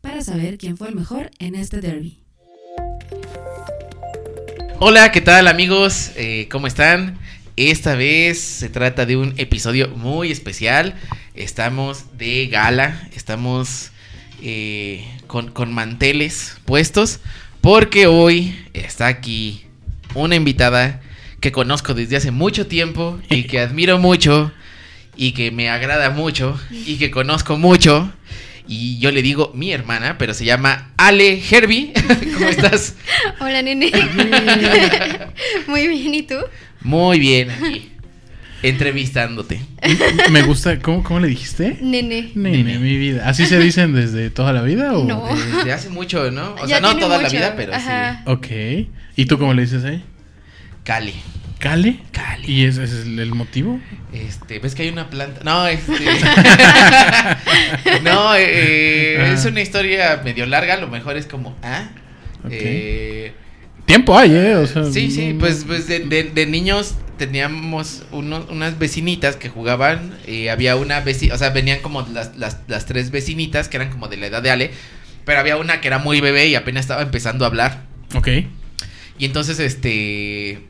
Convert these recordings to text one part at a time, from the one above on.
para saber quién fue el mejor en este derby. Hola, ¿qué tal amigos? Eh, ¿Cómo están? Esta vez se trata de un episodio muy especial. Estamos de gala, estamos eh, con, con manteles puestos porque hoy está aquí una invitada que conozco desde hace mucho tiempo y que admiro mucho y que me agrada mucho y que conozco mucho. Y yo le digo mi hermana, pero se llama Ale Herbie. ¿Cómo estás? Hola, nene. Muy bien, ¿y tú? Muy bien, aquí. Entrevistándote. Me gusta, ¿cómo, cómo le dijiste? Nene. Nene, mi vida. ¿Así se dicen desde toda la vida o? No. Desde hace mucho, ¿no? O Ya sea, no toda la vida, pero Ajá. Ok. ¿Y tú cómo le dices ahí? sí. Cali. ¿Cale? ¿Y ese es el, motivo? Este, ¿ves que hay una planta? No, este. no, eh, Ah. es una historia medio larga, a lo mejor es como, ¿ah? Ok. Eh, Tiempo hay, ¿eh? O sea, sí, sí, no- pues, pues de, de- de niños teníamos uno- unas vecinitas que jugaban. eh, había una vecina, o sea, venían como las, las, las tres vecinitas que eran como de la edad de Ale. Pero había una que era muy bebé y apenas estaba empezando a hablar. Ok. Y entonces, este.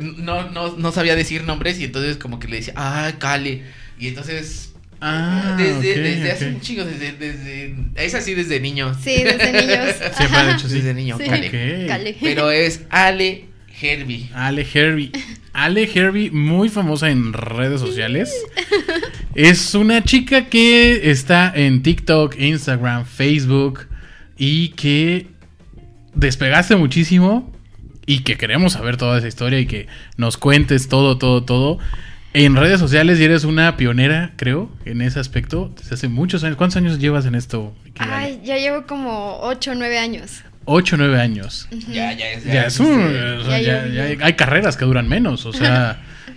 No, no, no sabía decir nombres y entonces, como que le decía, ah, Cale. Y entonces. Ah, desde, desde hace un chingo, desde, desde. Es así desde niño. Sí, desde niños. Siempre han hecho así. Desde niño, Sí. Cale. Ok. Cale. Pero es Ale Herbie. Ale Herbie. Ale Herbie, muy famosa en redes sociales. Es una chica que está en TikTok, Instagram, Facebook y que despegaste muchísimo y que queremos saber toda esa historia y que nos cuentes todo, todo, todo. En redes sociales y eres una pionera, creo, en ese aspecto. Desde hace muchos años. ¿Cuántos años llevas en esto? Ay, ya llevo como 8 o 9 años. Ocho, nueve años. Ya, ya es. Ya es un- o sea, ya ya- ya hay- hay carreras que duran menos, o sea.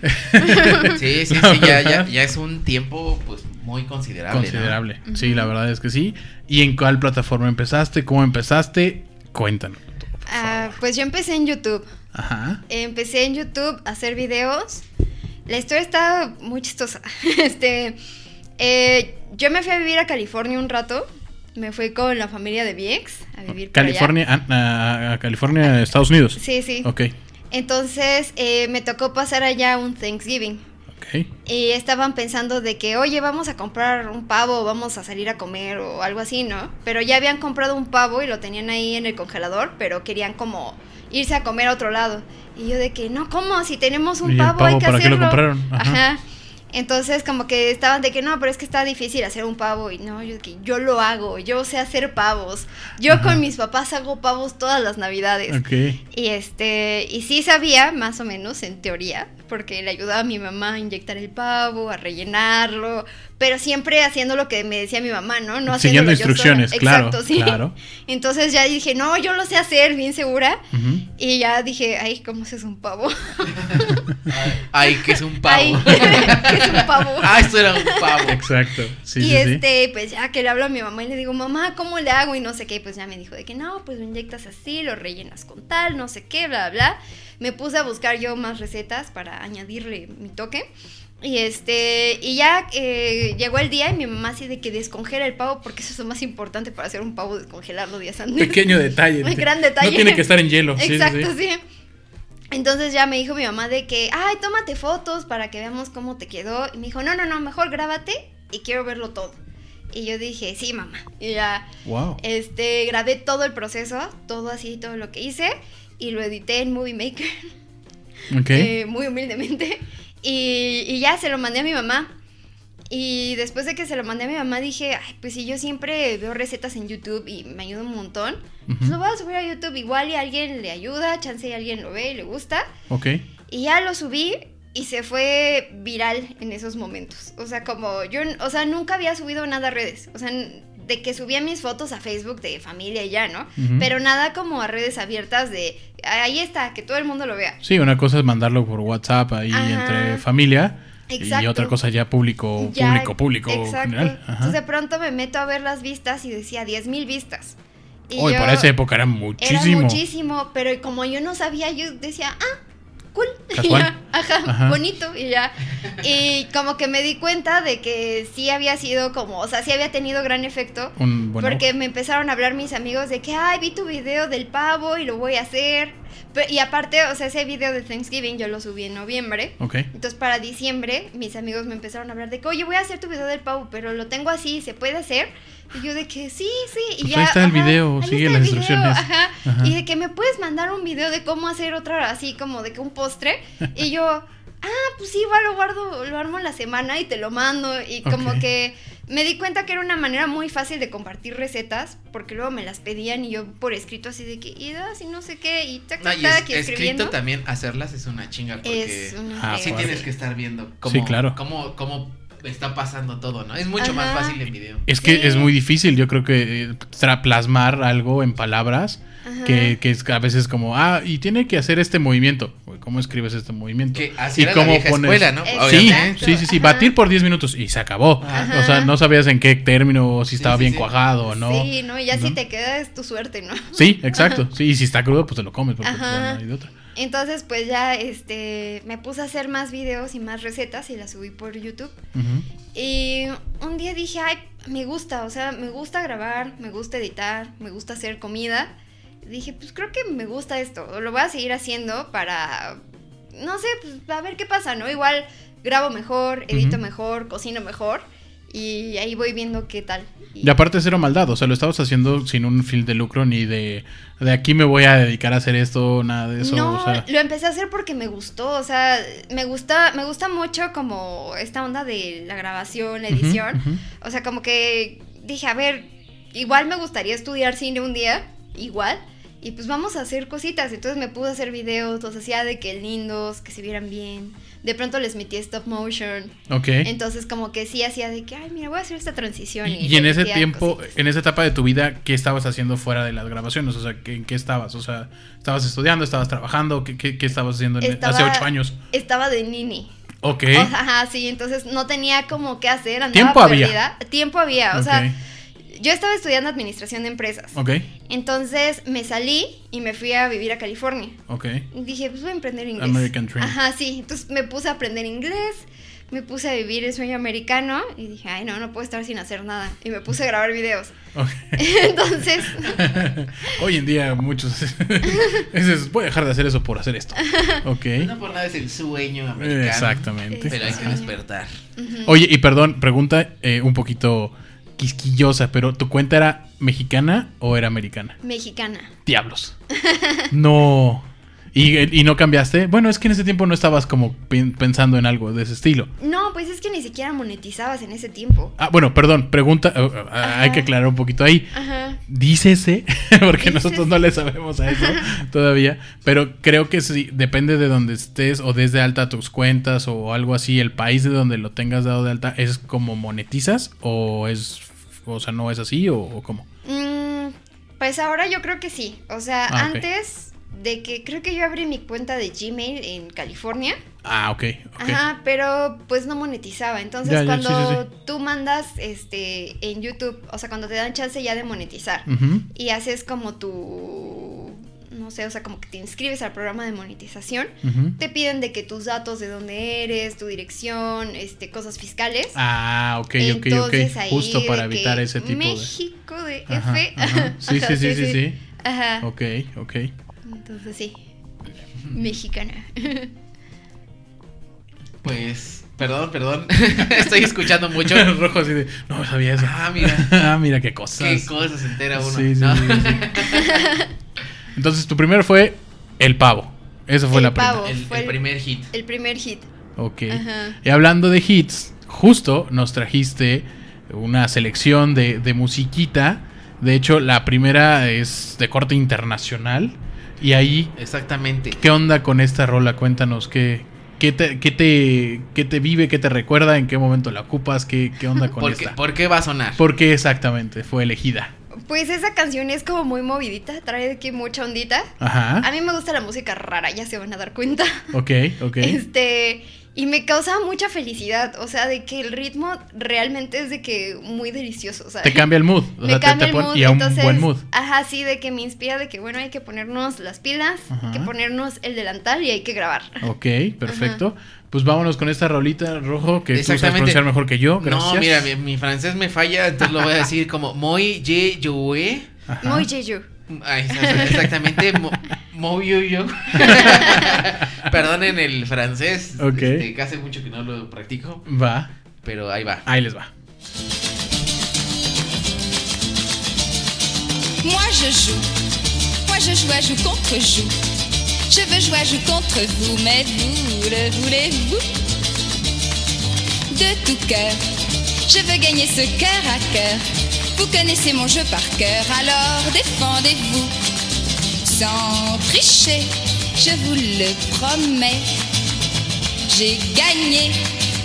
Sí, sí, sí, ya, ya, ya es un tiempo, pues, muy considerable. ¿no? Considerable. Sí, la verdad es que sí. ¿Y en cuál plataforma empezaste? ¿Cómo empezaste? Cuéntanos. Ah, pues yo empecé en YouTube. Ajá. Empecé en YouTube a hacer videos. La historia está muy chistosa. Este, eh, yo me fui a vivir a California un rato. Me fui con la familia de mi ex a vivir por allá. California, a, a- a California, Estados Unidos. Sí, sí. Ok. Entonces eh, me tocó pasar allá un Thanksgiving. Y estaban pensando de que, oye, vamos a comprar un pavo, vamos a salir a comer o algo así, ¿no? Pero ya habían comprado un pavo y lo tenían ahí en el congelador, pero querían como irse a comer a otro lado. Y yo de que, no, ¿cómo? Si tenemos un ¿Y el pavo, pavo hay que para qué lo hacerlo. compraron? Ajá. Ajá. Entonces como que estaban de que no, pero es que está difícil hacer un pavo y no, yo que yo lo hago, yo sé hacer pavos. Yo Ajá. con mis papás hago pavos todas las navidades. Ok. Y este, y sí sabía, más o menos, en teoría, porque le ayudaba a mi mamá a inyectar el pavo, a rellenarlo, pero siempre haciendo lo que me decía mi mamá, ¿no? No Siguiendo instrucciones, claro, Exacto, sí. claro. Entonces ya dije, no, yo lo sé hacer, bien segura. Y ya dije, ay, ¿cómo se hace un pavo? Ay, que es un pavo. Ay, ¿qué es un pavo? ah, esto era un pavo. Exacto. Sí, y sí, sí. este, pues ya que le hablo a mi mamá y le digo, mamá, ¿cómo le hago? Y no sé qué, pues ya me dijo de que no, pues lo inyectas así, lo rellenas con tal, no sé qué, bla, bla. Me puse a buscar yo más recetas para añadirle mi toque. Y este, y ya eh, llegó el día y mi mamá así de que descongela el pavo, porque eso es lo más importante para hacer un pavo, descongelarlo días antes. Pequeño detalle. Muy gran detalle. No tiene que estar en hielo. Sí, sí, Exacto, sí. Entonces ya me dijo mi mamá de que, ay, tómate fotos para que veamos cómo te quedó. Y me dijo, no, no, no, mejor grábate y quiero verlo todo. Y yo dije, sí, mamá. Y ya, Wow. este, grabé todo el proceso, todo así, todo lo que hice. Y lo edité en Movie Maker, eh, muy humildemente. Y, y ya se lo mandé a mi mamá. Y después de que se lo mandé a mi mamá dije, ay, pues si yo siempre veo recetas en YouTube y me ayuda un montón, pues lo voy a subir a YouTube igual y alguien le ayuda, chance y alguien lo ve y le gusta. Ok. Y ya lo subí y se fue viral en esos momentos. O sea, como yo, o sea, nunca había subido nada a redes. O sea, de que subía mis fotos a Facebook de familia y ya, ¿no? Pero nada como a redes abiertas de ahí está, que todo el mundo lo vea. Sí, una cosa es mandarlo por WhatsApp ahí Ajá. entre familia. Y otra cosa ya público, Ya, público, público exacto. general. Ajá. Entonces de pronto me meto a ver las vistas y decía 10 mil vistas. Y Hoy, para esa época era Era muchísimo. muchísimo, pero como yo no sabía, yo decía, ah, cool. Y Casual. ya, ajá, Ajá. bonito, y ya. Y como que me di cuenta de que sí había sido como, o sea, sí había tenido gran efecto. Un, bueno, Porque me empezaron a hablar mis amigos de que, ay, vi tu video del pavo y lo voy a hacer. Y aparte, o sea, ese video de Thanksgiving yo lo subí en noviembre. Ok. Entonces para diciembre mis amigos me empezaron a hablar de que, oye, voy a hacer tu video del pavo, pero lo tengo así, ¿se puede hacer? Y yo de que sí, sí. Y Pues ya, ahí está el ajá, video, sigue las instrucciones. Ajá. Ajá. Y de que me puedes mandar un video de cómo hacer otra, así como de que un postre. Y yo, ah, pues sí, igual lo guardo, lo armo en la semana y te lo mando. Y como que me di cuenta que era una manera muy fácil de compartir recetas, porque luego me las pedían y yo por escrito así de que, y das y no sé qué, y tac, No, tac, y tac, es- y escrito escribiendo. también hacerlas es una chinga porque Es una Ah, sí tienes que estar viendo cómo, Sí, claro. cómo, cómo está pasando todo, ¿no? Es mucho más fácil en video. Es que Sí. es muy difícil, yo creo que eh, tra- plasmar algo en palabras, que, que es a veces como, ah, y tiene que hacer este movimiento. ¿Cómo escribes este movimiento? Que así ¿Y era cómo la vieja pones- escuela, ¿no? Sí, sí, sí, sí, Ajá. batir por 10 minutos y se acabó. Ajá. O sea, no sabías en qué término, o si estaba sí, bien sí. cuajado o no. Sí, no, y ya si te queda es tu suerte, ¿no? Sí, exacto. Sí, y si está crudo, pues te lo comes, porque Ajá. ya no hay de otra. Entonces, pues ya este me puse a hacer más videos y más recetas y las subí por YouTube. Y un día dije, ay, me gusta, o sea, me gusta grabar, me gusta editar, me gusta hacer comida. Dije, pues creo que me gusta esto, lo voy a seguir haciendo para, no sé, pues a ver qué pasa, ¿no? Igual grabo mejor, edito mejor, cocino mejor y ahí voy viendo qué tal. Y- Y aparte cero maldad, o sea, lo estabas haciendo sin un fin de lucro ni de, de aquí me voy a dedicar a hacer esto, nada de eso. no, o sea, lo empecé a hacer porque me gustó, o sea, me gusta, me gusta mucho como esta onda de la grabación, la edición. O sea, como que dije, a ver, igual me gustaría estudiar cine un día, igual. Y pues vamos a hacer cositas. Entonces me pude hacer videos, los hacía de que lindos, que se vieran bien. De pronto les metí stop motion. Ok. Entonces como que sí hacía de que, ay, mira, voy a hacer esta transición. Y, en ese tiempo, cositas. en esa etapa de tu vida, ¿qué estabas haciendo fuera de las grabaciones? O sea, ¿qué- ¿en qué estabas? O sea, ¿estabas estudiando? ¿Estabas trabajando? ¿Qué, qué- qué estabas haciendo Estaba- hace ocho años? Estaba de nini. Ok. O sea, ajá, sí, entonces no tenía como qué hacer. Andaba Tiempo había. Tiempo había. O sea, yo estaba estudiando administración de empresas. Ok, Entonces me salí y me fui a vivir a California. ok. Y dije, pues voy a aprender inglés. American Dream. Ajá, sí. Entonces me puse a aprender inglés, me puse a vivir el sueño americano y dije, ay, no, no puedo estar sin hacer nada. Y me puse a grabar videos. ok. Entonces, Hoy en día muchos... dices, voy a dejar de hacer eso por hacer esto. Ok. No por nada es el sueño americano. Exactamente. Pero hay que despertar. Oye, y perdón, pregunta eh, un poquito quisquillosa, pero ¿tu cuenta era mexicana o era americana? mexicana. Diablos. No. ¿Y, y no cambiaste? Bueno, es que en ese tiempo no estabas como pen- pensando en algo de ese estilo. No, pues es que ni siquiera monetizabas en ese tiempo. Ah, bueno, perdón, pregunta, eh, eh, hay que aclarar un poquito ahí. Ajá. Dícese, porque Dícese. nosotros no le sabemos a eso todavía, pero creo que sí, depende de donde estés o desde alta tus cuentas o algo así, el país de donde lo tengas dado de alta, ¿es como monetizas o es, o sea, no es así o, o cómo? Mm, pues ahora yo creo que sí. O sea, Ah, antes de que creo que yo abrí mi cuenta de Gmail en California. Ah, ok, ok. Ajá, pero pues no monetizaba. Entonces, Ya, ya, cuando sí, sí, tú mandas este en YouTube, o sea, cuando te dan chance ya de monetizar Ujú. y haces como tu no sé, o sea, como que te inscribes al programa de monetización, te piden de que tus datos de dónde eres, tu dirección, este cosas fiscales. Ah, ok, ok, Entonces, ok. ahí Justo para de evitar ese tipo de... México de Ajá, F. ajá. Sí, Ajá, sí, sí, sí, sí. Ajá. Ok, ok. Entonces sí. Mexicana. Pues, perdón, perdón. Estoy escuchando mucho. Rojo así de, no sabía eso. Ah, mira. ah, mira qué cosas. Qué cosas se entera uno. Sí, sí, ¿no? sí, sí. Entonces, tu primero fue el pavo. Eso fue El la primera. pavo. El, Fue el el- primer hit. El primer hit. Ok. Ajá. Y hablando de hits, justo nos trajiste una selección de, de musiquita. De hecho, la primera es de corte internacional. Y ahí, Exactamente. ¿qué onda con esta rola? Cuéntanos qué, ¿qué te, qué te, qué te vive, qué te recuerda, en qué momento la ocupas, qué, qué onda con ¿Por qué, esta? por qué va a sonar? ¿Por qué exactamente fue elegida? Pues esa canción es como muy movidita, trae de aquí mucha ondita. A Ajá. mí me gusta la música rara, ya se van a dar cuenta. Ok, ok. Este, y me causa mucha felicidad, o sea, de que el ritmo realmente es de que muy delicioso, o sea, Te cambia el mood. O me sea, te- cambia te el pon- mood, y a un entonces, buen mood. ajá, sí, de que me inspira de que, bueno, hay que ponernos las pilas, hay que Ajá. ponernos el delantal y hay que grabar. Ok, perfecto. Pues vámonos con esta rolita rojo que tú sabes pronunciar mejor que yo. Gracias. No, mira, mi, mi francés me falla, entonces lo voy a decir como Moi Ye Yue. Ajá. Muy jeju. Ay, exactamente, mo, mo yo yo. Perdonen el francés, Ok. este, que hace mucho que no lo practico, Va, pero ahí va. ahí les va. Moi je joue, moi je joue à joue contre joue. Je veux jouer à joue contre vous, mais vous le voulez-vous? De tout cœur, je veux gagner ce cœur à cœur. Vous connaissez mon jeu par cœur, alors défendez-vous. Sans tricher, je vous le promets. J'ai gagné,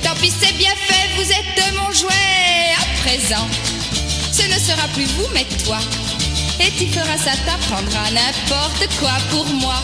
tant pis c'est bien fait, vous êtes mon jouet à présent. Ce ne sera plus vous, mais toi. Et tu feras ça, t'apprendras n'importe quoi pour moi.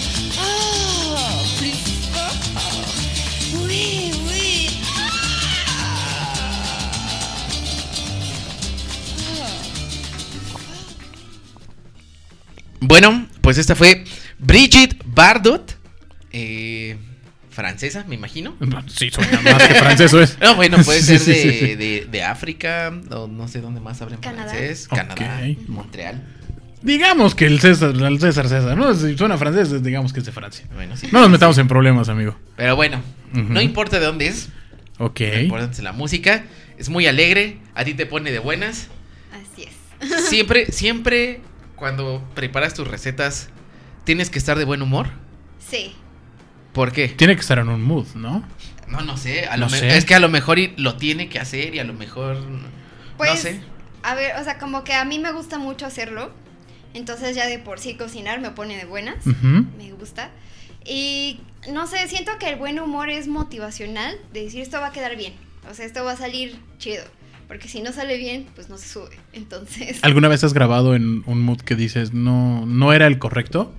Bueno, pues esta fue Brigitte Bardot, eh, francesa, me imagino. Sí, suena más que francés eso es. No, bueno, puede Sí, ser sí, de, sí, sí. de- de África, o no sé dónde más hablan Canadá. francés. Canadá, Montreal. Digamos que el César, el César César, ¿no? Si suena francés, digamos que es de Francia. Bueno, sí. No nos metamos en problemas, amigo. Pero bueno, no importa de dónde es, Ok. lo importante es la música. Es muy alegre, a ti te pone de buenas. Así es. Siempre, siempre cuando preparas tus recetas, tienes que estar de buen humor. Sí. ¿Por qué? Tiene que estar en un mood, ¿no? No, no sé. A lo No sé. Es que a lo mejor lo tiene que hacer y a lo mejor. Pues, no sé. a ver, o sea, como que a mí me gusta mucho hacerlo. Entonces ya de por sí cocinar me pone de buenas. Me gusta. Y no sé, siento que el buen humor es motivacional de decir esto va a quedar bien. O sea, esto va a salir chido. Porque si no sale bien, pues no se sube. Entonces, ¿Alguna vez has grabado en un mood que dices no, no era el correcto?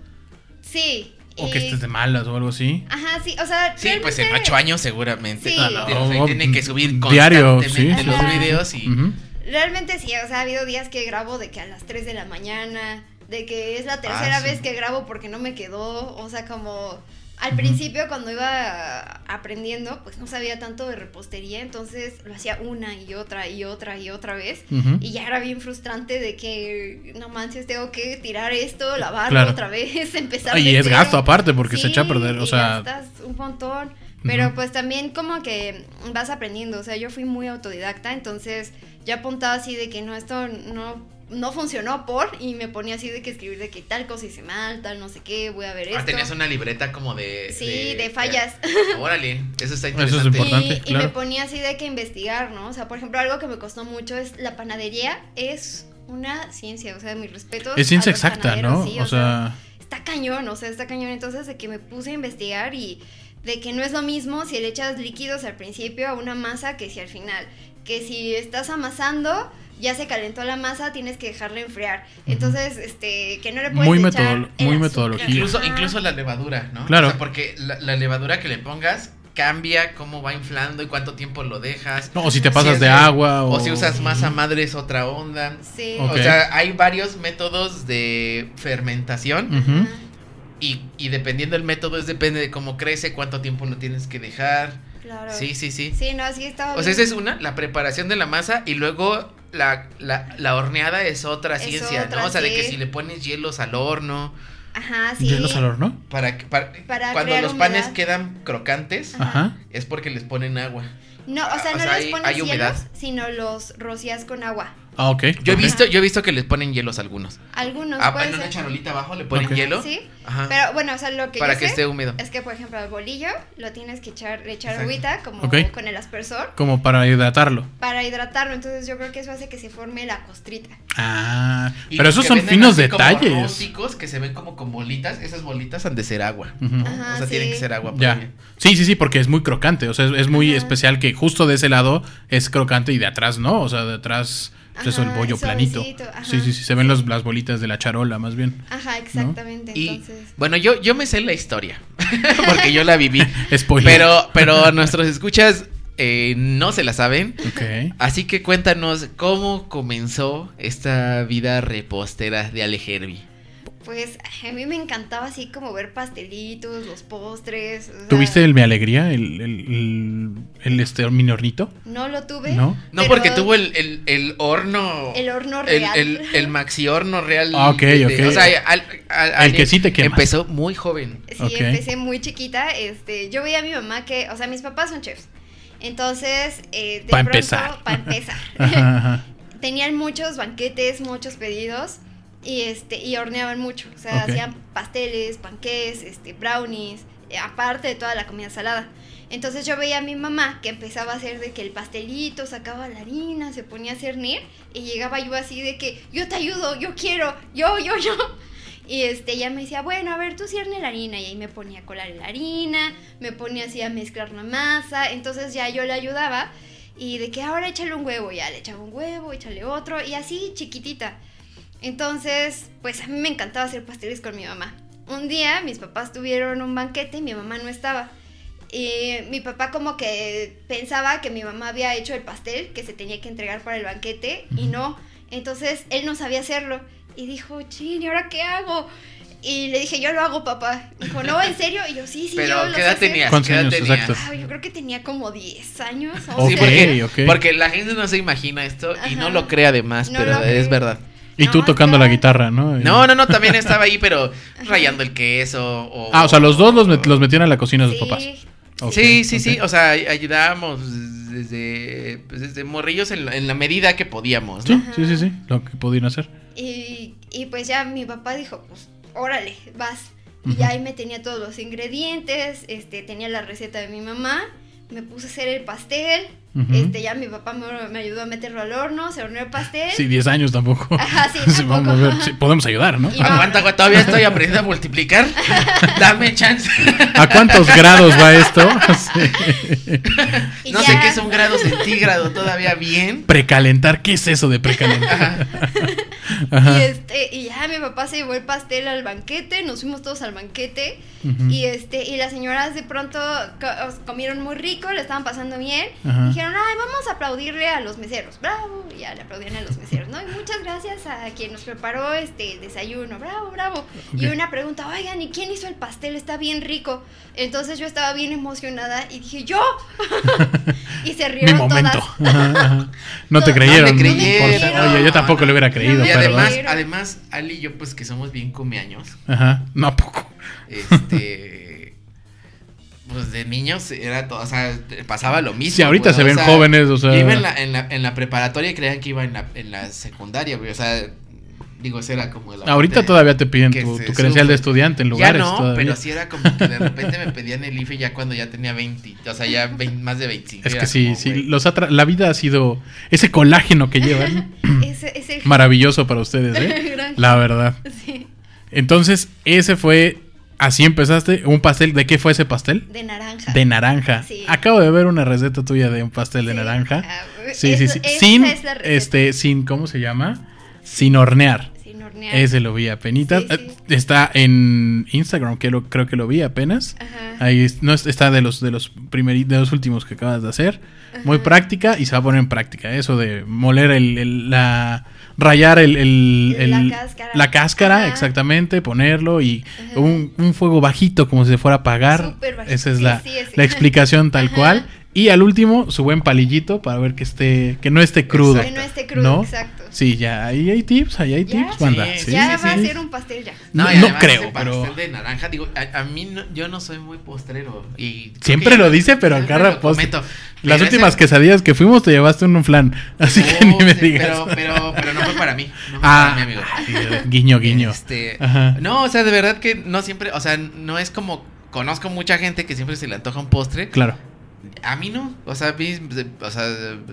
sí. O que estés de malas o algo así. Ajá, sí, o sea, Sí, pues en ocho años seguramente. Sí. Tiene- Ah, no, tienen que subir diario, constantemente sí, los videos y. Realmente sí, o sea, ha habido días que grabo de que a las 3 de la mañana, de que es la tercera Ah, sí. vez que grabo porque no me quedó, o sea, como al principio cuando iba aprendiendo, pues no sabía tanto de repostería, entonces lo hacía una y otra y otra y otra vez. Y ya era bien frustrante de que, no manches, tengo que tirar esto, lavarlo Claro. otra vez, empezar Y es cero. gasto aparte porque se echa a perder, o sea, gastas un montón. Pero pues también como que vas aprendiendo, o sea, yo fui muy autodidacta, entonces yo apuntaba así de que no, esto no, no funcionó por, y me ponía así de que escribir de que tal cosa hice mal, tal no sé qué, voy a ver Ah, esto. tenías una libreta como de. Sí, de fallas. Órale, eso está es interesante. importante. y, y claro. me ponía así de que investigar, ¿no? O sea, por ejemplo, algo que me costó mucho es la panadería es una ciencia, o sea, mis respetos. Es ciencia a los exacta, ¿no? sí, o sea, está cañón, o sea, está cañón. Entonces, de que me puse a investigar y de que no es lo mismo si le echas líquidos al principio a una masa que si al final. Que si estás amasando, ya se calentó la masa, tienes que dejarla enfriar. Entonces, este, que no le puedes Muy echar metodolo- el muy azúcar. metodología. Incluso, incluso la levadura, ¿no? Claro. O sea, porque la, la levadura que le pongas cambia cómo va inflando y cuánto tiempo lo dejas. no, o si te pasas de agua o, O si usas masa madre es otra onda. Sí. O sea, hay varios métodos de fermentación. Y, y dependiendo del método es depende de cómo crece, cuánto tiempo lo tienes que dejar. Claro. Sí, sí, sí. Sí, no, así estaba. O sea, esa es una, la preparación de la masa y luego la, la, la horneada es otra Es ciencia, otra, ¿no? O sea, de que sí. si le pones hielos al horno, Ajá, sí. ¿Hielos al horno? para, que- para, Para cuando crear los panes quedan crocantes, Ajá. Es porque les ponen agua. No, o sea, O no sea, les hay- pones hay humedad. hielos, sino los rocías con agua. Ah, ok. Yo he visto, yo he visto que les ponen hielos a algunos. Algunos Ah, en una charolita abajo le ponen hielo. Sí, Ajá. pero bueno, o sea, lo que para yo que sé esté húmedo. es que, por ejemplo, al bolillo lo tienes que echar, echar Exacto. agüita como con el aspersor Como para hidratarlo. para hidratarlo. Entonces yo creo que eso hace que se forme la costrita. Ah, Y pero esos son finos como detalles. rústicos que se ven como con bolitas, esas bolitas han de ser agua. Ajá, o sea, tienen que ser agua. Ya. Sí, sí, sí, porque es muy crocante. O sea, es, es muy Ajá. especial que justo de ese lado es crocante y de atrás no. O sea, de atrás pues eso, el Ajá, bollo es planito. ajá. Sí, sí, sí. Se ven los- las bolitas de la charola, más bien. Ajá, exactamente. Y Entonces, bueno, yo, yo me sé la historia. porque yo la viví. Spoiler. pero, pero nuestros escuchas eh, no se la saben. Ok. Así que cuéntanos cómo comenzó esta vida repostera de Ale Herbie. Pues a mí me encantaba así como ver pastelitos, los postres. o sea, ¿Tuviste el Mi Alegría? ¿El, el, el, el, este mini hornito? No lo tuve. ¿No? No, porque tuvo el, el, el horno. El horno real. el, el maxi horno real. Ah, ok, de- ok. O sea, al- al- El que sí te quema. Empezó muy joven. Sí, empecé muy chiquita. Este, yo veía a mi mamá que, o sea, mis papás son chefs. Entonces, eh, de Pa' pronto, empezar. para empezar, Ajá, ajá. tenían muchos banquetes, muchos pedidos y este y horneaban mucho, o sea, hacían pasteles, panqués, este brownies, eh, aparte de toda la comida salada. Entonces yo veía a mi mamá que empezaba a hacer de que el pastelito, sacaba la harina, se ponía a cernir y llegaba yo así de que yo te ayudo, yo quiero, yo, yo, yo. Y este, ella me decía, bueno, a ver, tú cierne la harina. Y ahí me ponía a colar la harina, me ponía así a mezclar la masa. Entonces ya yo le ayudaba. Y de que ahora échale un huevo, ya le echaba un huevo, échale otro. Y así chiquitita. Entonces, pues a mí me encantaba hacer pasteles con mi mamá. Un día mis papás tuvieron un banquete y mi mamá no estaba. Y mi papá como que pensaba que mi mamá había hecho el pastel que se tenía que entregar para el banquete y no. Entonces él no sabía hacerlo. Y dijo, chin, ¿y ahora qué hago? Y le dije, yo lo hago, papá. Dijo, no, ¿en serio? Y yo, sí, sí, Pero, yo lo ¿qué edad hacer". tenías? ¿Cuántos ¿Qué edad años? Exacto. Ah, yo creo que tenía como 10 años. Ok, Sí, porque, porque la gente no se imagina esto y no lo cree además, No pero es cree. verdad. Y tú No, tocando la guitarra, ¿no? No, no, no, también estaba ahí, pero rayando el queso. O, Ah, o sea, los dos los, met- los metieron a la cocina de sus papás. Sí, Sí, sí. O sea, ay- ayudábamos desde, pues, desde morrillos en, la- en la medida que podíamos, ¿no? Sí, sí, sí, sí, lo que pudieron hacer. Y, y pues ya mi papá dijo, pues órale, vas. Y ahí me tenía todos los ingredientes, este, tenía la receta de mi mamá, me puse a hacer el pastel, este, ya mi papá me, me ayudó a meterlo al horno, se horneó el pastel. Sí, 10 años tampoco. Ajá, sí, Sí, vamos a tampoco. ver, sí, podemos ayudar, ¿no? Aguanta, aguanta, todavía estoy aprendiendo a multiplicar. Dame chance. ¿A cuántos grados va esto? Sí. No ya- sé qué es un grado centígrado todavía bien. Precalentar, ¿qué es eso de precalentar? Y, Ajá. este, y ya mi papá se llevó el pastel al banquete, nos fuimos todos al banquete Ujú. y este y las señoras de pronto comieron muy rico, le estaban pasando bien. Ajá. Dijeron, ay, vamos a aplaudirle a los meseros, bravo, y ya le aplaudían a los meseros, ¿no? Y muchas gracias a quien nos preparó este desayuno, bravo, bravo. Y Ok. una pregunta, oigan, ¿y quién hizo el pastel? Está bien rico. Entonces yo estaba bien emocionada y dije, yo. y se Mi rieron momento. todas. No te No, creyeron. no me creyeron. Por- Oye, yo tampoco le hubiera creído, No Y perdón. Además, Ali y yo, pues que somos bien comeaños. Ajá. No, ¿a poco. Este. Pues de niños era todo, o sea, pasaba lo mismo. Sí, ahorita güey, se o ven sea, jóvenes, o sea. Yo iba en la, en la, en la preparatoria y creían que iba en la, en la secundaria, güey. O sea, digo, ese era como la Ahorita todavía te piden tu, tu credencial de estudiante en Ya lugares. no, todavía. pero sí era como que de repente me pedían el IFE ya cuando ya tenía 20, o sea, ya 20 más de 25. Es que sí, como, sí, los atra- la vida ha sido ese colágeno que llevan Ese, ese maravilloso para ustedes, ¿eh? La verdad. Sí, Entonces, ese fue, así empezaste, un pastel, ¿de qué fue ese pastel? de naranja. De naranja. Sí. Acabo de ver una receta tuya de un pastel de Sí. naranja. Ah, Sí, sí, eso- sí. esa Sin, es la receta. este, sin, ¿cómo se llama? Sin hornear. Hornear. Ese lo vi apenas. Sí, sí. Eh, Está en Instagram, que lo, creo que lo vi apenas. Ajá. Ahí no es- está de los de los de los últimos que acabas de hacer. Muy práctica y se va a poner en práctica. Eso de moler el, el- la rayar el, el- La cáscara. la cáscara, Ajá. exactamente, ponerlo y un, un fuego bajito como si se fuera a apagar. Esa es Sí, la, sí. la explicación tal Ajá. cual. Y al último, su buen palillito para ver que esté, que no esté crudo. Que no esté crudo, ¿No? exacto. Sí, ya, ahí hay tips, ahí hay tips, banda. sí, Sí, ya sí, va sí. a ser un pastel ya. No, no además creo, ese pero- pastel de naranja, digo, a, a mí no- yo no soy muy postrero. Y Siempre lo dice, pero acá lo comento. Las Pero últimas ese- quesadillas que fuimos te llevaste un flan. Así que ni Oh, me sí, digas. Pero, pero, pero no fue para mí. No fue ah, para mí, amigo. guiño, guiño. Este, Ajá. no, o sea, de verdad que no siempre, o sea, no es como conozco mucha gente que siempre se le antoja un postre. Claro. A mí no, o sea, a mí, o sea,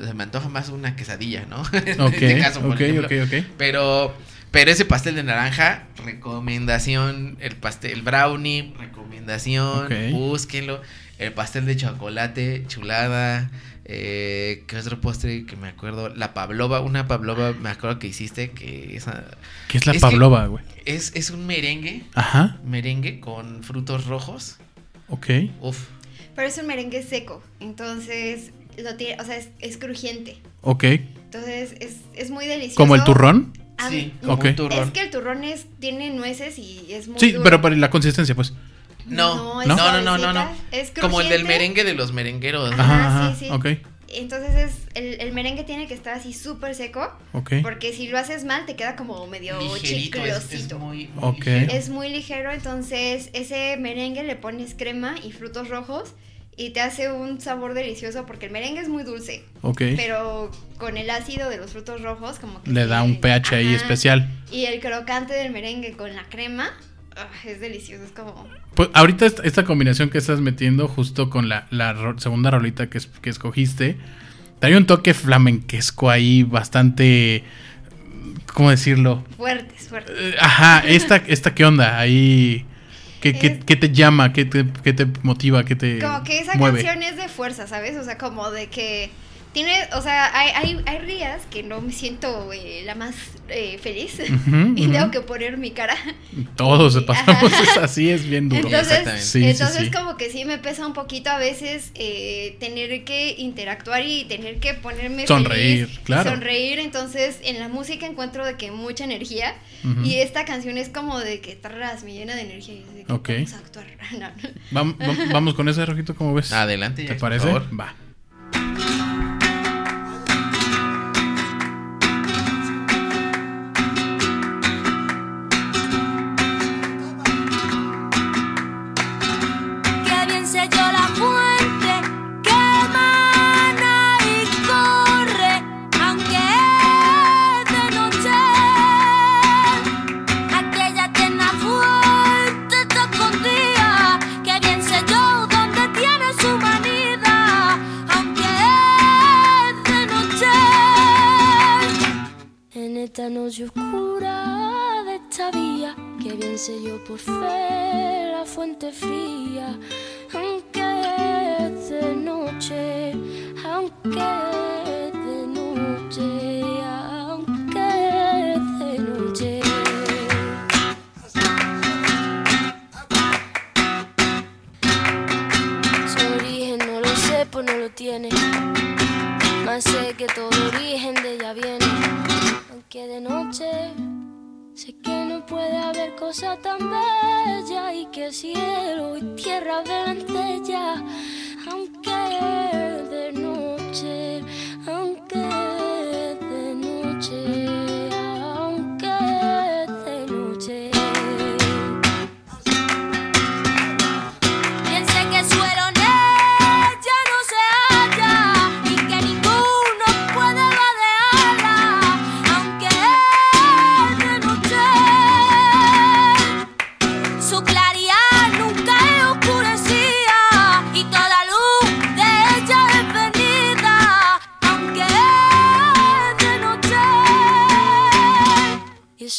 se me antoja más una quesadilla, ¿no? en este caso, por ok, ejemplo. ok, ok. Pero, pero ese pastel de naranja, recomendación. El pastel, el brownie, recomendación. Búsquenlo. El pastel de chocolate, chulada. Eh, ¿Qué otro postre que me acuerdo? La pavlova, una pavlova, me acuerdo que hiciste que esa ¿Qué es la Es pavlova, güey? es, es un merengue, Ajá, merengue con frutos rojos. ok. Uf. Pero es un merengue seco, entonces lo tiene, o sea, es, es crujiente. Ok. Entonces es, es muy delicioso. ¿Como el turrón? Ah, Sí, como Ok. un turrón. Es que el turrón es, tiene nueces y es muy Sí, duro. pero para la consistencia, pues. No, no, no, no, no, no. es Como el del merengue de los merengueros. Ajá. Ajá, sí, ajá. sí. Ok, Entonces es el, el merengue tiene que estar así súper seco, ok. porque si lo haces mal te queda como medio Ligerito, es, es chiclosito. muy, muy Ok. ligero. Es muy ligero, entonces ese merengue le pones crema y frutos rojos y te hace un sabor delicioso porque el merengue es muy dulce, Ok. pero con el ácido de los frutos rojos como que Le da un pH ahí especial. Y el crocante del merengue con la crema ah, es delicioso, es como Pues ahorita esta, esta combinación que estás metiendo justo con la, la ro- segunda rolita que, que escogiste, trae un toque flamenquesco ahí bastante... ¿Cómo decirlo? fuertes, fuertes. Eh, Ajá, esta, esta qué onda, ahí... ¿Qué, qué- Es- qué te llama? ¿Qué te, qué te motiva? ¿Qué te Como que esa mueve? canción es de fuerza, ¿sabes? O sea, como de que tiene, o sea, hay, hay, hay días que no me siento eh, la más eh, feliz Ujú, y ujú. tengo que poner mi cara. Todos y- pasamos, así, es bien duro. Entonces, Exactamente. Sí, sí, entonces sí. como que sí me pesa un poquito a veces eh, tener que interactuar y tener que ponerme Sonreír, feliz claro. sonreír. Entonces en la música encuentro de que mucha energía Ujú. y esta canción es como de que tras me llena de energía y de que Ok. vamos a actuar. No, no. Vam- vam- vamos con ese rojito, ¿cómo ves? Adelante, ¿Te por parece? favor. Va. Esta noche oscura de esta vía, que bien sé yo por fe la fuente fría, aunque es de noche, aunque es de noche, aunque es de noche. Su origen no lo sé, pues no lo tiene. Más sé que todo origen de ella viene. Aunque de noche sé que no puede haber cosa tan bella y que cielo y tierra ella. Aunque de noche, aunque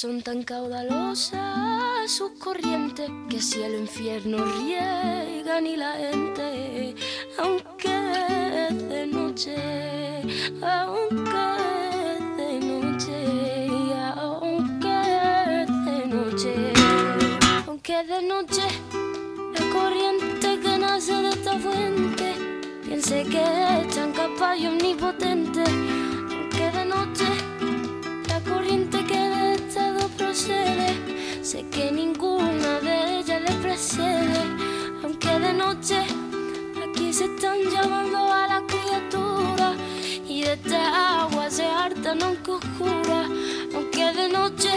son tan caudalosas sus corrientes que si el infierno riegan y la gente, aunque es de noche, aunque es de noche, aunque es de noche, aunque de noche, la corriente que nace de esta fuente, piense que es tan capaz y omnipotente, aunque de noche la corriente sé que ninguna de ellas le precede, aunque de noche aquí se están llamando a la de esta agua se hartan aunque oscura, aunque de noche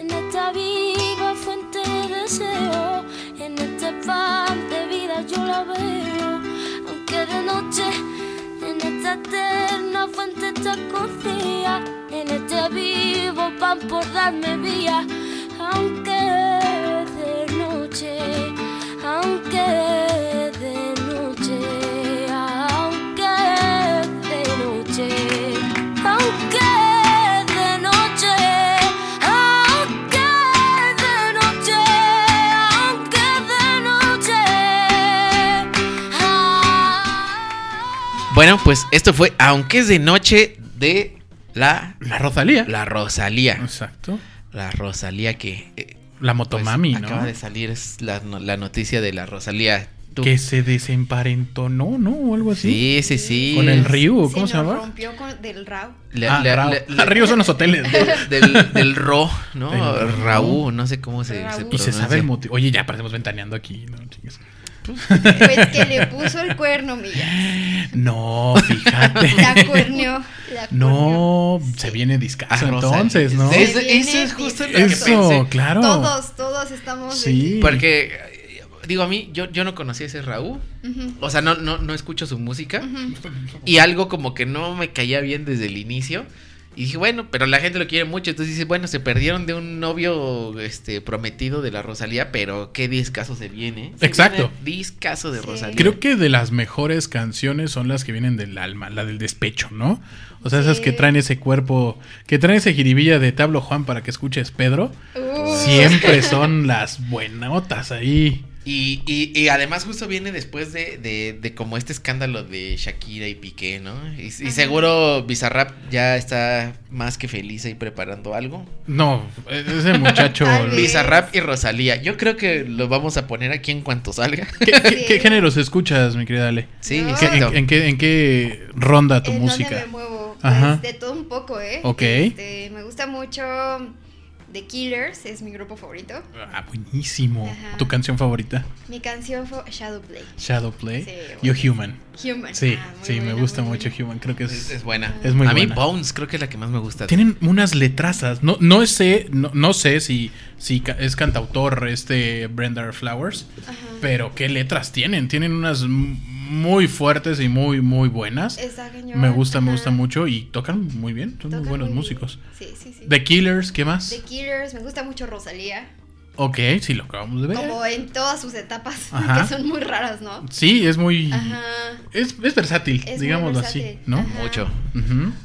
en esta viva fuente de deseo, en este pan de vida yo la veo, aunque de noche en esta eterna fuente te confía, por darme vía, aunque de noche, aunque de noche, aunque de noche, aunque de noche, aunque de noche, aunque de noche. Bueno, pues esto fue Aunque es de noche de la, La Rosalía. la Rosalía. Exacto. La Rosalía que... eh, La pues, Motomami, ¿no? Acaba de salir la, la noticia de la Rosalía. Tú- Que se desemparentó, ¿no? ¿No? O algo así. Sí, sí, sí. Con el Ryu, ¿cómo se se llama? rompió con, del Rao. Le- ah, Rao. le- Ah, le- Río son los hoteles. del, del, del Ro, ¿no? Del Ro. Raúl, no sé cómo se, se y se sabe el motivo. Oye, ya parecemos ventaneando aquí, ¿no? Chingues. Pues que le puso el cuerno, Milla. No, fíjate. La cuerneó. La No, se viene Ah, discazo Rosalía. entonces, ¿no? Eso es justo lo que Eso, pensé. claro. Todos, todos estamos. de Sí. Porque, digo, a mí, yo, yo no conocía a ese Raúl. O sea, no, no, no escucho su música. Y algo como que no me caía bien desde el inicio. Y dije, bueno, pero la gente lo quiere mucho. Entonces dice, bueno, se perdieron de un novio este prometido de la Rosalía, pero qué discazo se viene. Se Exacto. viene Discazo de Sí. Rosalía. Creo que de las mejores canciones son las que vienen del alma, la del despecho, ¿no? O sea, esas que traen ese cuerpo, que traen ese jiribilla de Tablo Juan para que escuches Pedro, Uh, siempre son las buenotas ahí. Y, y, y además justo viene después de, de, de como este escándalo de Shakira y Piqué, ¿no? Y, seguro Bizarrap ya está más que feliz ahí preparando algo. No, ese muchacho. Bizarrap y Rosalía. Yo creo que lo vamos a poner aquí en cuanto salga. ¿Qué, qué- Sí. qué géneros escuchas, mi querida Ale? Sí, No. ¿Qué- exacto. en, en qué, en qué ronda tu ¿En música? dónde me muevo? Pues Ajá. de todo un poco, ¿eh? Ok. Este, me gusta mucho The Killers, es mi grupo favorito. Ah, buenísimo. Ajá. ¿Tu canción favorita? Mi canción fue Shadowplay. Shadowplay. Sí, Yo bueno. Human. Human. Sí, Ah, sí, me buena, gusta mucho buena. Human. Creo que Es, es, es buena. Es muy a mí buena. Bones creo que es la que más me gusta. Tienen unas letrazas. No, no sé, no, no sé si, si es cantautor este Brenda Flowers, Ajá. pero qué letras tienen. Tienen unas muy fuertes y muy, muy buenas. Está. Me gusta, me gusta mucho y tocan muy bien. Son muy buenos muy músicos. Sí, sí, sí. The Killers, ¿qué más? The Killers, me gusta mucho Rosalía. Ok, sí, lo acabamos de ver. Como en todas sus etapas, Ajá. que son muy raras, ¿no? Sí, es muy. Ajá. Es, es versátil, Es digámoslo así. ¿no? Ajá. Mucho.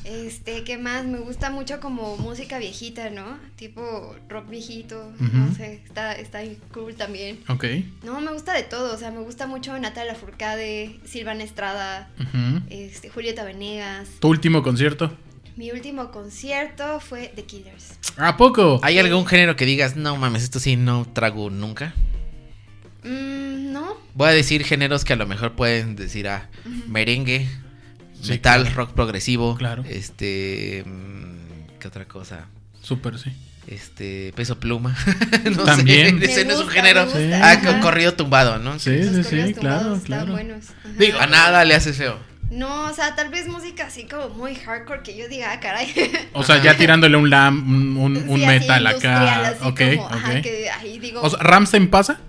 Este, ¿qué más? Me gusta mucho como música viejita, ¿no? Tipo rock viejito, Ujú. no sé, está, está cool también. Ok. No, me gusta de todo, o sea, me gusta mucho Natalia Furcade, Silvana Estrada, ujú. este, Julieta Venegas. ¿Tu último concierto? Mi último concierto fue The Killers. ¿A poco? ¿Hay algún género que digas, no mames, esto sí no trago nunca? Mm, ¿No? Voy a decir géneros que a lo mejor pueden decir, ah, merengue, Sí, metal, claro. rock progresivo. Claro. Este. mm, ¿Qué otra cosa? Súper, sí. Este. Peso pluma. no También. sé, ese Me no es un gusta, género. gusta, Sí. Ah, corrido tumbado, ¿no? Sí, sí, sí, claro, claro. buenos. Digo, a nada le hace feo. No, o sea, tal vez música así como muy hardcore que yo diga, ah, caray. O sea, ya tirándole un lam, un, Sí, metal acá. así Ok, como, ok. Ajá, que ahí digo, O sea, ¿Ramstein pasa?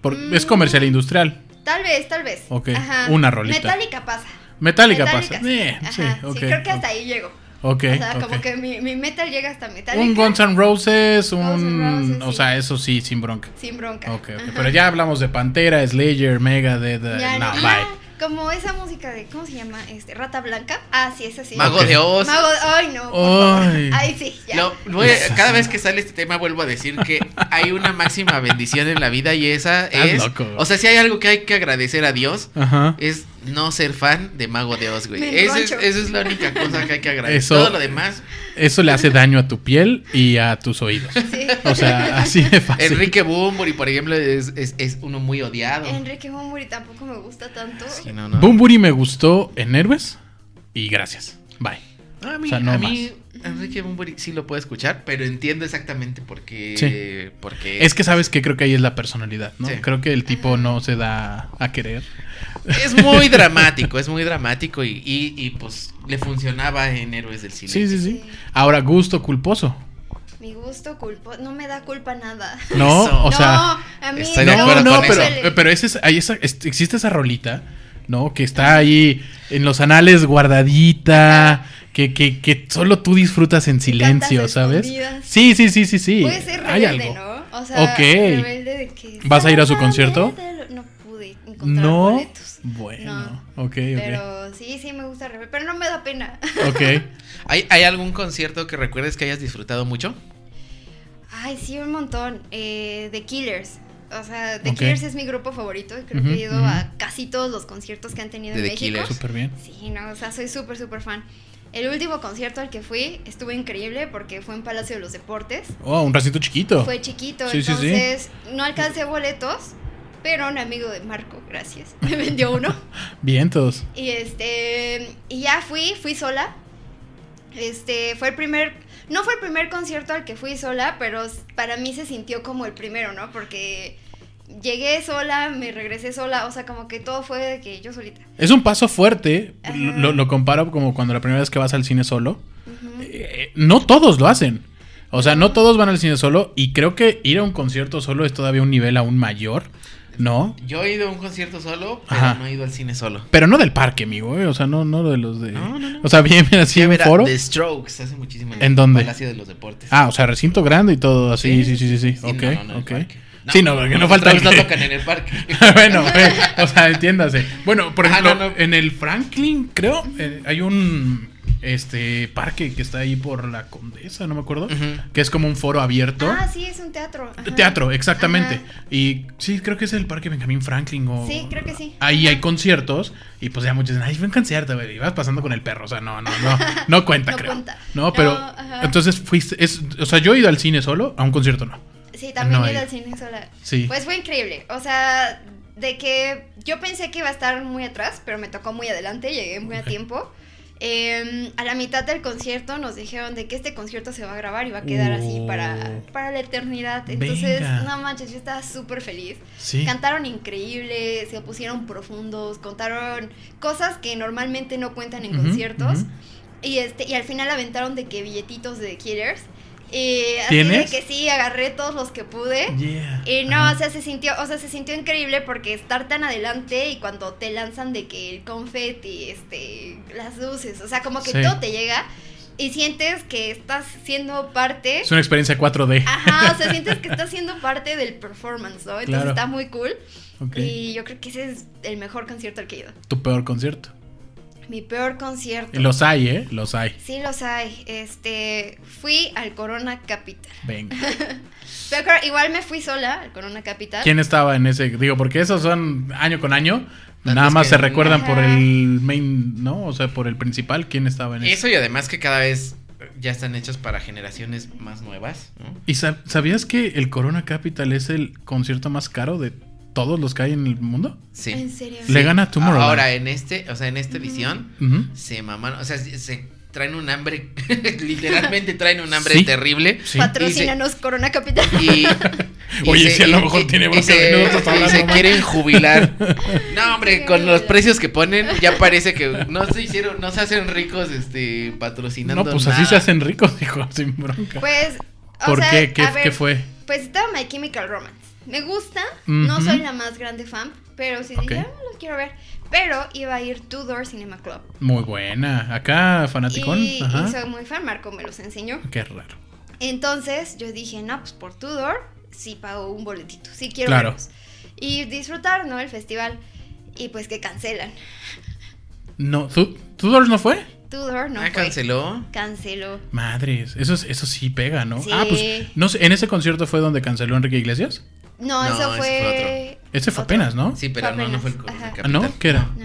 Por- Es Mm. comercial industrial. tal vez, tal vez. Ok, una rolita. Metallica pasa. Metallica, Metallica, pasa. sí. Eh, sí, sí, creo que hasta ahí llego. Ok, o sea, como que mi, mi metal llega hasta Metallica. Un Guns N' Roses, un... Guns N' Roses, o sea, eso sí, sin bronca. Sin bronca. Ok. Pero ya hablamos de Pantera, Slayer, Megadeth. eh, Ya, no, no. bye. Como esa música de, ¿cómo se llama? Este, Rata Blanca. Ah, sí, esa sí. Mago de Oz. Mago de... Ay, no, Ay. sí, ya. Lo- voy a- cada vez que sale este tema vuelvo a decir que hay una máxima bendición en la vida y esa Estás es, loco. o sea, si hay algo que hay que agradecer a Dios Ajá. es no ser fan de Mago de Oz, güey. Esa es, enroncho. esa es la única cosa que hay que agradecer. Eso- Todo lo demás, Eso le hace daño a tu piel y a tus oídos. Sí. O sea, así de fácil. Enrique Bumburi, por ejemplo, es, es- es uno muy odiado. Enrique Bumburi tampoco me gusta tanto. Sí, no, no. Bumburi me gustó en Héroes y gracias. Bye. A mí, O sea, no a mí Enrique Bunbury sí lo puedo escuchar, pero entiendo exactamente por qué. Sí. porque Es que sabes que creo que ahí es la personalidad, ¿no? Sí. Creo que el tipo no se da a querer. es muy dramático, es muy dramático y, y, y, pues le funcionaba en Héroes del Silencio. Sí, sí, sí. Ahora, gusto culposo. Mi gusto culpo, no me da culpa nada. No, Eso. o no, sea. a mí estoy de No, acuerdo no, con pero, eso. pero ese es, ahí esa- es- existe esa rolita, ¿no? Que está ahí en los anales guardadita, que, que, que solo tú disfrutas en silencio, ¿sabes? Sí, sí, sí, sí, sí. Puede ser Hay rebelde, algo. ¿no? O sea, Ok. rebelde de que ¿Vas a ir a su "Sálvame concierto? de lo-". No pude encontrar No. boletos. Bueno, No. ok, ok. Pero sí, sí me gusta rebelde, pero no me da pena. Ok. ¿Hay, ¿Hay algún concierto que recuerdes que hayas disfrutado mucho? Ay, sí, un montón. Eh, The Killers. O sea, The. Killers es mi grupo favorito. Creo que he ido a casi todos los conciertos que han tenido De en The México. Killers. Súper bien. Sí, no, o sea, soy súper, súper fan. El último concierto al que fui estuvo increíble porque fue en Palacio de los Deportes. Oh, un racito chiquito. Fue chiquito, Sí, sí, sí. entonces no alcancé boletos, pero un amigo de Marco, gracias, me vendió uno. Vientos. Y este, y ya fui, fui sola. Este, fue el primer, no fue el primer concierto al que fui sola, pero para mí se sintió como el primero, ¿no? Porque llegué sola, me regresé sola, o sea, como que todo fue de que yo solita. Es un paso fuerte. Lo, lo comparo como cuando la primera vez que vas al cine solo. Eh, no todos lo hacen. O sea, no todos van al cine solo. Y creo que ir a un concierto solo es todavía un nivel aún mayor. ¿No? Yo he ido a un concierto solo, pero Ajá. no he ido al cine solo. Pero no del parque, amigo. ¿eh? O sea, no, no de los de. No, no, no. O sea, bien, bien así en foro. The Strokes hace muchísimo ¿En dónde? Palacio de los Deportes. Ah, o sea, recinto grande y todo así. Sí, sí, sí, sí. Sí, ok, no, no, sí, no, porque no falta que- tocan en el parque. bueno, eh, o sea, entiéndase. Bueno, por Ajá, ejemplo, no, no. en el Franklin, creo, eh, hay un este parque que está ahí por la Condesa, no me acuerdo, que es como un foro abierto. Ah, sí, es un teatro. ajá. Teatro, exactamente. Ajá. Y sí, creo que es el Parque Benjamín Franklin o... Sí, creo que sí. Ahí Ajá. hay conciertos y pues ya muchos dicen, ay, fue un concierto, güey, y vas pasando con el perro, o sea, no, no, no, no cuenta, No creo. cuenta. No, pero No, entonces fuiste, es, o sea, yo he ido al cine solo, a un concierto no. Sí, también No hay. al cine sola. Sí. Pues fue increíble. O sea, de que yo pensé que iba a estar muy atrás, pero me tocó muy adelante, llegué muy a tiempo. Eh, a la mitad del concierto nos dijeron de que este concierto se va a grabar y va a quedar así para, Oh. para la eternidad. Entonces, Venga. no manches, yo estaba súper feliz. Sí. Cantaron increíble, se pusieron profundos, contaron cosas que normalmente no cuentan en Ujú, conciertos. ujú. Y este, y al final aventaron de que billetitos de Killers. Y así ¿Tienes? de que sí, agarré todos los que pude. Yeah. Y no, Ajá. o sea, se sintió, o sea, se sintió increíble porque estar tan adelante y cuando te lanzan de que el confeti, este, las luces, o sea, como que Sí. todo te llega y sientes que estás siendo parte. Es una experiencia 4D. Ajá, o sea, sientes que estás siendo parte del performance, ¿no? Entonces Claro. está muy cool. Ok. Y yo creo que ese es el mejor concierto al que he ido. Tu peor concierto. Mi peor concierto. Los hay, ¿eh? Los hay. Sí, los hay. Este, fui al Corona Capital. Venga. Pero claro, igual me fui sola al Corona Capital. ¿Quién estaba en ese? Digo, porque esos son año con año. Nada más que- se recuerdan Ajá. por el main, ¿no? O sea, por el principal. ¿Quién estaba en ese? Eso y además que cada vez ya están hechos para generaciones más nuevas, ¿no? ¿Y sab- sabías que el Corona Capital es el concierto más caro de todos los que hay en el mundo? Sí. ¿En serio? Le gana a Tomorrowland. Ahora, en este, o sea, en esta edición, se mamaron, o sea, se, traen un hambre, literalmente traen un hambre Sí. terrible. Sí. Patrocínanos Corona Capital. Y, y Oye, se- si a lo mejor y- tiene y bronca se, se quieren jubilar. No, hombre, con los precios que ponen, ya parece que no se hicieron, no se hacen ricos este patrocinando. No, pues así se hacen ricos, hijo, sin bronca. Pues, o ¿Por sea, qué? ¿Qué, ver, qué fue? Pues estaba My Chemical Romance. Me gusta, no soy la más grande fan, pero sí Ok. dije, ah, los quiero ver. Pero iba a ir Two Door Cinema Club. Muy buena. Acá, fanaticón. Y, soy muy fan, Marco me los enseñó. Qué raro. Entonces yo dije, no, pues por Tudor sí pago un boletito, sí quiero Claro. verlos. Y disfrutar, ¿no? El festival. Y pues que cancelan. No, ¿Tú- ¿Tudors no fue? Tudor no Ah, fue. canceló. Canceló. Madres, eso, es- eso sí pega, ¿no? Sí. Ah, pues, no sé, ¿en ese concierto fue donde canceló Enrique Iglesias? No, No, eso ese fue. Ese fue otro. apenas, ¿no? Sí, pero no, no fue el ajá. Ah, Capital. ¿no? ¿Qué era? No.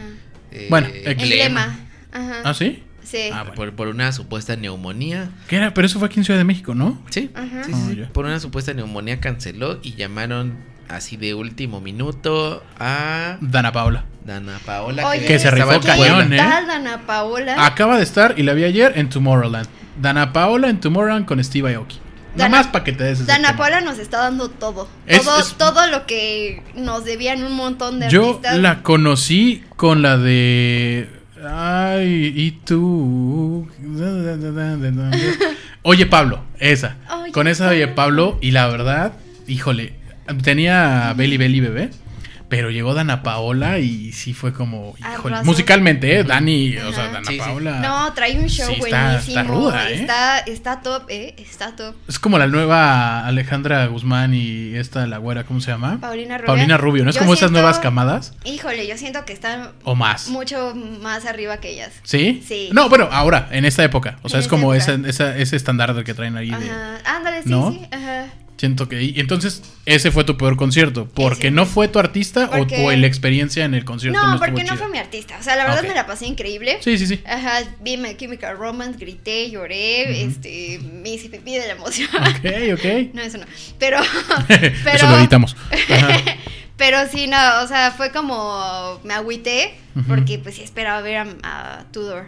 Eh, Bueno. Emblema. Ajá. ¿Ah, sí? Sí. Ah, bueno. Por, por una supuesta neumonía. ¿Qué era? Pero eso fue aquí en Ciudad de México, ¿no? Sí, Ajá. sí, sí, Ah, sí. Por una supuesta neumonía canceló y llamaron así de último minuto a Dana Paola. Dana Paola. Oye, Que se estaba rifó cañón, ¿Qué ¿eh? tal, Dana Paola? Acaba de estar y la vi ayer en Tomorrowland. Dana Paola en Tomorrowland con Steve Aoki. Nada más para que te des Dana nos está dando todo. Es- todo, es- todo lo que nos debían un montón de Yo artistas. la conocí con la de. Ay, y tú. Oye, Pablo, esa. Oye, con esa Oye, Pablo, y la verdad, híjole, tenía Belly Belly Bebé. Pero llegó Dana Paola y sí fue como, híjole, Arrasó. musicalmente, ¿eh? Dani, o sea. Dana Sí, sí. Paola. No, trae un show Sí, está- buenísimo. está ruda, ¿eh? está, está top, ¿eh? Está top. Es como la nueva Alejandra Guzmán y esta, la güera, ¿cómo se llama? Paulina Rubio. Paulina Rubio, ¿no es Yo como esas siento- nuevas camadas? Híjole, yo siento que están ¿O más? mucho más arriba que ellas. ¿Sí? Sí. No, bueno, ahora, en esta época. O sea, En es como esa, esa- ese estándar del que traen ahí de... Ajá. Ándale, sí, ¿No? sí. Ajá. Siento que... Y entonces, ese fue tu peor concierto. ¿Porque Ese. no fue tu artista o, Porque- o la experiencia en el concierto no, No, porque no fue mi artista. O sea, la verdad Ok. me la pasé increíble. Sí, sí, sí. Ajá, vi My Chemical Romance, grité, lloré, este, me hice pipí de la emoción. Ok, ok. No, eso no. Pero, Eso pero, lo editamos. Pero sí, no, o sea, fue como, me agüité, Ujú. porque pues sí esperaba ver a, a Tudor.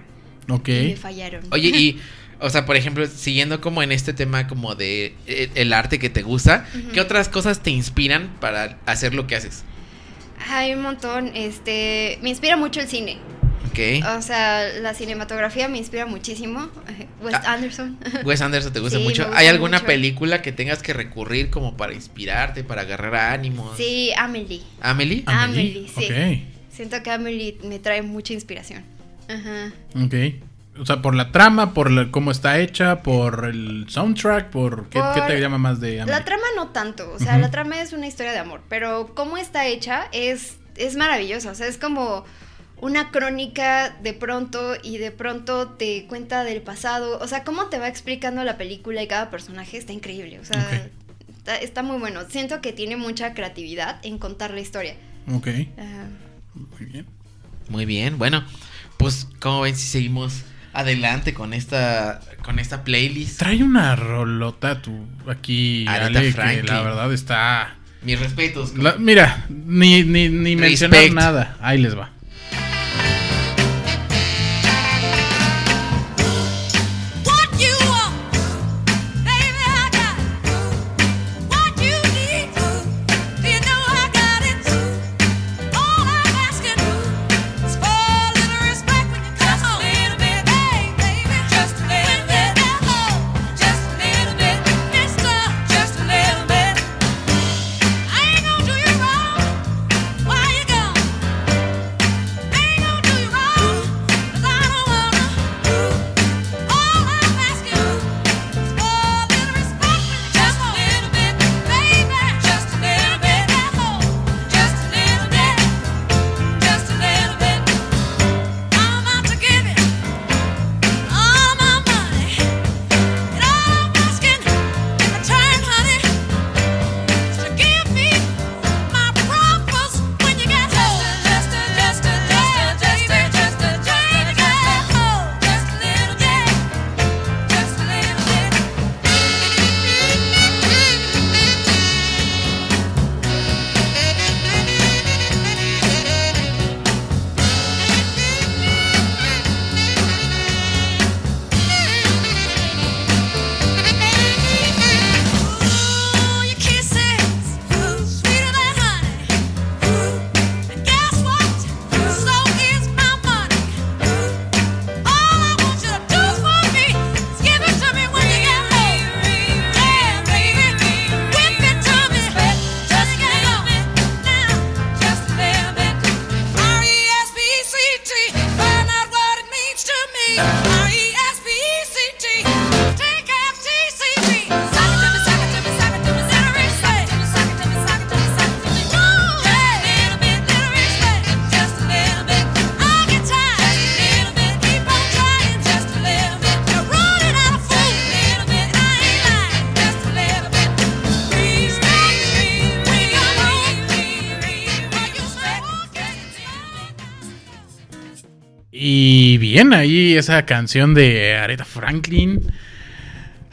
Ok. Y me fallaron. Oye, y, o sea, por ejemplo, siguiendo como en este tema como de eh, el arte que te gusta, ¿qué otras cosas te inspiran para hacer lo que haces? Hay un montón, este, me inspira mucho el cine. Ok. O sea, la cinematografía me inspira muchísimo. Wes Ah. Anderson. Wes Anderson te gusta Sí, mucho. gusta ¿Hay alguna mucho. película que tengas que recurrir como para inspirarte, para agarrar ánimos? Sí, Amelie. ¿Amelie? Amelie, sí. Ok. Siento que Amelie me trae mucha inspiración. Ajá. Ok. O sea, por la trama, por la- cómo está hecha, por el soundtrack, por qué, qué te llama más de Amelie? La trama no tanto, o sea, la trama es una historia de amor, pero cómo está hecha es, es maravillosa, o sea, es como una crónica de pronto y de pronto te cuenta del pasado, o sea, cómo te va explicando la película y cada personaje está increíble, o sea, está, está muy bueno, siento que tiene mucha creatividad en contar la historia. Ok. Ajá. Muy bien. Muy bien, bueno, pues como ven si seguimos adelante con esta con esta playlist. Trae una rolota tú aquí, Aretha Ale, que Franklin. la verdad está... Mis respetos. La- mira, ni, ni, ni mencionar nada. Ahí les va. Ahí esa canción de Aretha Franklin.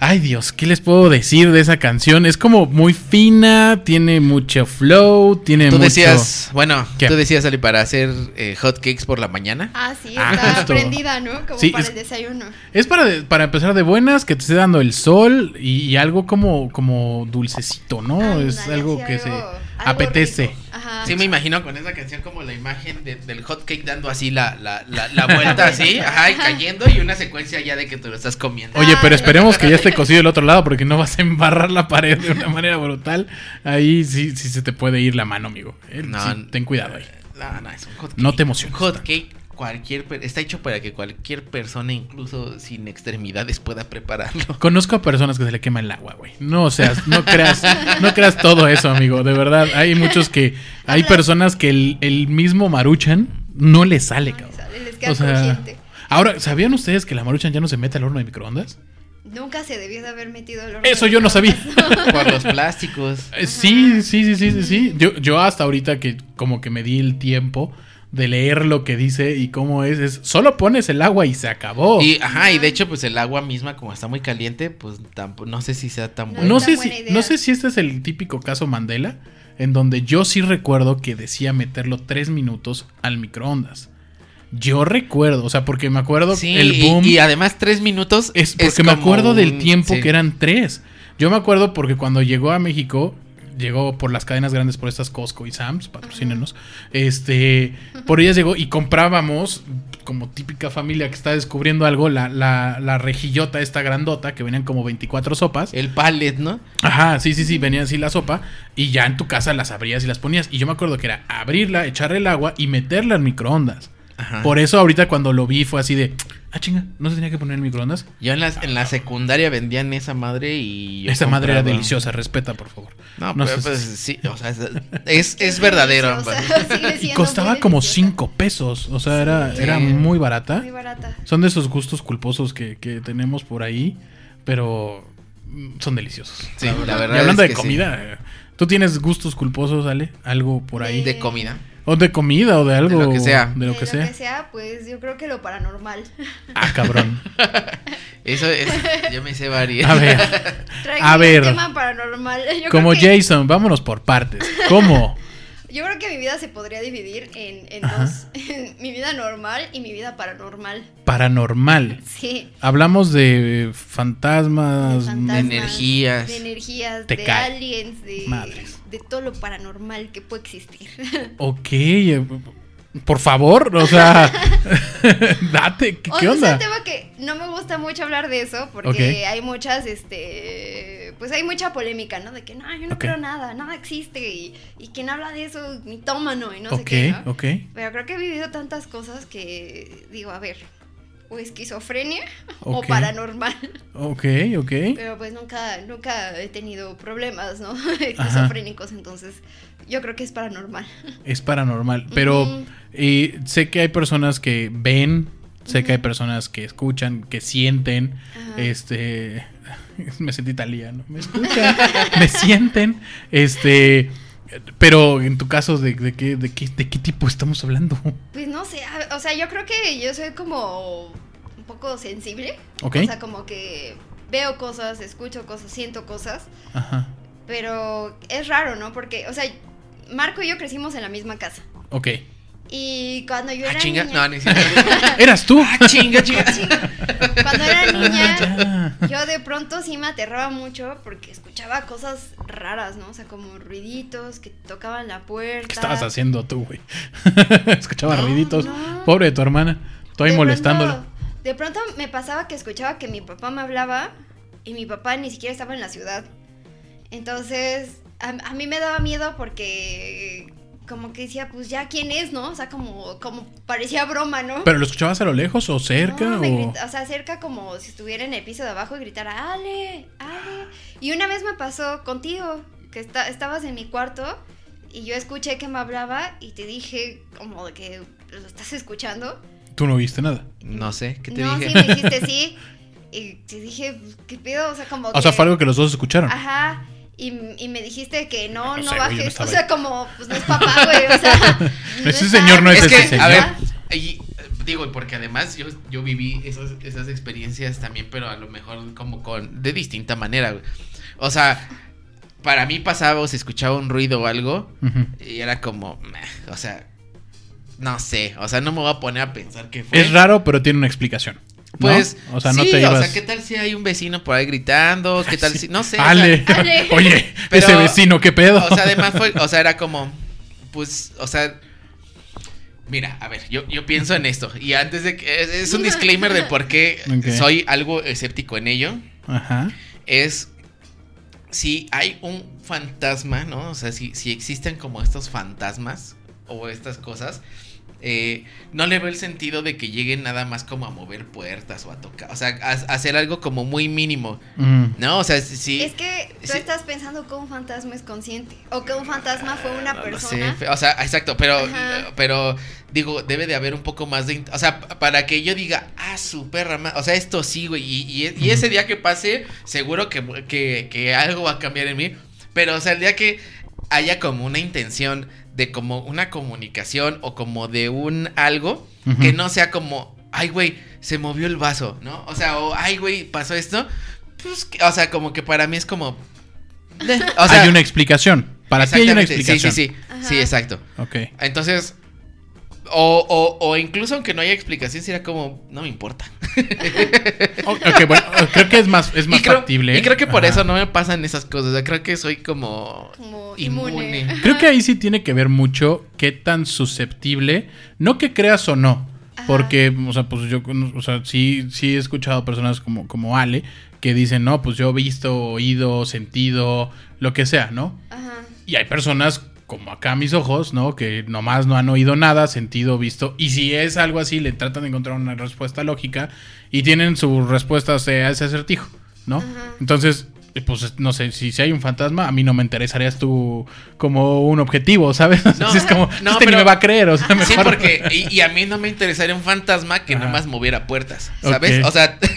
Ay Dios, ¿qué les puedo decir de esa canción? Es como muy fina, tiene mucho flow, tiene Tú mucho... decías, bueno, ¿Qué? tú decías, Ali, para hacer eh, hot cakes por la mañana. Ah, sí, Ah, está prendida, ¿no? Como Sí, para es- el desayuno. Es para, para empezar de buenas, que te esté dando el sol y, y algo como, como dulcecito, ¿no? es algo que se algo apetece. rico. Ajá. Sí, me imagino con esa canción como la imagen de- del hot cake dando así la, la, la, la vuelta así, ajá, y cayendo y una secuencia ya de que te lo estás comiendo. Oye, pero esperemos que ya esté cocido el otro lado porque no vas a embarrar la pared de una manera brutal. Ahí sí, sí se te puede ir la mano, amigo. Eh, No, sí, ten cuidado ahí. No, no, es un hot cake. No te emociones Un hot cake, cualquier, está hecho para que cualquier persona, incluso sin extremidades, pueda prepararlo. Conozco a personas que se le quema el agua, güey. No seas, no creas, no creas todo eso, amigo. De verdad, hay muchos que, hay personas que el, el mismo maruchan no le sale, No le cabrón. sale, les queda O sea, ahora, ¿sabían ustedes que la maruchan ya no se mete al horno de microondas? Nunca se debió de haber metido el horno. Eso de yo no sabía. Por los plásticos. Eh, Sí, sí, sí, sí, sí, sí. Yo, yo hasta ahorita que como que me di el tiempo de leer lo que dice y cómo es, es solo pones el agua y se acabó. Y, ajá, y de hecho, pues el agua misma, como está muy caliente, pues tampoco, no sé si sea tan No, bueno. no sé si, idea. no sé si este es el típico caso Mandela, en donde yo sí recuerdo que decía meterlo tres minutos al microondas. Yo recuerdo, o sea, porque me acuerdo Sí, el y- boom. y, además tres minutos Es porque me como acuerdo del tiempo sí. que eran tres. Yo me acuerdo porque cuando llegó a México, llegó por las cadenas grandes, por estas Costco y Sam's, patrocínenos. Este, por ellas llegó y comprábamos, como típica familia que está descubriendo algo, la, la, la rejillota esta grandota, que venían como 24 sopas. El pallet, ¿no? Ajá, sí, sí, sí, venía así la sopa y ya en tu casa las abrías y las ponías. Y yo me acuerdo que era abrirla, echarle el agua y meterla en microondas. Ajá. Por eso ahorita cuando lo vi fue así de, ah, chinga, ¿no se tenía que poner en microondas? Yo en, las, en la secundaria vendían esa madre y... yo Esa madre era deliciosa, respeta, por favor. No, No pero sé pues sí, o sea, es, es, es verdadero. sigue Y costaba como deliciosa. 5 pesos, o sea, era, Sí. era muy barata. Muy barata. Son de esos gustos culposos que, que tenemos por ahí, pero mm, son deliciosos. Sí, la verdad Y hablando es de que sí. comida, eh, ¿tú tienes gustos culposos, Ale? ¿Algo por ahí? De comida. O de comida o de algo. lo que sea. De lo que sea. pues yo creo que lo paranormal. Ah, cabrón. Eso es, yo me sé varias. A ver, Traigo A un ver. tema paranormal. Yo como creo que- Jason, vámonos por partes. ¿Cómo? Yo creo que mi vida se podría dividir en, en dos. mi vida normal y mi vida paranormal. Paranormal. Sí. Hablamos de fantasmas. De fantasmas, energías. De energías, de cae. aliens, de, Madres. de todo lo paranormal que puede existir. Ok. Por favor, o sea, date, ¿qué, O sea, onda? es un tema que no me gusta mucho hablar de eso porque hay muchas, este, pues hay mucha polémica, ¿no? De que no, yo no creo nada, nada existe y, y quien habla de eso, mitómano y no sé qué, ¿no? ok. Pero creo que he vivido tantas cosas que digo, a ver, o esquizofrenia o paranormal. Ok, ok. Pero pues nunca, nunca he tenido problemas, ¿no? Esquizofrénicos, entonces yo creo que es paranormal. Es paranormal. Pero eh, sé que hay personas que ven, sé que hay personas que escuchan, que sienten. Este. Me sentí italiano. Me escuchan, me sienten. Este. Pero en tu caso, ¿de, de, qué, de, qué, ¿de qué tipo estamos hablando? Pues no sé, o sea, yo creo que yo soy como un poco sensible. Ok. O sea, como que veo cosas, escucho cosas, siento cosas, Ajá. pero es raro, ¿no? Porque, o sea, Marco y yo crecimos en la misma casa. Ok. Y cuando yo Ah, era chinga. niña, No, ni siquiera. ¿Eras tú? Ah, chinga, chinga. cuando era niña, Ah, ya. yo de pronto sí me aterraba mucho porque escuchaba cosas raras, ¿no? O sea, como ruiditos que tocaban la puerta. ¿Qué estabas haciendo tú, güey? Escuchaba No, ruiditos. no. Pobre de tu hermana. Estoy De molestándola. pronto- de pronto me pasaba que escuchaba que mi papá me hablaba y mi papá ni siquiera estaba en la ciudad. Entonces, a, a mí me daba miedo porque como que decía, pues ya quién es, ¿no? O sea, como, como parecía broma, ¿no? ¿Pero lo escuchabas a lo lejos o cerca? No, o... grita- o sea, cerca como si estuviera en el piso de abajo y gritara, Ale, Ale. Y una vez me pasó contigo, que esta- estabas en mi cuarto y yo escuché que me hablaba y te dije como de que lo estás escuchando. Tú no viste nada. No sé, ¿qué te no, dije? sí, me dijiste sí. Y te dije, pues, ¿qué pedo? O sea, como O sea, fue algo que los dos escucharon. Ajá. Y, y me dijiste que no, No no, sé, güey, yo no bajes. o sea, como, pues no es papá, güey. O sea. no Ese señor no es Es ese que, señor. a ver, y, digo, ¿y por porque además yo, yo viví esos- esas experiencias también, pero a lo mejor como con de distinta manera. güey. O sea, para mí pasaba o se escuchaba un ruido o algo y era como, meh, o sea, no sé, o sea, no me voy a poner a pensar que fue. Es raro, pero tiene una explicación. ¿No? Pues, o sea, no sí, te o sea, ¿qué tal si hay un vecino por ahí gritando? ¿Qué tal si, no sé? o sea, Ale, Ale. oye, Pero- ese vecino, ¿qué pedo? O sea, además fue, o sea, era como, pues, o sea, mira, a ver, yo, yo pienso en esto y antes de que, es, es un disclaimer de por qué soy algo escéptico en ello, Ajá. es si hay un fantasma, ¿no? O sea, si, si existen como estos fantasmas o estas cosas, eh, no le veo el sentido de que lleguen nada más como a mover puertas o a tocar, o sea, a, a hacer algo como muy mínimo, Mm. ¿no? O sea, sí. Es que tú sí. estás pensando que un fantasma es consciente. O que un fantasma fue una No lo persona. sé, o sea, exacto, pero, Ajá. pero digo, debe de haber un poco más de, o sea, pa- para que yo diga, ah, su perra, o sea, esto sí, güey, y, y- y ese día que pase, seguro que, que, que algo va a cambiar en mí, pero, o sea, el día que haya como una intención de como una comunicación o como de un algo, que no sea como, ay, güey, se movió el vaso, ¿no? O sea, o, ay, güey, pasó esto, pues, que- o sea, como que para mí es como... de- o sea, hay una explicación. Para ti hay una explicación. Sí, sí, sí. Ajá. Sí, exacto. Ok. Entonces, o, o, o incluso aunque no haya explicación, sería como, no me importa. Ok, bueno, creo que es más, es más y, creo, factible. y creo que por Ajá. eso no me pasan esas cosas. Creo que soy como Como inmune. inmune. Creo que ahí sí tiene que ver mucho qué tan susceptible, no que creas o no, Ajá. porque, o sea, pues yo, o sea, sí, sí he escuchado personas como, como Ale que dicen, no, pues yo he visto, oído, sentido, lo que sea, ¿no? Ajá. Y hay personas como acá a mis ojos, ¿no? Que nomás no han oído nada, sentido, visto. Y si es algo así, le tratan de encontrar una respuesta lógica y tienen su respuesta a ese acertijo, ¿no? Entonces, eh, pues no sé, si, si hay un fantasma, a mí no me interesarías tú como un objetivo, ¿sabes? No, Así es como, no, este ni me va a creer, o sea, mejor. Sí, porque. Y, y a mí no me interesaría un fantasma que nomás moviera puertas. ¿Sabes? O sea,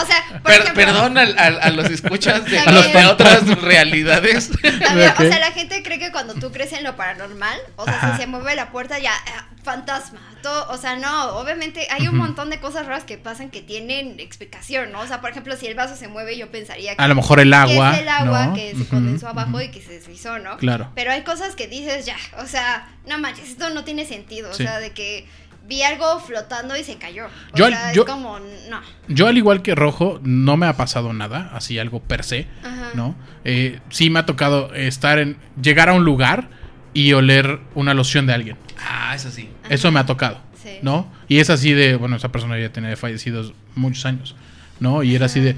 O sea, por per- ejemplo, perdón al- al- a, los escuchas de, A los de otras realidades. también, o sea, la gente que cuando tú crees en lo paranormal, o sea, Ajá. si se mueve la puerta ya, eh, fantasma. Todo, o sea, no, obviamente hay un montón de cosas raras que pasan que tienen explicación, ¿no? O sea, por ejemplo, si el vaso se mueve, yo pensaría que, A lo mejor el que agua. es el agua ¿no? que se condensó abajo y que se deslizó, ¿no? Claro. Pero hay cosas que dices ya, o sea, no manches, esto no tiene sentido, Sí. o sea, de que vi algo flotando y se cayó. O Yo- sea, yo- es como, no. Yo, al igual que Rojo, no me ha pasado nada, así algo per se, Ajá. ¿no? Eh, sí me ha tocado estar en. llegar a un lugar y oler una loción de alguien. Ah, eso sí. Eso me ha tocado, Sí. ¿no? Y es así de, bueno, esa persona ya tenía fallecidos muchos años, ¿no? Y era así de...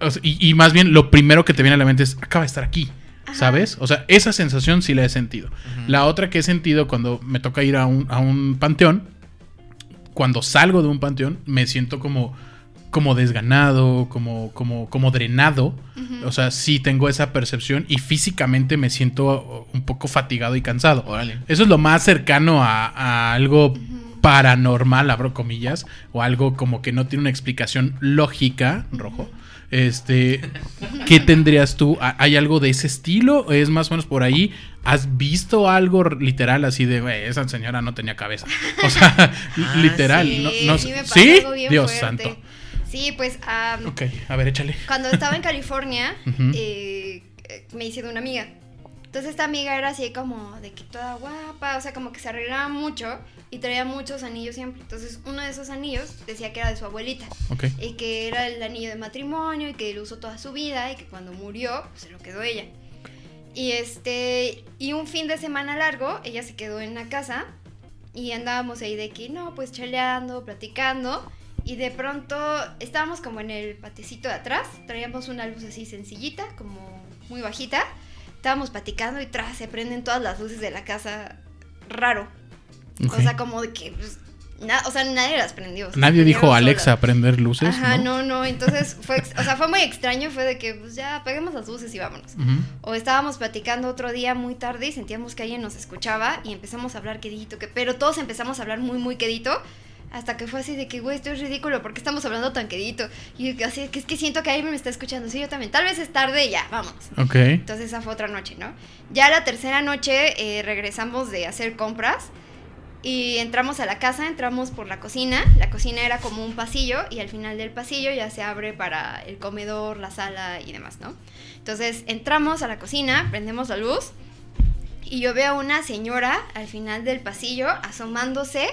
o sea, y, y más bien lo primero que te viene a la mente es, acaba de estar aquí, Ajá. ¿sabes? O sea, esa sensación sí la he sentido. La otra que he sentido cuando me toca ir a un, a un panteón, cuando salgo de un panteón, me siento como como desganado, como, como, como drenado. O sea, sí tengo esa percepción y físicamente me siento un poco fatigado y cansado. Órale. Eso es lo más cercano a, a algo paranormal, abro comillas, o algo como que no tiene una explicación lógica, rojo. Este, ¿qué tendrías tú? ¿Ha- ¿Hay algo de ese estilo? ¿Es más o menos por ahí? ¿Has visto algo literal así de, güey, esa señora no tenía cabeza? O sea, Ah, literal. Sí, no, no- sí me pasó ¿Sí? algo bien Dios fuerte. santo. Sí, pues am, Ok, a ver, échale. cuando estaba en California, eh, eh, me hice de una amiga. Entonces esta amiga era así como de que toda guapa, o sea, como que se arreglaba mucho y traía muchos anillos siempre. Entonces uno de esos anillos decía que era de su abuelita Ok. y que era el anillo de matrimonio y que lo usó toda su vida y que cuando murió pues, se lo quedó ella. Y este y un fin de semana largo ella se quedó en la casa y andábamos ahí de que no, pues chaleando, platicando y de pronto estábamos como en el patecito de atrás, traíamos una luz así sencillita, como muy bajita. Estábamos platicando y tras se prenden todas las luces de la casa raro. O sea, como de que pues, na- o sea, nadie las prendió. o sea, Nadie dijo Alexa solas. prender luces. Ajá, ¿no? no, no, entonces fue, o sea, fue muy extraño, fue de que pues ya apaguemos las luces y vámonos. O estábamos platicando otro día muy tarde y sentíamos que alguien nos escuchaba y empezamos a hablar quedito, que, pero todos empezamos a hablar muy, muy quedito. Hasta que fue así de que, güey, esto es ridículo, ¿por qué estamos hablando tan quedito? Y así, que es que siento que alguien me está escuchando. Sí, yo también. Tal vez es tarde y ya, vamos. Ok. Entonces esa fue otra noche, ¿no? Ya la tercera noche eh, regresamos de hacer compras Y entramos a la casa, entramos por la cocina. La cocina era como un pasillo y al final del pasillo ya se abre para el comedor, la sala y demás, ¿no? Entonces entramos a la cocina, prendemos la luz y yo veo a una señora al final del pasillo asomándose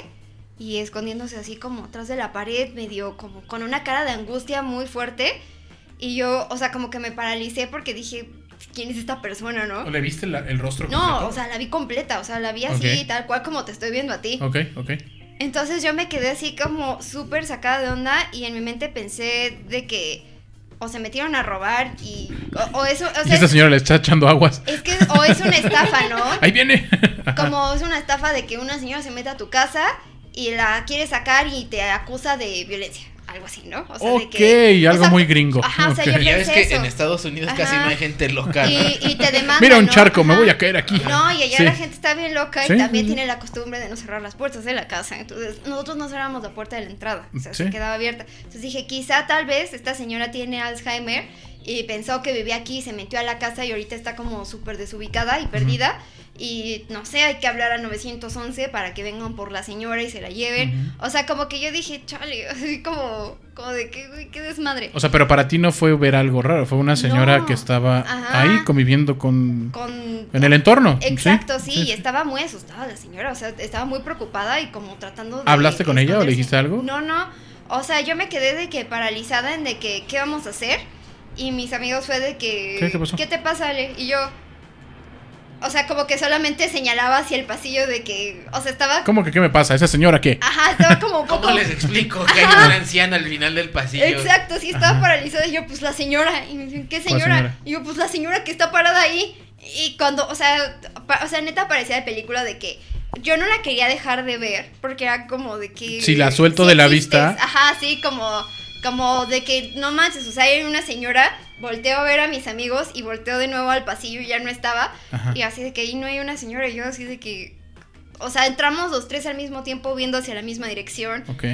y escondiéndose así como atrás de la pared, medio como con una cara de angustia muy fuerte. Y yo, o sea, como que me paralicé porque dije, ¿quién es esta persona, no? ¿O ¿Le viste la- el rostro No, completo? o sea, la vi completa, o sea, la vi así, tal cual como te estoy viendo a ti. Ok, ok. Entonces yo me quedé así como súper sacada de onda y en mi mente pensé de que o se metieron a robar y o, o eso, o Y sea, esta señora le está echando aguas. es que o es una estafa, ¿no? Ahí viene. Como es una estafa de que una señora se mete a tu casa y la quiere sacar y te acusa de violencia, algo así, ¿no? O de Ok, que- algo o sea, muy gringo. Ajá, o sea, yo ya ves que eso. en Estados Unidos Ajá. casi no hay gente loca. ¿no? Y, y te demanda. Mira un ¿no? charco, me voy a caer aquí. No, y allá Sí. la gente está bien loca Sí, y también tiene la costumbre de no cerrar las puertas de la casa. Entonces, nosotros no cerramos la puerta de la entrada. O sea, Sí. se quedaba abierta. Entonces dije, quizá tal vez esta señora tiene Alzheimer y pensó que vivía aquí, se metió a la casa y ahorita está como súper desubicada y perdida. Y no sé, hay que hablar a 911 para que vengan por la señora y se la lleven. O sea, como que yo dije, chale, así como, como de que, güey, qué desmadre. O sea, pero para ti no fue ver algo raro, fue una señora No. que estaba Ajá. ahí conviviendo con... Con En el entorno. ¿sí? Exacto, sí, y estaba muy asustada la señora, o sea, estaba muy preocupada y como tratando de... ¿Hablaste con ella o le dijiste algo? No, no, o sea, yo me quedé de que paralizada en de que, ¿qué vamos a hacer? Y mis amigos fue de que... ¿Qué? ¿Qué pasó? te pasa, Ale? Y yo... O sea, como que solamente señalaba hacia el pasillo de que... O sea, estaba... ¿Cómo que qué me pasa? ¿Esa señora qué? Ajá, estaba como un poco... ¿Cómo les explico que hay una anciana al final del pasillo? Exacto, sí, estaba Ajá. paralizada. Y yo, pues la señora. Y me dicen, ¿qué ¿Cuál señora? señora? Y yo, pues la señora que está parada ahí. Y cuando, o sea, pa- o sea, neta parecía de película de que yo no la quería dejar de ver. Porque era como de que. Si la suelto sí de la existes. vista. Ajá, sí, como, como de que no manches. O sea, hay una señora. Volteo a ver a mis amigos y volteo de nuevo al pasillo y ya no estaba. Ajá. Y así de que ahí no hay una señora. Y yo así de que. O sea, entramos los tres al mismo tiempo viendo hacia la misma dirección. Ok.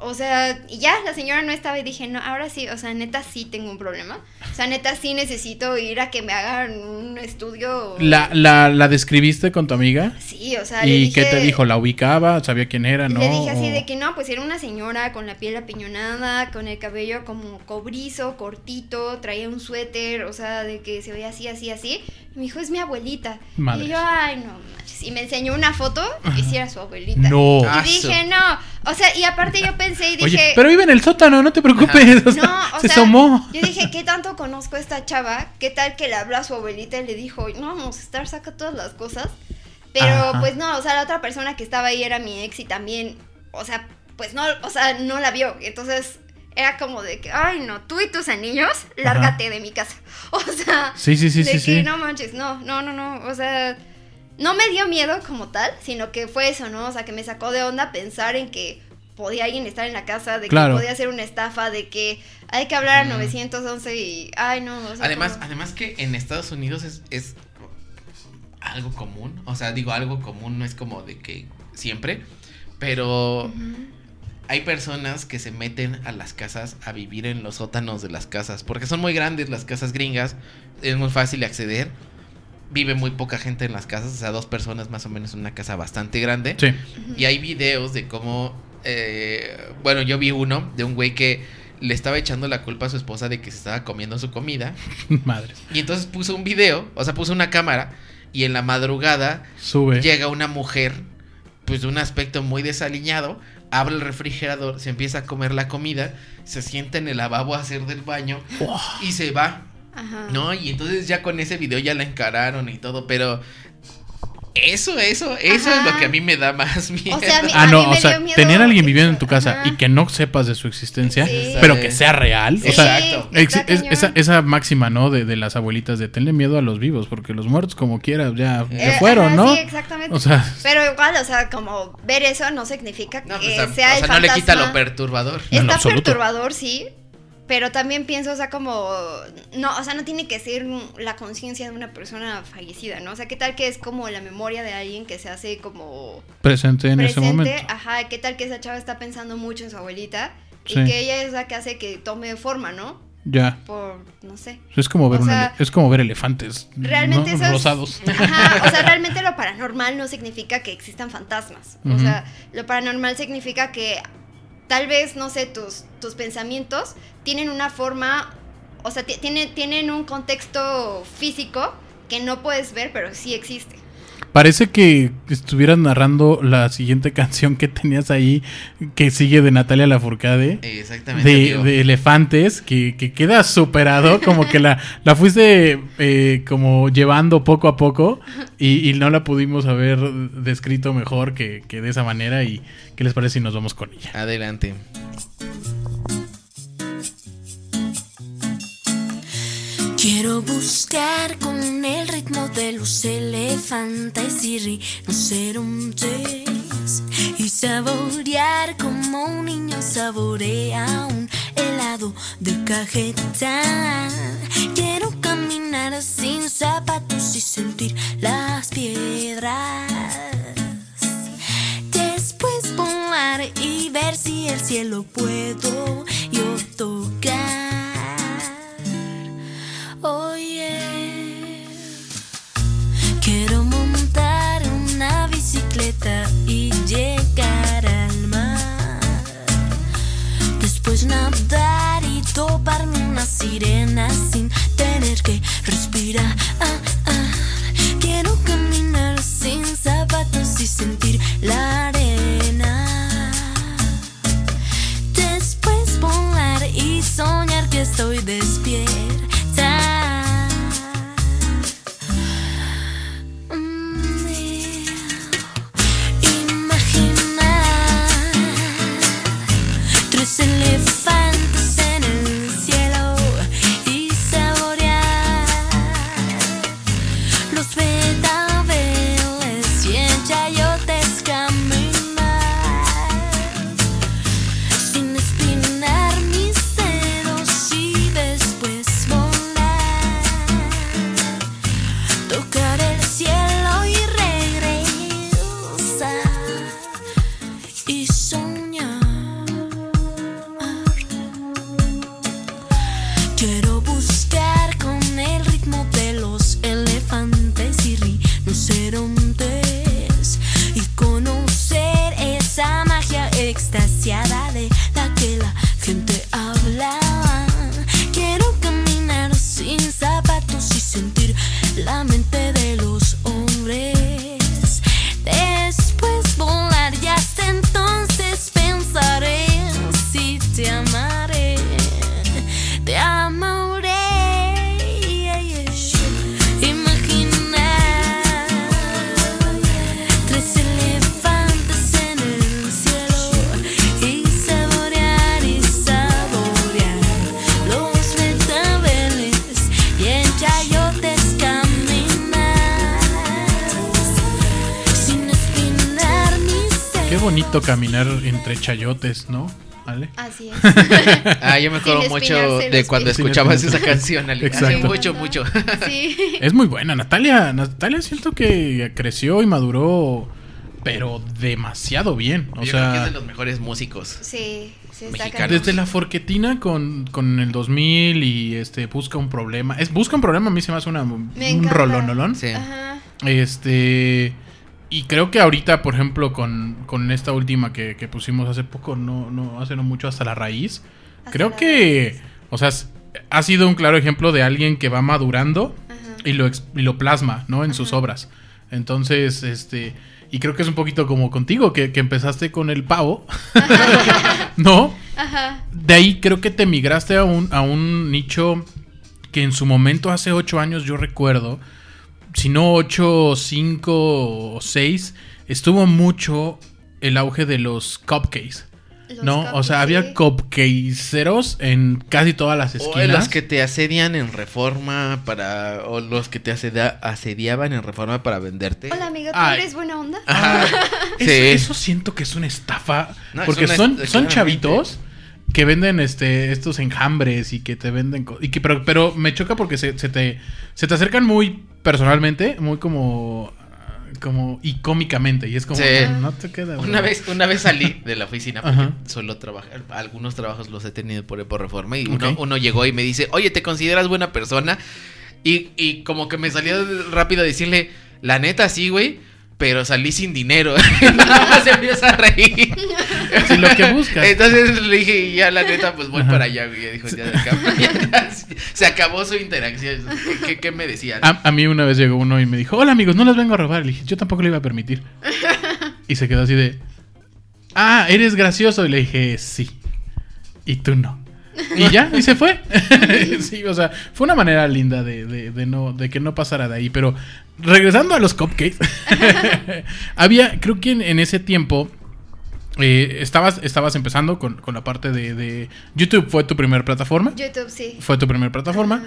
O sea, y ya la señora no estaba y dije, no, ahora sí, o sea, neta sí tengo un problema. O sea, neta sí necesito ir a que me hagan un estudio. ¿La, la, la describiste con tu amiga? Sí, o sea, le ¿Y dije- qué te dijo? ¿La ubicaba? ¿Sabía quién era? ¿No? Le dije así ¿O- de que no, pues era una señora con la piel apiñonada, con el cabello como cobrizo, cortito, traía un suéter, o sea, de que se veía así, así, así. Y me dijo, es mi abuelita. Madres. Y yo, ay, no manches. Y me enseñó una foto y sí era su abuelita. No. Y dije, no. O sea, y aparte yo pensé y dije. Oye, pero vive en el sótano, no te preocupes. o sea, No, o se sea, asomó. yo dije, ¿qué tanto conozco a esta chava? ¿Qué tal que le habló a su abuelita y le dijo, no, vamos a estar, saca todas las cosas? Pero Ajá. pues no, o sea, la otra persona que estaba ahí era mi ex y también, o sea, pues no, o sea, no la vio. Entonces era como de que, ay, no, tú y tus anillos, lárgate de mi casa. O sea, Sí, sí, sí, de sí, que sí. no manches, no, no, no, no, o sea, no me dio miedo como tal, sino que fue eso, ¿no? O sea, que me sacó de onda pensar en que podía alguien estar en la casa, de Claro. que podía ser una estafa, de que hay que hablar a 911 y, ay, no, o sea, Además, como- además que en Estados Unidos es, es algo común. O sea, digo algo común, no es como de que siempre. Pero hay personas que se meten a las casas a vivir en los sótanos de las casas. Porque son muy grandes las casas gringas. Es muy fácil de acceder. Vive muy poca gente en las casas. O sea, dos personas más o menos en una casa bastante grande. Sí. Y hay videos de cómo. eh, bueno, yo vi uno de un güey que le estaba echando la culpa a su esposa de que se estaba comiendo su comida. Madre. Y entonces puso un video, o sea, puso una cámara. Y en la madrugada Sube. llega una mujer, pues de un aspecto muy desaliñado. Abre el refrigerador, se empieza a comer la comida, se sienta en el lavabo a hacer del baño y se va. Ajá. ¿No? Y entonces ya con ese video ya la encararon y todo, pero eso, eso, eso Ajá. es lo que a mí me da más miedo. O sea, a mí- Ah, a no, mí o me sea, dio miedo tener a alguien viviendo en tu casa ajá. y que no sepas de su existencia, Sí. pero que sea real. Sí, o sea, Exacto. ex- es- esa, esa máxima, ¿no? De, de las abuelitas de tenle miedo a los vivos, porque los muertos, como quieras, ya, ya Eh, fueron, ¿no? Sí, exactamente. O sea, Pero igual, o sea, como ver eso no significa No, que pues, a- sea o el sea, no le quita lo perturbador. Está perturbador, sí. Pero también pienso, o sea, como. No, o sea, no tiene que ser la conciencia de una persona fallecida, ¿no? O sea, ¿qué tal que es como la memoria de alguien que se hace como. presente en ese presente? momento. Ajá, ¿qué tal que esa chava está pensando mucho en su abuelita? Sí. Y que ella es la que hace que tome forma, ¿no? Ya. por, no sé. Es como ver, O un sea, ele- es como ver elefantes. Realmente ¿no? rosados. Ajá, o sea, realmente lo paranormal no significa que existan fantasmas. O sea, lo paranormal significa que tal vez, no sé, tus, tus pensamientos tienen una forma, o sea, ti- tiene- tienen un contexto físico que no puedes ver, pero sí existe. Parece que estuvieras narrando la siguiente canción que tenías ahí, que sigue de Natalia Lafourcade. Exactamente. De, elefantes, que, que queda superado, como que la, la fuiste eh, como llevando poco a poco y, y no la pudimos haber descrito mejor que, que de esa manera. ¿Y qué les parece si nos vamos con ella? Adelante. Quiero buscar con el ritmo de los elefantes y rinocerontes y saborear como un niño saborea un helado de cajeta. Quiero caminar sin zapatos y sentir las piedras. Después volar y ver si el cielo puedo yo tocar. Y llegar al mar. Después nadar y toparme una sirena sin tener que respirar. Quiero caminar sin zapatos y sentir la arena. Después volar y soñar que estoy despierta. Tres elefantes en Qué bonito caminar entre chayotes, ¿no? ¿Ale? Así es. Ah, yo me acuerdo mucho de cuando pies. Escuchabas esa canción, Ale. Hace Exacto. mucho, mucho. Sí. Es muy buena, Natalia. Natalia siento que creció y maduró, pero demasiado bien. O Yo creo que es sea, de los mejores músicos. Sí, sí está Mexicanos. desde la forquetina con, con el 2000 y este Busca un problema. Es Busca un problema, a mí se me hace una, Me un encanta. rolonolón. Sí. Ajá. Este. Y creo que ahorita, por ejemplo, con, con esta última que, que pusimos hace poco, no, no, hace no mucho, hasta la raíz. Hasta creo la que. raíz. O sea, ha sido un claro ejemplo de alguien que va madurando y lo, y lo plasma, ¿no? En sus obras. Entonces, este. Y creo que es un poquito como contigo, que, que empezaste con el pavo. ¿No? Ajá. De ahí creo que te migraste a un, a un nicho que en su momento, hace ocho años, yo recuerdo, si no ocho, cinco o seis, estuvo mucho el auge de los cupcakes. Los ¿No? O sea, había cupcakeseros en casi todas las O esquinas. los que te asedian en reforma para. O los que te asedia- asediaban en reforma para venderte. Hola, amigo, ¿tú Ay. eres buena onda? Ajá. Eso, Sí. eso siento que es una estafa. No, es porque una son, est- son chavitos que venden este estos enjambres y que te venden. Y que, pero, pero me choca porque se, se te, se te acercan muy personalmente, muy como. como y cómicamente y es como Sí. no te queda. Una vez, una vez salí de la oficina porque suelo trabajar, algunos trabajos los he tenido por, por reforma y uno, uno llegó y me dice, oye, ¿te consideras buena persona? Y, y como que me salió rápido decirle, la neta sí, güey, pero salí sin dinero. Nada más se empieza a reír. Sí, lo que buscas. Entonces le dije, y ya la neta, pues voy Ajá. para allá, güey. Ya dijo, ya se acabó, ya se acabó su interacción. ¿Qué, qué, qué me decían? A, a mí una vez llegó uno y me dijo, hola amigos, no los vengo a robar. Le dije, yo tampoco le iba a permitir. Y se quedó así de, ah, eres gracioso. Y le dije, sí. Y tú no. Y ya, y se fue. sí, o sea, fue una manera linda de, de- de no, de que no pasara de ahí. Pero regresando a los cupcakes, había, creo que en, en ese tiempo eh, estabas, estabas empezando con, con la parte de, de YouTube. ¿Fue tu primera plataforma? YouTube, sí. fue tu primera plataforma.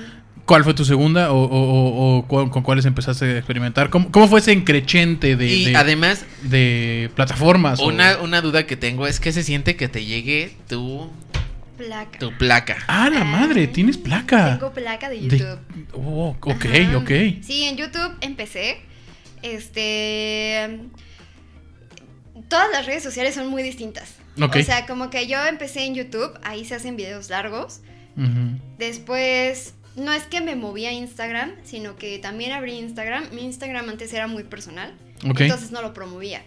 ¿Cuál fue tu segunda? ¿O, o- o- o cu- con cuáles empezaste a experimentar? ¿Cómo, cómo fue ese encrechente de, y de- además, de plataformas? o- una, una duda que tengo es que se siente que te llegue tu, Placa. tu placa. Ah, la madre, tienes placa. Tengo placa de De- YouTube. Oh, ok, Ajá. ok. Sí, en YouTube empecé. Este. Todas las redes sociales son muy distintas. Ok. O sea, como que yo empecé en YouTube, ahí se hacen videos largos. Ujú. Después, no es que me moví a Instagram, sino que también abrí Instagram. Mi Instagram antes era muy personal, Ok. entonces no lo promovía.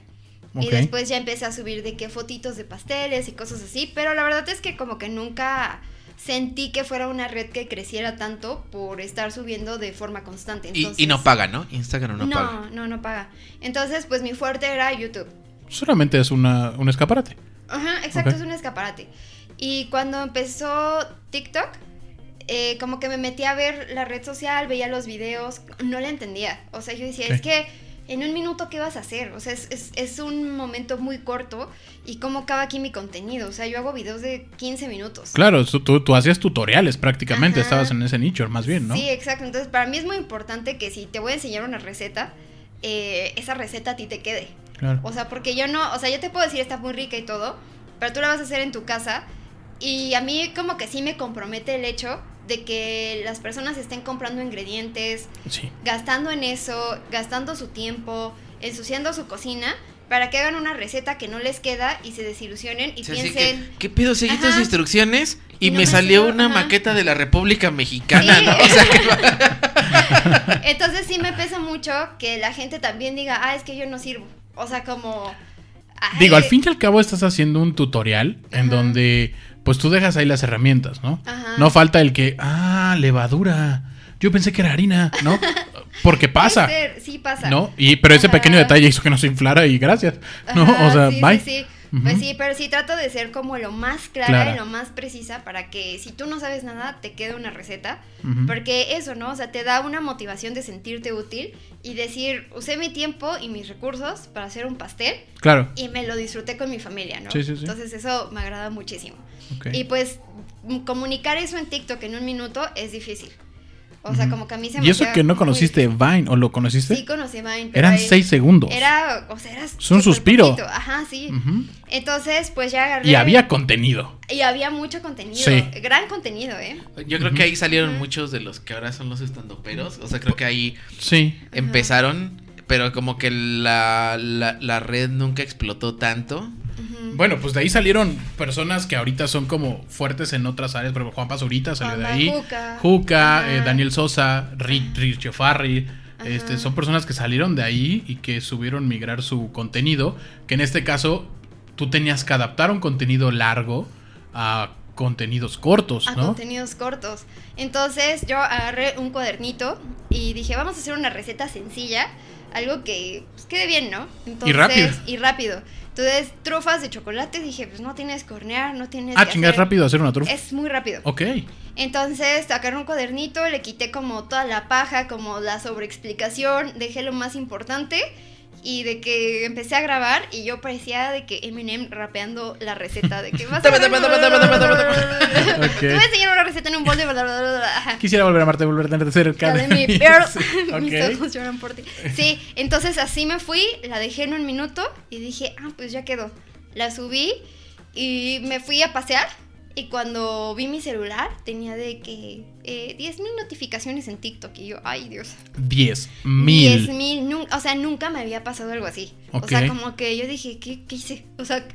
Y Ok. después ya empecé a subir de qué fotitos de pasteles y cosas así, pero la verdad es que como que nunca sentí que fuera una red que creciera tanto por estar subiendo de forma constante. Y, y no paga, ¿no? Instagram no, no, paga. no, no paga. Entonces, pues mi fuerte era YouTube. Solamente es una, un escaparate. Ajá, exacto, es un escaparate. Y cuando empezó TikTok, eh, como que me metí a ver la red social, veía los videos, no la entendía. O sea, yo decía, es que en un minuto, ¿qué vas a hacer? O sea, es, es- es un momento muy corto y cómo acaba aquí mi contenido. O sea, yo hago videos de 15 minutos. Claro, tú, tú- tú hacías tutoriales prácticamente, Ajá. estabas en ese nicho, más bien, ¿no? Sí, exacto. Entonces, para mí es muy importante que si te voy a enseñar una receta, eh, esa receta a ti te quede. Claro. O sea, porque yo no, o sea, yo te puedo decir está muy rica y todo, pero tú la vas a hacer en tu casa y a mí como que sí me compromete el hecho de que las personas estén comprando ingredientes, Sí. gastando en eso, gastando su tiempo, ensuciando su cocina para que hagan una receta que no les queda y se desilusionen y O sea, así piensen que, ¿Qué pedo? Seguí tus instrucciones y, Y no me me salió una ajá. maqueta de la República Mexicana, Sí. ¿no? O sea, que Entonces sí me pesa mucho que la gente también diga, ah, es que yo no sirvo. O sea, como... ay, Digo, al fin y al cabo estás haciendo un tutorial en donde pues tú dejas ahí las herramientas, ¿no? Ajá. No falta el que, ah, levadura. Yo pensé que era harina, ¿no? Porque pasa, sí pasa. ¿no? Y pero ese pequeño detalle hizo que no se inflara y gracias. ¿No? O sea, sí, bye. Sí, sí. Ujú. Pues sí, pero sí trato de ser como lo más clara Clara. y lo más precisa para que si tú no sabes nada, te quede una receta. Ujú. Porque eso, ¿no? O sea, te da una motivación de sentirte útil y decir, usé mi tiempo y mis recursos para hacer un pastel Claro. y me lo disfruté con mi familia, ¿no? Sí, sí, sí. Entonces eso me agrada muchísimo. ok. Y pues comunicar eso en TikTok en un minuto es difícil. O sea, como que a mí se me Y eso que no conociste. Vine, ¿o lo conociste? Sí conocí Vine. pero Eran ahí- seis segundos. Era, o sea, era un súper suspiro. poquito. Ajá, sí. Entonces, pues ya agarré. Y había contenido. Y había mucho contenido. Sí. Gran contenido, ¿eh? yo creo que ahí salieron muchos de los que ahora son los estandoperos. O sea, creo que ahí Sí. empezaron, pero como que la, la, la red nunca explotó tanto. Bueno, pues de ahí salieron personas que ahorita son como fuertes en otras áreas. Por ejemplo, Juan Pazurita salió de ahí. Juca. Eh, Daniel Sosa, Rick, Richo Farri. Este, son personas que salieron de ahí y que subieron migrar su contenido. Que en este caso tú tenías que adaptar un contenido largo a contenidos cortos, a ¿no? contenidos cortos. Entonces yo agarré un cuadernito y dije, vamos a hacer una receta sencilla, algo que pues, quede bien, ¿no? Entonces, rápido. Y rápido. Entonces, trufas de chocolate, dije, pues no tienes que hornear, no tienes Ah, chingar rápido hacer una trufa. Es muy rápido. Ok. Entonces, sacaron un cuadernito, le quité como toda la paja, como la sobreexplicación, dejé lo más importante y de que empecé a grabar y yo parecía de que Eminem rapeando la receta de que vas a. Te voy a enseñar una receta en un bol de. Quisiera volver a amarte, volver a tenerte cerca. De mí. Mis ojos lloran por ti. Sí, entonces así me fui, la dejé en un minuto y dije, ah, pues ya quedó. La subí y me fui a pasear Y cuando vi mi celular, tenía de que eh, 10 mil notificaciones en TikTok. Y yo, ay Dios. 10 10 mil. mil, nun- o sea, nunca me había pasado algo así. O sea, como que yo dije, ¿qué, qué hice? O sea,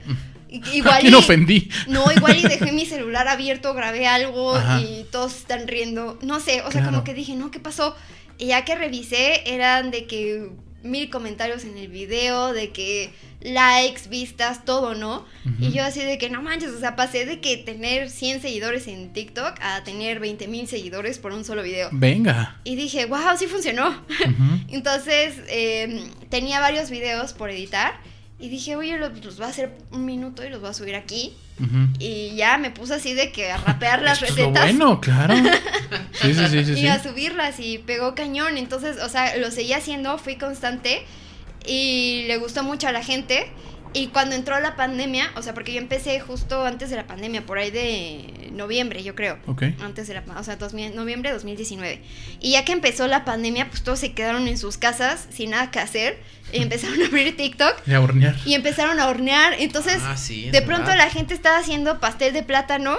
i- igual. ¿A ofendí? No, igual y dejé mi celular abierto, grabé algo Ajá. y todos están riendo. No sé, o sea, Claro. como que dije, no, ¿qué pasó? Y ya que revisé, eran de que mil comentarios en el video, de que likes, vistas, todo, ¿no? Y yo así de que no manches, o sea, pasé de que tener 100 seguidores en TikTok a tener 20 mil seguidores por un solo video. Venga. Y dije, wow, sí funcionó. Entonces, eh, tenía varios videos por editar. Y dije, oye, los, los voy a hacer un minuto y los voy a subir aquí. Y ya me puse así de que a rapear las Esto es lo recetas. bueno, claro. Sí, sí, sí, sí. y sí. a subirlas y pegó cañón. Entonces, o sea, lo seguí haciendo, fui constante y le gustó mucho a la gente. Y cuando entró la pandemia, o sea, porque yo empecé justo antes de la pandemia, por ahí de noviembre, yo creo. Ok. Antes de la o sea, 2000 noviembre de 2019. Y ya que empezó la pandemia, pues todos se quedaron en sus casas sin nada que hacer. Y empezaron a abrir TikTok Y a hornear. y empezaron a hornear. Entonces, Ah, sí, de pronto verdad. la gente estaba haciendo pastel de plátano.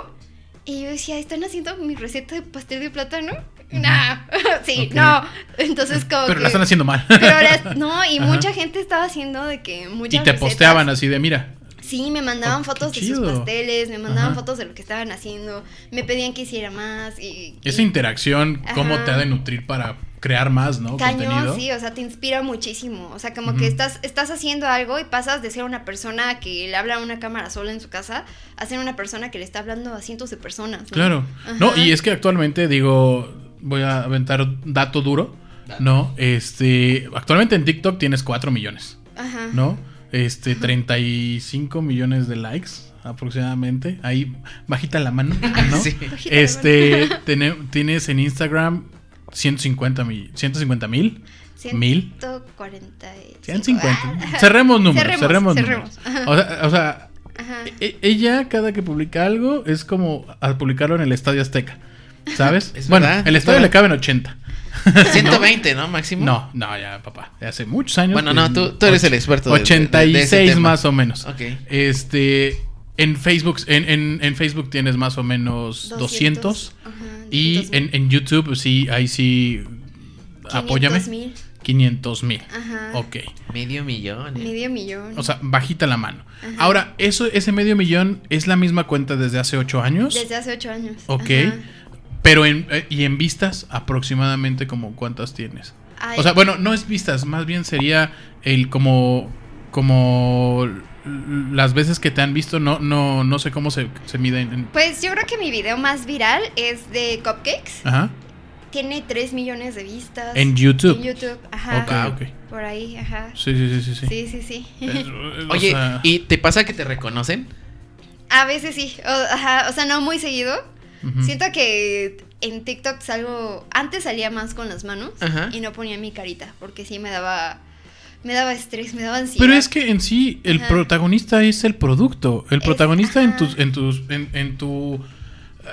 Y yo decía, ¿están haciendo mi receta de pastel de plátano? Nah. sí, no. Entonces, como Pero que. la están haciendo mal. Pero las- no, y Ajá. mucha gente estaba haciendo de que muchas Y te recetas. posteaban así de, mira. Sí, me mandaban Oh, fotos de sus pasteles, me mandaban Ajá. fotos de lo que estaban haciendo, me pedían que hiciera más y... Esa interacción, cómo Ajá. te ha de nutrir para crear más, ¿no? Cañón, Contenido. sí, o sea, te inspira muchísimo. O sea, como que estás, estás haciendo algo y pasas de ser una persona que le habla a una cámara sola en su casa a ser una persona que le está hablando a cientos de personas. ¿no? Claro. Ajá. No, y es que actualmente, digo, voy a aventar dato duro, ¿no? Este, actualmente en TikTok tienes 4 millones, Ajá. ¿no? Este, 35 millones de likes aproximadamente. Ahí, bajita la mano, ¿no? Sí. Este, tene- tienes en Instagram 150 mil, 150 mil, mil. 140. 150. Cerremos números, Cerremos, cerremos, cerremos. números. O sea, o sea, Ajá. e- ella cada que publica algo es como a publicarlo en el Estadio Azteca. ¿Sabes? Es bueno, verdad, el es estadio verdad. le caben 80. 120, ¿no? Máximo. No, no, ya, papá. De hace muchos años. Bueno, no, tú- tú eres el experto de- de- de- de 86 ese tema. más o menos. Ok. Este. En Facebook, en, en- en Facebook tienes más o menos 200. Ajá, y 200,000. en, en YouTube, sí, ahí sí. Apóyame. 500,000. 500 mil. Ajá. Ok. Medio millón. eh. Medio millón. O sea, bajita la mano. Ajá. Ahora, eso, ese medio millón es la misma cuenta desde hace 8 años. Desde hace ocho años. Ok. Ajá. Pero en, eh, y en vistas, aproximadamente como cuántas tienes. Ay, O sea, bueno, no es vistas, más bien sería el como como las veces que te han visto, no no no sé cómo se, se mide en, Pues yo creo que mi video más viral es de cupcakes. ajá, Tiene 3 millones de vistas. en YouTube. En YouTube, ajá. Ok, ok. Por ahí, ajá. Sí, sí, sí, sí, sí. Sí, sí, sí. Es- es- o Oye, sea, ¿y te pasa que te reconocen? A veces sí. O, ajá, o sea, no muy seguido. Siento que en TikTok salgo. Antes salía más con las manos Ajá. y no ponía mi carita. Porque sí me daba. Me daba estrés, me daba ansiedad. Pero es que en sí el Ajá. protagonista es el producto. El Es- protagonista en tus en tus en, en tu eh,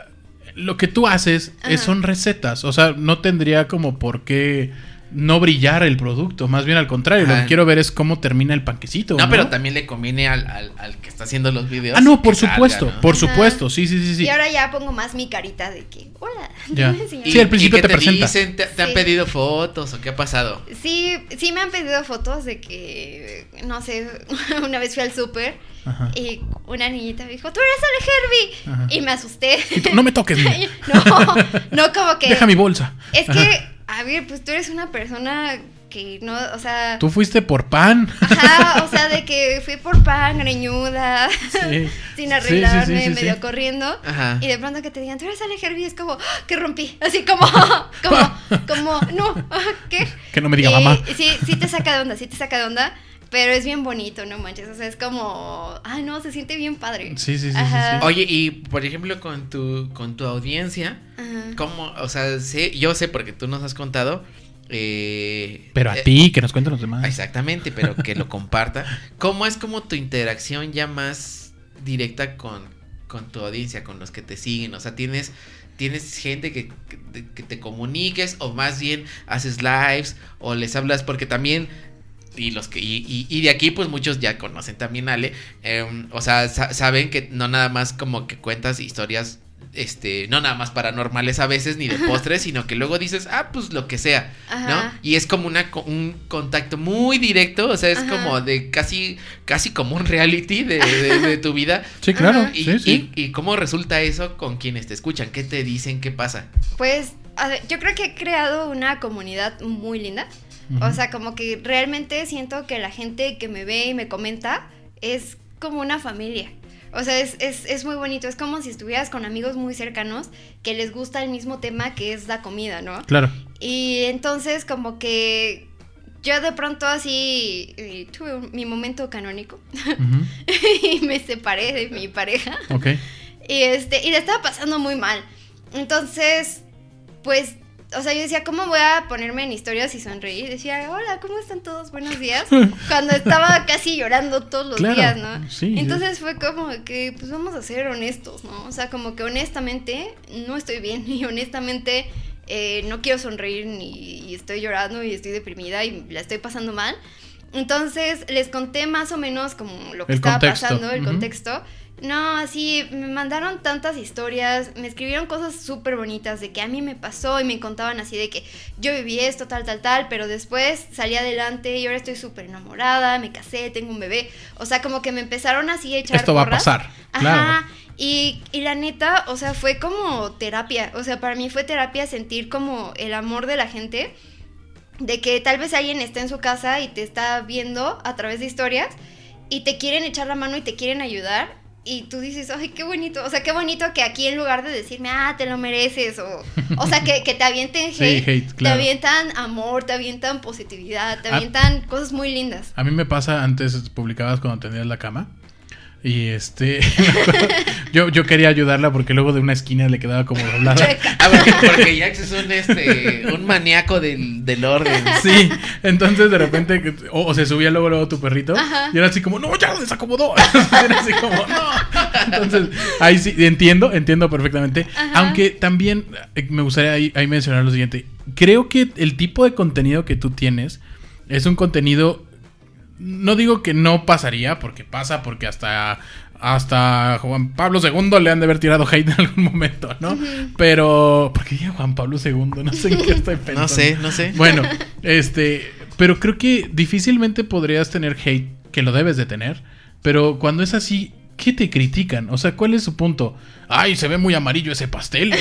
lo que tú haces eh, Ajá. son recetas, o sea, no tendría como por qué no brillar el producto, más bien al contrario, lo que quiero ver es cómo termina el panquecito. No, pero también le conviene al, al, al que está haciendo los videos. Ah, no, por salga, supuesto, ¿no? por Ajá. supuesto, sí, sí, sí, sí. Y ahora ya pongo más mi carita de que. Hola. Ya. señora". Sí, al principio ¿Y qué te presenta. dicen? ¿Te, te han pedido fotos o qué ha pasado? Sí, sí me han pedido fotos de que, no sé, una vez fui al súper Ajá. y una niñita me dijo, tú eres Ale Herbie. Ajá. Y me asusté. Y tú, no me toques, no, no como que... Deja mi bolsa. Es Ajá. que, a ver, pues tú eres una persona que no, o sea... Tú fuiste por pan. Ajá, o sea, de que fui por pan, greñuda, Sí. Sin arreglarme, sí, sí, medio corriendo. Ajá. Y de pronto que te digan, tú eres Ale Herbie, es como, ¡ah! que rompí. Así como, como, como, no, ah, ¿qué? Que no me diga Y- mamá. Sí, sí te saca de onda, sí te saca de onda. Pero es bien bonito, no manches. O sea, es como, ay, no, se siente bien padre. Sí, sí, sí, sí. Oye, y por ejemplo, con tu, con tu audiencia, Ajá. ¿cómo? O sea, sé, yo sé porque tú nos has contado. eh, Pero a eh, ti, que nos cuenten los demás. Exactamente, pero que lo comparta. ¿Cómo es como tu interacción ya más directa con, con tu audiencia, con los que te siguen? O sea, tienes, tienes gente que, que, que te comuniques o más bien haces lives o les hablas porque también y los que y, y- y de aquí pues muchos ya conocen también a Ale em, o sea sa- saben que no nada más como que cuentas historias este no nada más paranormales a veces ni de postres sino que luego dices ah pues lo que sea Ajá. no y es como una un contacto muy directo o sea es Ajá. como de casi casi como un reality de, de- de tu vida Sí, claro. Y, Sí, sí. y- y cómo resulta eso con quienes te escuchan qué te dicen qué pasa Pues, a ver, yo creo que he creado una comunidad muy linda. O sea, como que realmente siento que la gente que me ve y me comenta es como una familia. O sea, es, es, es muy bonito. Es como si estuvieras con amigos muy cercanos que les gusta el mismo tema que es la comida, ¿no? Claro. Y entonces como que yo de pronto así eh, tuve un- mi momento canónico y me separé de mi pareja. Ok. Y este, y le estaba pasando muy mal. Entonces, pues, o sea, yo decía, ¿cómo voy a ponerme en historias y sonreír? Decía, hola, ¿cómo están todos? Buenos días. Cuando estaba casi llorando todos los Claro, días, ¿no? sí, sí. Entonces fue como que, pues vamos a ser honestos, ¿no? O sea, como que honestamente no estoy bien y honestamente eh, no quiero sonreír ni y estoy llorando y estoy deprimida y la estoy pasando mal. Entonces les conté más o menos como lo que El estaba contexto, pasando, el ujú. contexto. No, así me mandaron tantas historias, me escribieron cosas súper bonitas de que a mí me pasó y me contaban así de que yo viví esto, tal, tal, tal, pero después salí adelante y ahora estoy súper enamorada, me casé, tengo un bebé. O sea, como que me empezaron así a echar Esto va a pasar. Ajá. Claro. Y, y la neta, o sea, fue como terapia. O sea, para mí fue terapia sentir como el amor de la gente. De que tal vez alguien está en su casa y te está viendo a través de historias y te quieren echar la mano y te quieren ayudar. Y tú dices, ay, qué bonito. O sea, qué bonito que aquí en lugar de decirme, ah, te lo mereces. O, o sea, que, que te avienten Sí, hate, hate, te claro. avientan amor, te avientan positividad, te Ah. avientan cosas muy lindas. A mí me pasa antes publicabas cuando tenías la cama. Y este. yo, yo quería ayudarla porque luego de una esquina le quedaba como doblada. Ah, porque, porque Jax es un, este, un maníaco del, del orden. Sí, entonces de repente, o, o se subía luego, luego tu perrito, Ajá. y era así como, no, ya lo desacomodó. era así como, no. Entonces, ahí sí, entiendo, entiendo perfectamente. Ajá. Aunque también eh, me gustaría ahí, ahí mencionar lo siguiente. Creo que el tipo de contenido que tú tienes es un contenido. No digo que no pasaría, porque pasa, porque hasta. Hasta Juan Pablo II le han de haber tirado hate en algún momento, ¿no? Pero. ¿Por qué dije Juan Pablo II? No sé en qué estoy pensando. No sé, no sé. Bueno, este, pero creo que difícilmente podrías tener hate, que lo debes de tener, pero cuando es así, ¿qué te critican? O sea, ¿cuál es su punto? Ay, se ve muy amarillo ese pastel,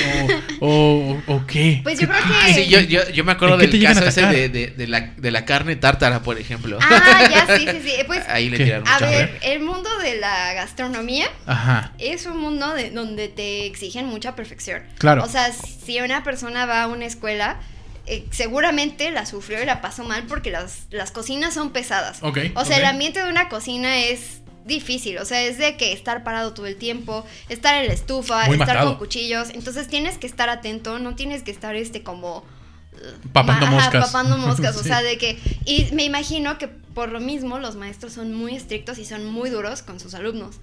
o, o, o qué. Pues yo ¿Qué- creo que- sí, yo, yo, yo me acuerdo ¿En qué te del caso ese de, de, de la, de la carne tártara, por ejemplo. Ah, ya, sí, sí, sí. Pues, Ahí le tiraron a ver, el mundo de la gastronomía Ajá, es un mundo de, donde te exigen mucha perfección. Claro. O sea, si una persona va a una escuela, eh, seguramente la sufrió y la pasó mal porque las, las cocinas son pesadas. Ok, O sea, el ambiente de una cocina es difícil, o sea, es de que estar parado todo el tiempo, estar en la estufa, Muy estar con cuchillos, entonces tienes que estar atento, no tienes que estar este como Papando Ma- ajá, moscas. papando moscas, o sea, de que... Y me imagino que por lo mismo los maestros son muy estrictos y son muy duros con sus alumnos.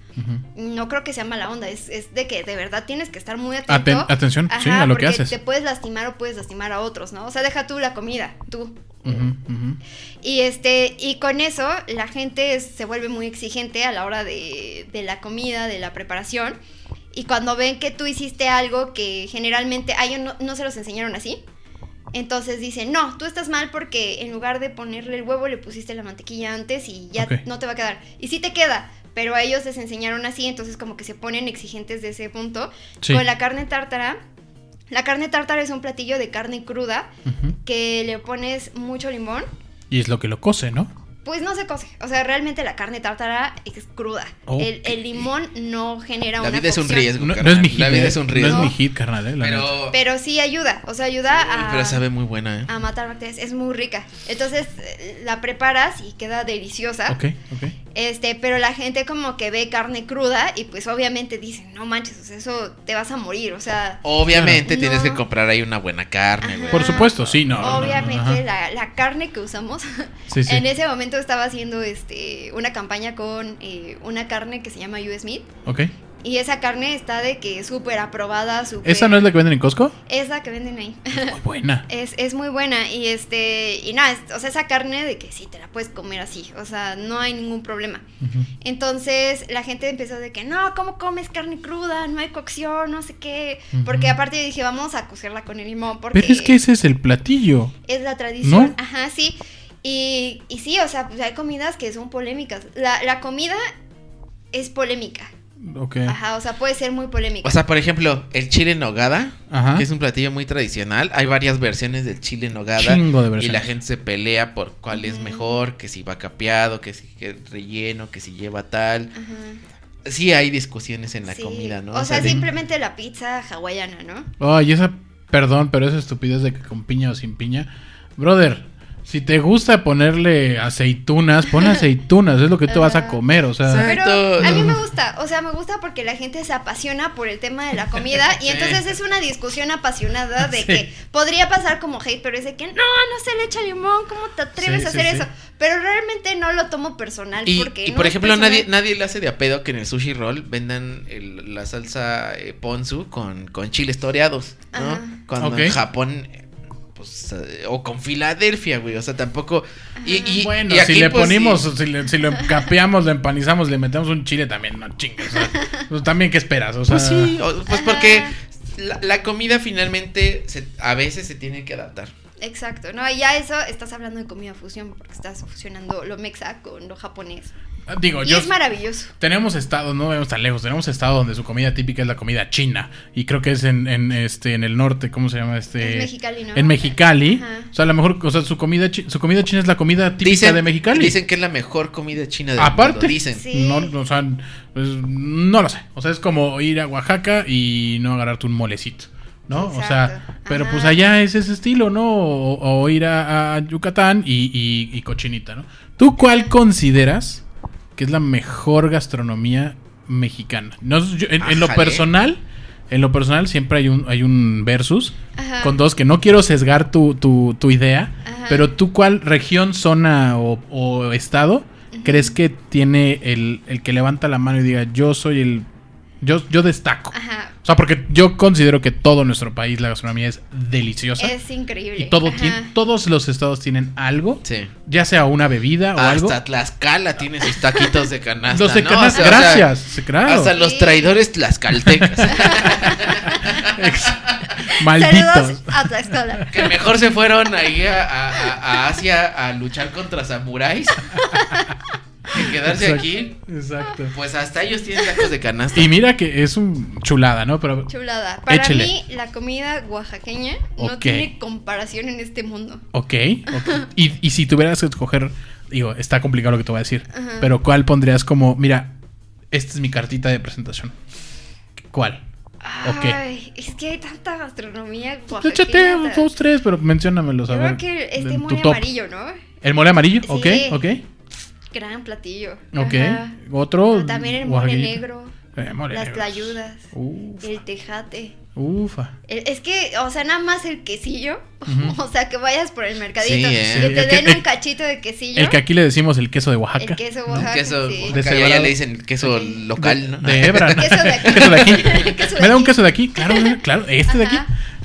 No creo que sea mala onda, es, es de que de verdad tienes que estar muy atento. Aten- atención, sí, a lo que haces. te puedes lastimar o puedes lastimar a otros, ¿no? O sea, deja tú la comida, tú. Y este, y con eso la gente es- se vuelve muy exigente a la hora de, de la comida, de la preparación. Y cuando ven que tú hiciste algo que generalmente a ellos no, no se los enseñaron así, entonces dicen, no, tú estás mal porque en lugar de ponerle el huevo le pusiste la mantequilla antes y ya no te va a quedar. Y sí te queda, pero a ellos les enseñaron así, entonces como que se ponen exigentes de ese punto. Sí. Con la carne tártara, la carne tártara es un platillo de carne cruda que le pones mucho limón. Y es lo que lo cose, ¿no? Pues no se cose. O sea, realmente la carne tártara es cruda. El, el limón no genera La una vida es un riesgo. No, no es mi hit. La vida eh. es un No riesgo. es mi hit, carnal, eh, pero, Pero sí ayuda. O sea, ayuda a, pero sabe muy buena, ¿eh? a matar bacterias. Es muy rica. Entonces eh, la preparas y queda deliciosa. Ok, ok. Este, pero la gente como que ve carne cruda y pues obviamente dicen, no manches, o sea, eso te vas a morir. O sea, Obviamente tienes que comprar ahí una buena carne, güey. Por supuesto, sí, no. no, no, obviamente la, la carne que usamos Sí, sí. en ese momento estaba haciendo este una campaña con eh, una carne que se llama US Meat Ok. Y esa carne está de que súper aprobada, súper... ¿Esa no es la que venden en Costco? Es la que venden ahí. Muy buena. Es, es muy buena y este y nada, es- o sea, esa carne de que sí te la puedes comer así, o sea, no hay ningún problema. Entonces la gente empezó de que no, ¿cómo comes carne cruda? No hay cocción, no sé qué. Porque aparte yo dije, vamos a cocerla con el limón porque Pero es que ese es el platillo. es la tradición. ¿No? Ajá, sí. Y, y sí, o sea, pues hay comidas que son polémicas. La, la comida es polémica. Ok. Ajá, o sea, puede ser muy polémica. O sea, por ejemplo, el chile en nogada, Ajá. que es un platillo muy tradicional. Hay varias versiones del chile en nogada. Chingo de Y versiones. la gente se pelea por cuál es mejor, que si va capeado, que si que relleno, que si lleva tal. Ajá. Sí hay discusiones en la Sí. comida, ¿no? O sea, simplemente la pizza hawaiana, ¿no? Ay, esa, perdón, pero esa estupidez de que con piña o sin piña. Brother, si te gusta ponerle aceitunas, pon aceitunas, es lo que tú vas a comer, o sea. Pero a mí me gusta, o sea, me gusta porque la gente se apasiona por el tema de la comida y entonces es una discusión apasionada de Sí. que podría pasar como hate, pero es de que no, no se le echa limón, ¿cómo te atreves Sí, a hacer sí. eso? Pero realmente no lo tomo personal Y, porque y no por ejemplo, personal. nadie, nadie le hace de a pedo que en el sushi roll vendan el- la salsa eh, ponzu con, con chiles toreados, ¿no? Ajá. Cuando en Japón, pues, eh, o con Filadelfia, güey, o sea, tampoco... Y, y- Bueno, y aquí, si le pues, ponimos, sí. si, le, si lo capeamos, lo empanizamos, le metemos un chile también, no chingues. o sea, pues también, ¿qué esperas? O sea, Pues sí, o- pues Ajá. porque la, la comida finalmente se- a veces se tiene que adaptar. Exacto, no, y ya eso estás hablando de comida fusión porque estás fusionando lo mexa con lo japonés. Digo, Y yo. es maravilloso. Tenemos estados, no vemos tan lejos, tenemos estados donde su comida típica es la comida china. Y creo que es en, en, este, en el norte, ¿cómo se llama? Este, Es Mexicali, ¿no? En Mexicali. Ajá. O sea, a lo mejor, o sea, su comida, su comida china es la comida típica de Mexicali. Dicen que es la mejor comida china del Aparte, mundo, dicen. Sí. No, o sea, pues, no lo sé. O sea, es como ir a Oaxaca y no agarrarte un molecito. ¿no? O sea, pero Ajá. pues allá es ese estilo, ¿no? O, o ir a, a Yucatán y, y- y cochinita, ¿no? ¿Tú cuál consideras que es la mejor gastronomía mexicana? No, yo- en, en lo personal, en lo personal siempre hay un, hay un versus Ajá. con dos que no quiero sesgar tu, tu, tu idea, Ajá. pero tú cuál región, zona o, o estado crees que tiene el, el que levanta la mano y diga yo soy el... Yo, yo destaco. Ajá. O sea, porque yo considero que todo nuestro país, la gastronomía es deliciosa. Es increíble. y todo Ajá. tiene, todos los estados tienen algo, Sí. ya sea una bebida o algo. Hasta Tlaxcala tiene sus taquitos de canasta. Los de ¿no? canasta, O sea, o sea, gracias, claro. Hasta los traidores tlaxcaltecas. Malditos. Saludos a Tlaxcala. que mejor se fueron ahí a, a- a- a Asia a luchar contra samuráis. Que quedarse Exacto, aquí. Exacto. Pues hasta ellos tienen tacos de canasta. Y mira que es un chulada, ¿no? Pero Chulada. Para Échele. mí, la comida oaxaqueña no Ok. tiene comparación en este mundo. Ok, ok. Y, y si tuvieras que escoger, digo, está complicado lo que te voy a decir, Ajá. pero ¿cuál pondrías como, mira, esta es mi cartita de presentación? ¿Cuál? Ok. Ay, es que hay tanta gastronomía Pues Échate oaxaqueña. dos, tres, pero menciónamelos, a Yo ver. creo que este mole amarillo, ¿no? ¿El mole amarillo? Ok, Sí. ok. Gran platillo. Ok. Ajá. Otro. Pero también el mole negro. Eh, mole las negro. tlayudas. Ufa. El tejate. Ufa. El- Es que, o sea, nada más el quesillo. O sea, que vayas por el mercadito. Sí, ¿eh? Que te el que- den el- un cachito de quesillo. El que aquí le decimos el queso de Oaxaca. El queso ¿no? Oaxaca. queso, sí. acá ya, Deshebrado. ya le dicen queso local, ¿no? De hebra. ¿no? Queso de aquí. Queso de aquí. Queso de ¿Me da un queso de aquí? Claro, claro. Este de aquí.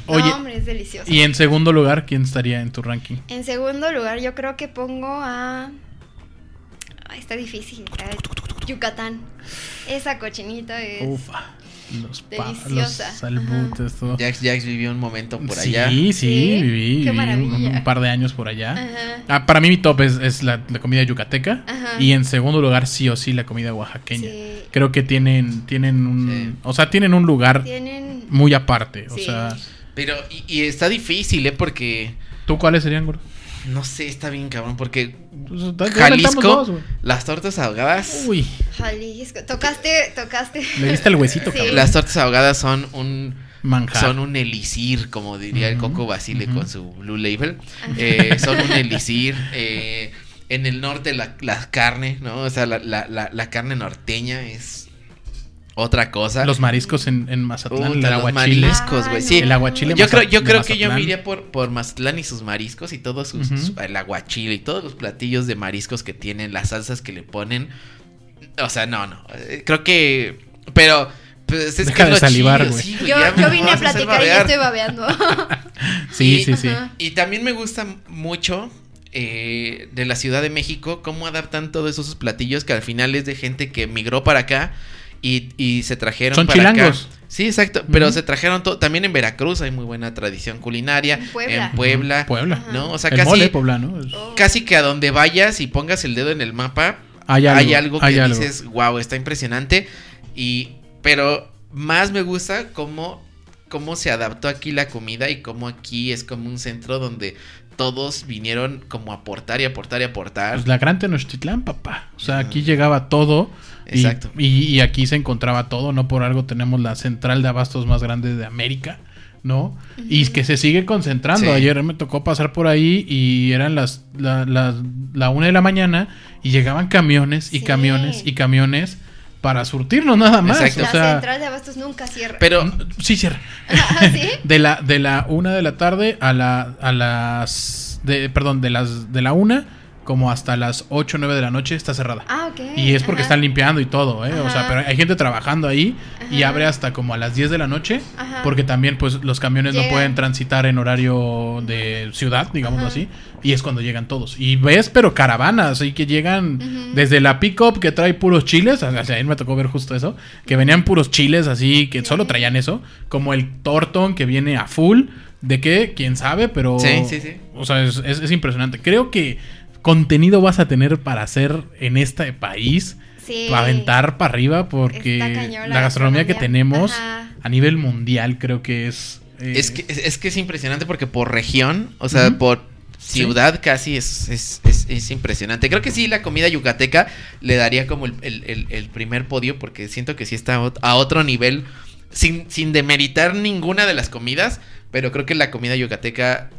Oye, No, hombre, es delicioso. y en segundo lugar, ¿quién estaría en tu ranking? En segundo lugar, yo creo que pongo a. Ay, está difícil. Yucatán. Esa cochinita es. Ufa. Los, los Deliciosa. salbutes, todo. Jax, Jax vivió un momento por sí, allá. Sí, Sí, viví, qué viví un, par de años por allá. Ajá. Ah, para mí mi top es, es la, la comida yucateca. Ajá. Y en segundo lugar, sí o sí, la comida oaxaqueña. Sí. Creo que tienen, tienen un. Sí. O sea, tienen un lugar Tienen. muy aparte. O Sí. sea, Pero, y, y está difícil, ¿eh? Porque, ¿tú cuáles serían, gordo? No sé, está bien cabrón. Porque Pues, Jalisco, dos, güey. las tortas ahogadas. Uy, Jalisco. Tocaste, tocaste. le diste el huesito, Sí. cabrón. Las tortas ahogadas son un. Manjar. Son un elixir, como diría el Coco Basile con su Blue Label. Eh, son un elixir. eh, en el norte la, la carne, ¿no? O sea, la, la, la, la carne norteña es otra cosa. Los mariscos en, en Mazatlán, Puta, el los aguachile. mariscos, güey. Ah, Sí. El aguachile yo creo, yo creo que yo me iría por, por Mazatlán y sus mariscos y todos sus, su- el aguachile y todos los platillos de mariscos que tienen, las salsas que le ponen. O sea, no, no. eh, Creo que. Pero Pues es Deja que de lo salivar, chido, güey. sí, Yo, yo vine a platicar y ya estoy babeando. Sí, Y- sí, sí. Y también me gusta mucho eh, de la Ciudad de México cómo adaptan todos esos platillos que al final es de gente que migró para acá y, y se trajeron Son para chilangos. acá. Sí, exacto, pero se trajeron todo. También en Veracruz hay muy buena tradición culinaria. En Puebla. En Puebla. Puebla. ¿No? O sea, el casi, mole poblano. Oh. casi que a donde vayas y pongas el dedo en el mapa, Hay algo. hay algo que hay algo. dices, wow, está impresionante. Y, pero más me gusta cómo, cómo se adaptó aquí la comida y cómo aquí es como un centro donde todos vinieron como a aportar y aportar y aportar. Pues la gran Tenochtitlán, papá. O sea, aquí llegaba todo. y- Exacto. Y, y aquí se encontraba todo. No por algo tenemos la central de abastos más grande de América. ¿No? Y que se sigue concentrando. Sí. Ayer me tocó pasar por ahí y eran las la, las- la una de la mañana y llegaban camiones y Sí. camiones y camiones para surtirnos nada más. Exacto. O La sea, central de abastos nunca cierra. Pero sí cierra. Ah, ¿Sí? De la, de la una de la tarde a la a las de, perdón, de las de la una como hasta las 8 o 9 de la noche está cerrada. Ah, ok. Y es porque Ajá. están limpiando y todo, ¿eh? O sea, pero hay gente trabajando ahí y abre hasta como a las 10 de la noche, Ajá. porque también pues los camiones no pueden transitar en horario de ciudad, digámoslo así, y es cuando llegan todos. Y ves, pero caravanas, y que llegan desde la pick-up que trae puros chiles, o sea, ahí me tocó ver justo eso, que venían puros chiles así, que solo traían eso, como el Torton que viene a full, ¿de qué? ¿Quién sabe? Pero... Sí, sí, sí. O sea, es, es- es impresionante. Creo que contenido vas a tener para hacer en este país, Sí. para aventar para arriba, porque Está cañón la, la gastronomía que tenemos Ajá. a nivel mundial creo que es... eh, es que es, es que es impresionante porque por región, o sea, por ciudad casi es, es, es- es impresionante. Creo que sí, la comida yucateca le daría como el, el- el- el primer podio porque siento que sí está a otro nivel, sin, sin demeritar ninguna de las comidas, pero creo que la comida yucateca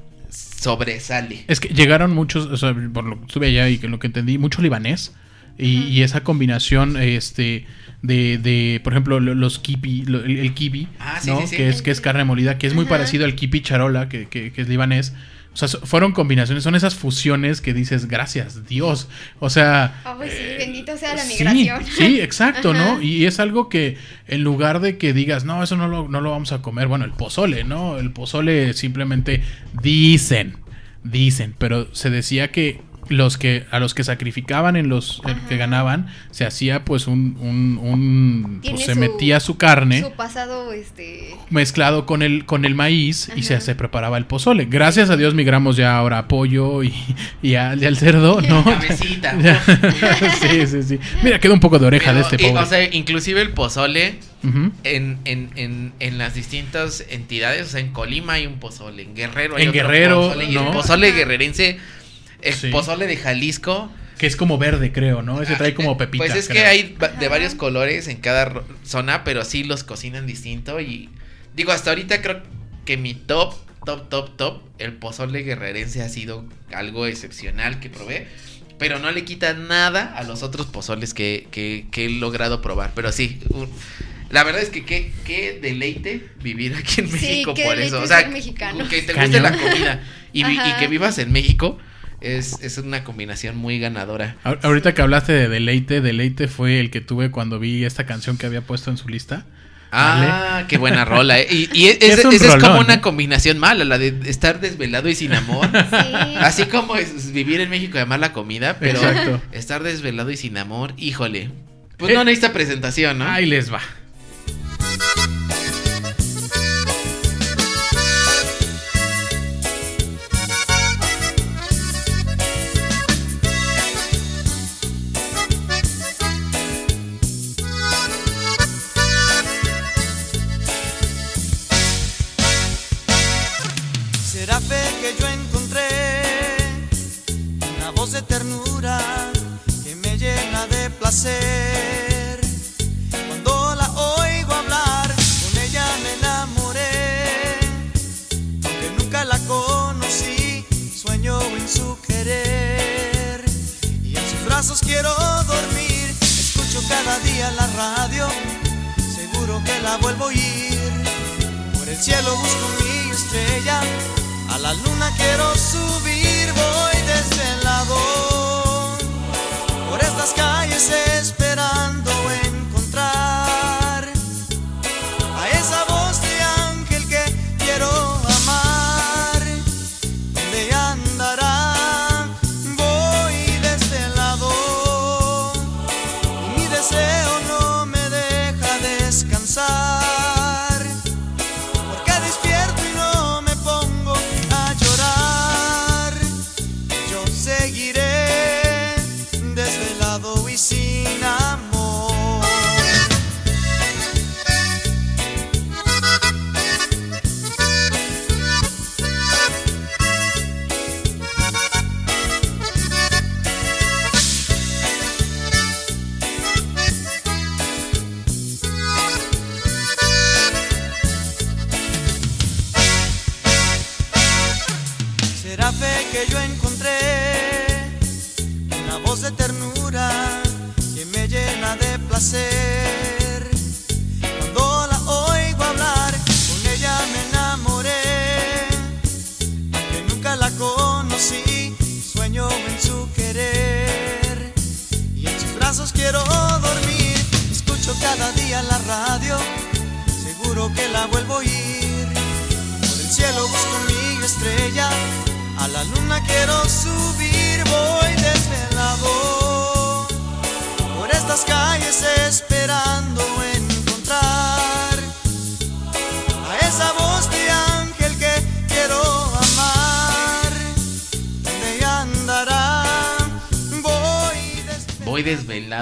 sobresale. Es que llegaron muchos, o sea, por lo que estuve allá y que lo que entendí, mucho libanés. Y, y esa combinación este de, de, por ejemplo, lo- los kipi, lo- el, el kibi, Ah, sí, ¿no? sí, sí. que es que es carne molida, que es muy parecido al kipi charola, que, que- que es libanés. O sea, fueron combinaciones, son esas fusiones que dices, gracias, Dios. O sea, Ay, sí, eh, bendito sea la sí, migración. Sí, exacto, ¿no? Y es algo que en lugar de que digas, no, eso no lo, no lo vamos a comer, bueno, el pozole, ¿no? El pozole simplemente dicen, dicen, pero se decía que los que a los que sacrificaban en los eh, que ganaban se hacía pues un, un, pues, se su- metía su carne Su pasado, este. mezclado con el con el maíz y se, se preparaba el pozole gracias a Dios migramos ya ahora a pollo y, y, al, y al cerdo no Cabecita. Sí, sí, sí. Mira, quedó un poco de oreja de este y, pobre. o sea, inclusive el pozole en, en, en, en las distintas entidades, o sea, en Colima hay un pozole, en Guerrero hay En otro Guerrero, pozole, y el pozole guerrerense, el Sí. pozole de Jalisco. Que es como verde, creo, ¿no? Ese trae como pepita. Pues es que hay de varios colores en cada zona, pero sí los cocinan distinto y digo, hasta ahorita creo que mi top, top, top, top, el pozole guerrerense ha sido algo excepcional que probé. Pero no le quita nada a los otros pozoles que, que- que he logrado probar. Pero sí, un- la verdad es que qué, qué deleite vivir aquí en México por eso. O sea, ser mexicano. que te Cañón. guste la comida y, vi- y Ajá. que vivas en México es, es una combinación muy ganadora. Ahorita que hablaste de Deleite, Deleite fue el que tuve cuando vi esta canción que había puesto en su lista. Ah, qué buena rola. ¿eh? Y, y es- Es como una ¿eh? combinación mala, la de estar desvelado y sin amor. Sí. Así como es vivir en México y amar la comida, pero Exacto. estar desvelado y sin amor, híjole. Pues Eh, no necesita presentación, ¿no? Ahí les va.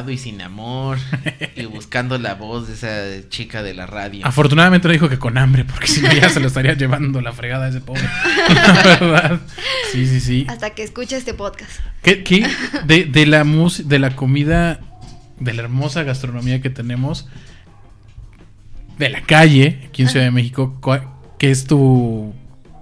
Y sin amor. y buscando la voz de esa chica de la radio. Afortunadamente no dijo que con hambre, porque si no ya se lo estaría llevando la fregada a ese pobre. La verdad. Sí, sí, sí. Hasta que escuche este podcast. ¿Qué, qué de, de la mus- de la comida, de la hermosa gastronomía que tenemos, de la calle, aquí en Ciudad de México, qué es tu...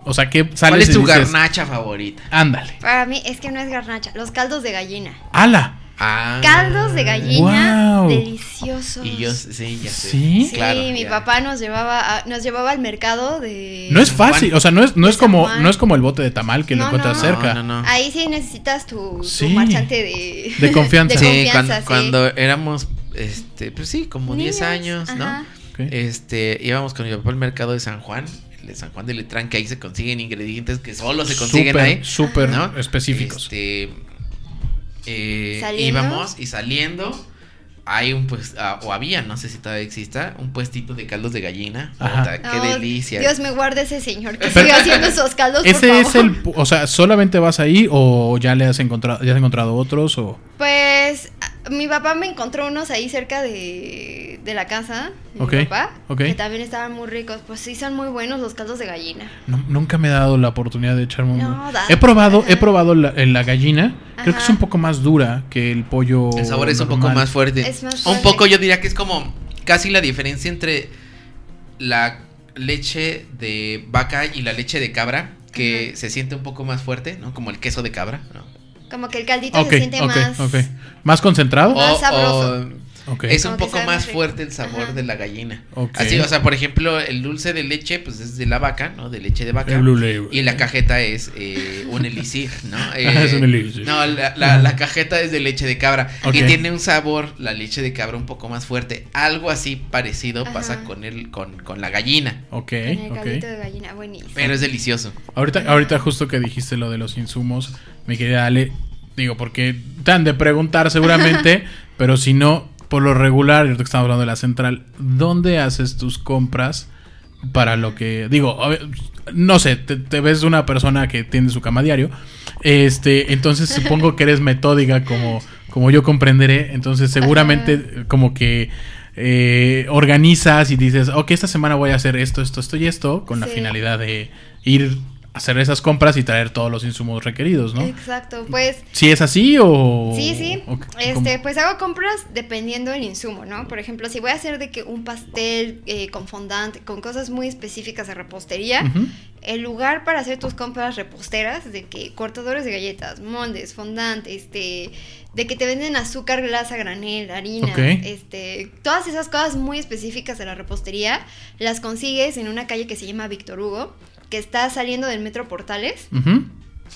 O sea, ¿qué sales ¿Cuál es tu dices, garnacha favorita? Ándale. Para mí es que no es garnacha, los caldos de gallina. ¡Hala! Ah. Caldos de gallina Guau. deliciosos. Y yo, sí, ya sé. ¿Sí? Sí, Claro, mi ya. papá nos llevaba a- nos llevaba al mercado de No es fácil, o sea, no es, no es como no es como el bote de tamal que lo No, encuentras no. cerca. No, no, no. Ahí sí necesitas tu, tu Sí. marchante de De confianza. de Sí, confianza, cuando, sí. cuando éramos, este, pues sí, como 10 Niños, años, ¿no? Este, íbamos con mi papá al mercado de San Juan, el de San Juan de Letrán, que ahí se consiguen ingredientes que solo se consiguen Súper, ahí. súper ¿no? específicos. Este, eh, íbamos y saliendo, hay un pues, ah, o había, no sé si todavía exista, un puestito de caldos de gallina. Ajá. Puta, qué No, delicia. Dios me guarde ese señor que Pero- siga haciendo esos caldos, por Ese es favor. el, pu- o sea, solamente vas ahí o ya le has encontrado, ya has encontrado otros o Pues mi papá me encontró unos ahí cerca de, de la casa de Ok, mi papá, ok. que también estaban muy ricos. Pues sí, son muy buenos los caldos de gallina. No- nunca me he dado la oportunidad de echarme un. No, da- he probado, he probado la, en la gallina. Creo que es un poco más dura que el pollo. El sabor es un poco más fuerte. Es más Un poco yo diría que es como casi la diferencia entre la leche de vaca y la leche de cabra, que se siente un poco más fuerte, ¿no? Como el queso de cabra, ¿no? Como que el caldito se siente más. ok. ¿Más concentrado? Más sabroso. Es un poco más rico. fuerte el sabor Ajá. de la gallina. Así, o sea, por ejemplo, el dulce de leche, pues es de la vaca, ¿no? De leche de vaca. Y la cajeta es eh, un elixir, ¿no? Ajá, es un elixir. No, la, la- la cajeta es de leche de cabra. Ok. Y tiene un sabor, la leche de cabra, un poco más fuerte. Algo así parecido Ajá. pasa con, el, con, con la gallina. Ok, Con el caldito de gallina, buenísimo. Pero es delicioso. Ahorita, ahorita justo que dijiste lo de los insumos, mi querida Ale, digo, porque te han de preguntar seguramente, pero si no, por lo regular, ahorita que estamos hablando de la central, ¿dónde haces tus compras para lo que, digo, no sé, te, te ves una persona que tiene su cama diario, este, entonces supongo que eres metódica como, como yo comprenderé, entonces seguramente como que... eh, organizas y dices, ok, esta semana voy a hacer esto, esto, esto y esto, con la finalidad de ir hacer esas compras y traer todos los insumos requeridos, ¿no? Exacto, pues Si es así o... Sí, sí. o- Este, ¿cómo? pues hago compras dependiendo del insumo, ¿no? Por ejemplo, si voy a hacer de que un pastel eh, con fondant, con cosas muy específicas de repostería, el lugar para hacer tus compras reposteras, de que cortadores de galletas, moldes, fondant, este, de que te venden azúcar, glas a granel, harina, este, todas esas cosas muy específicas de la repostería, las consigues en una calle que se llama Víctor Hugo, que está saliendo del Metro Portales.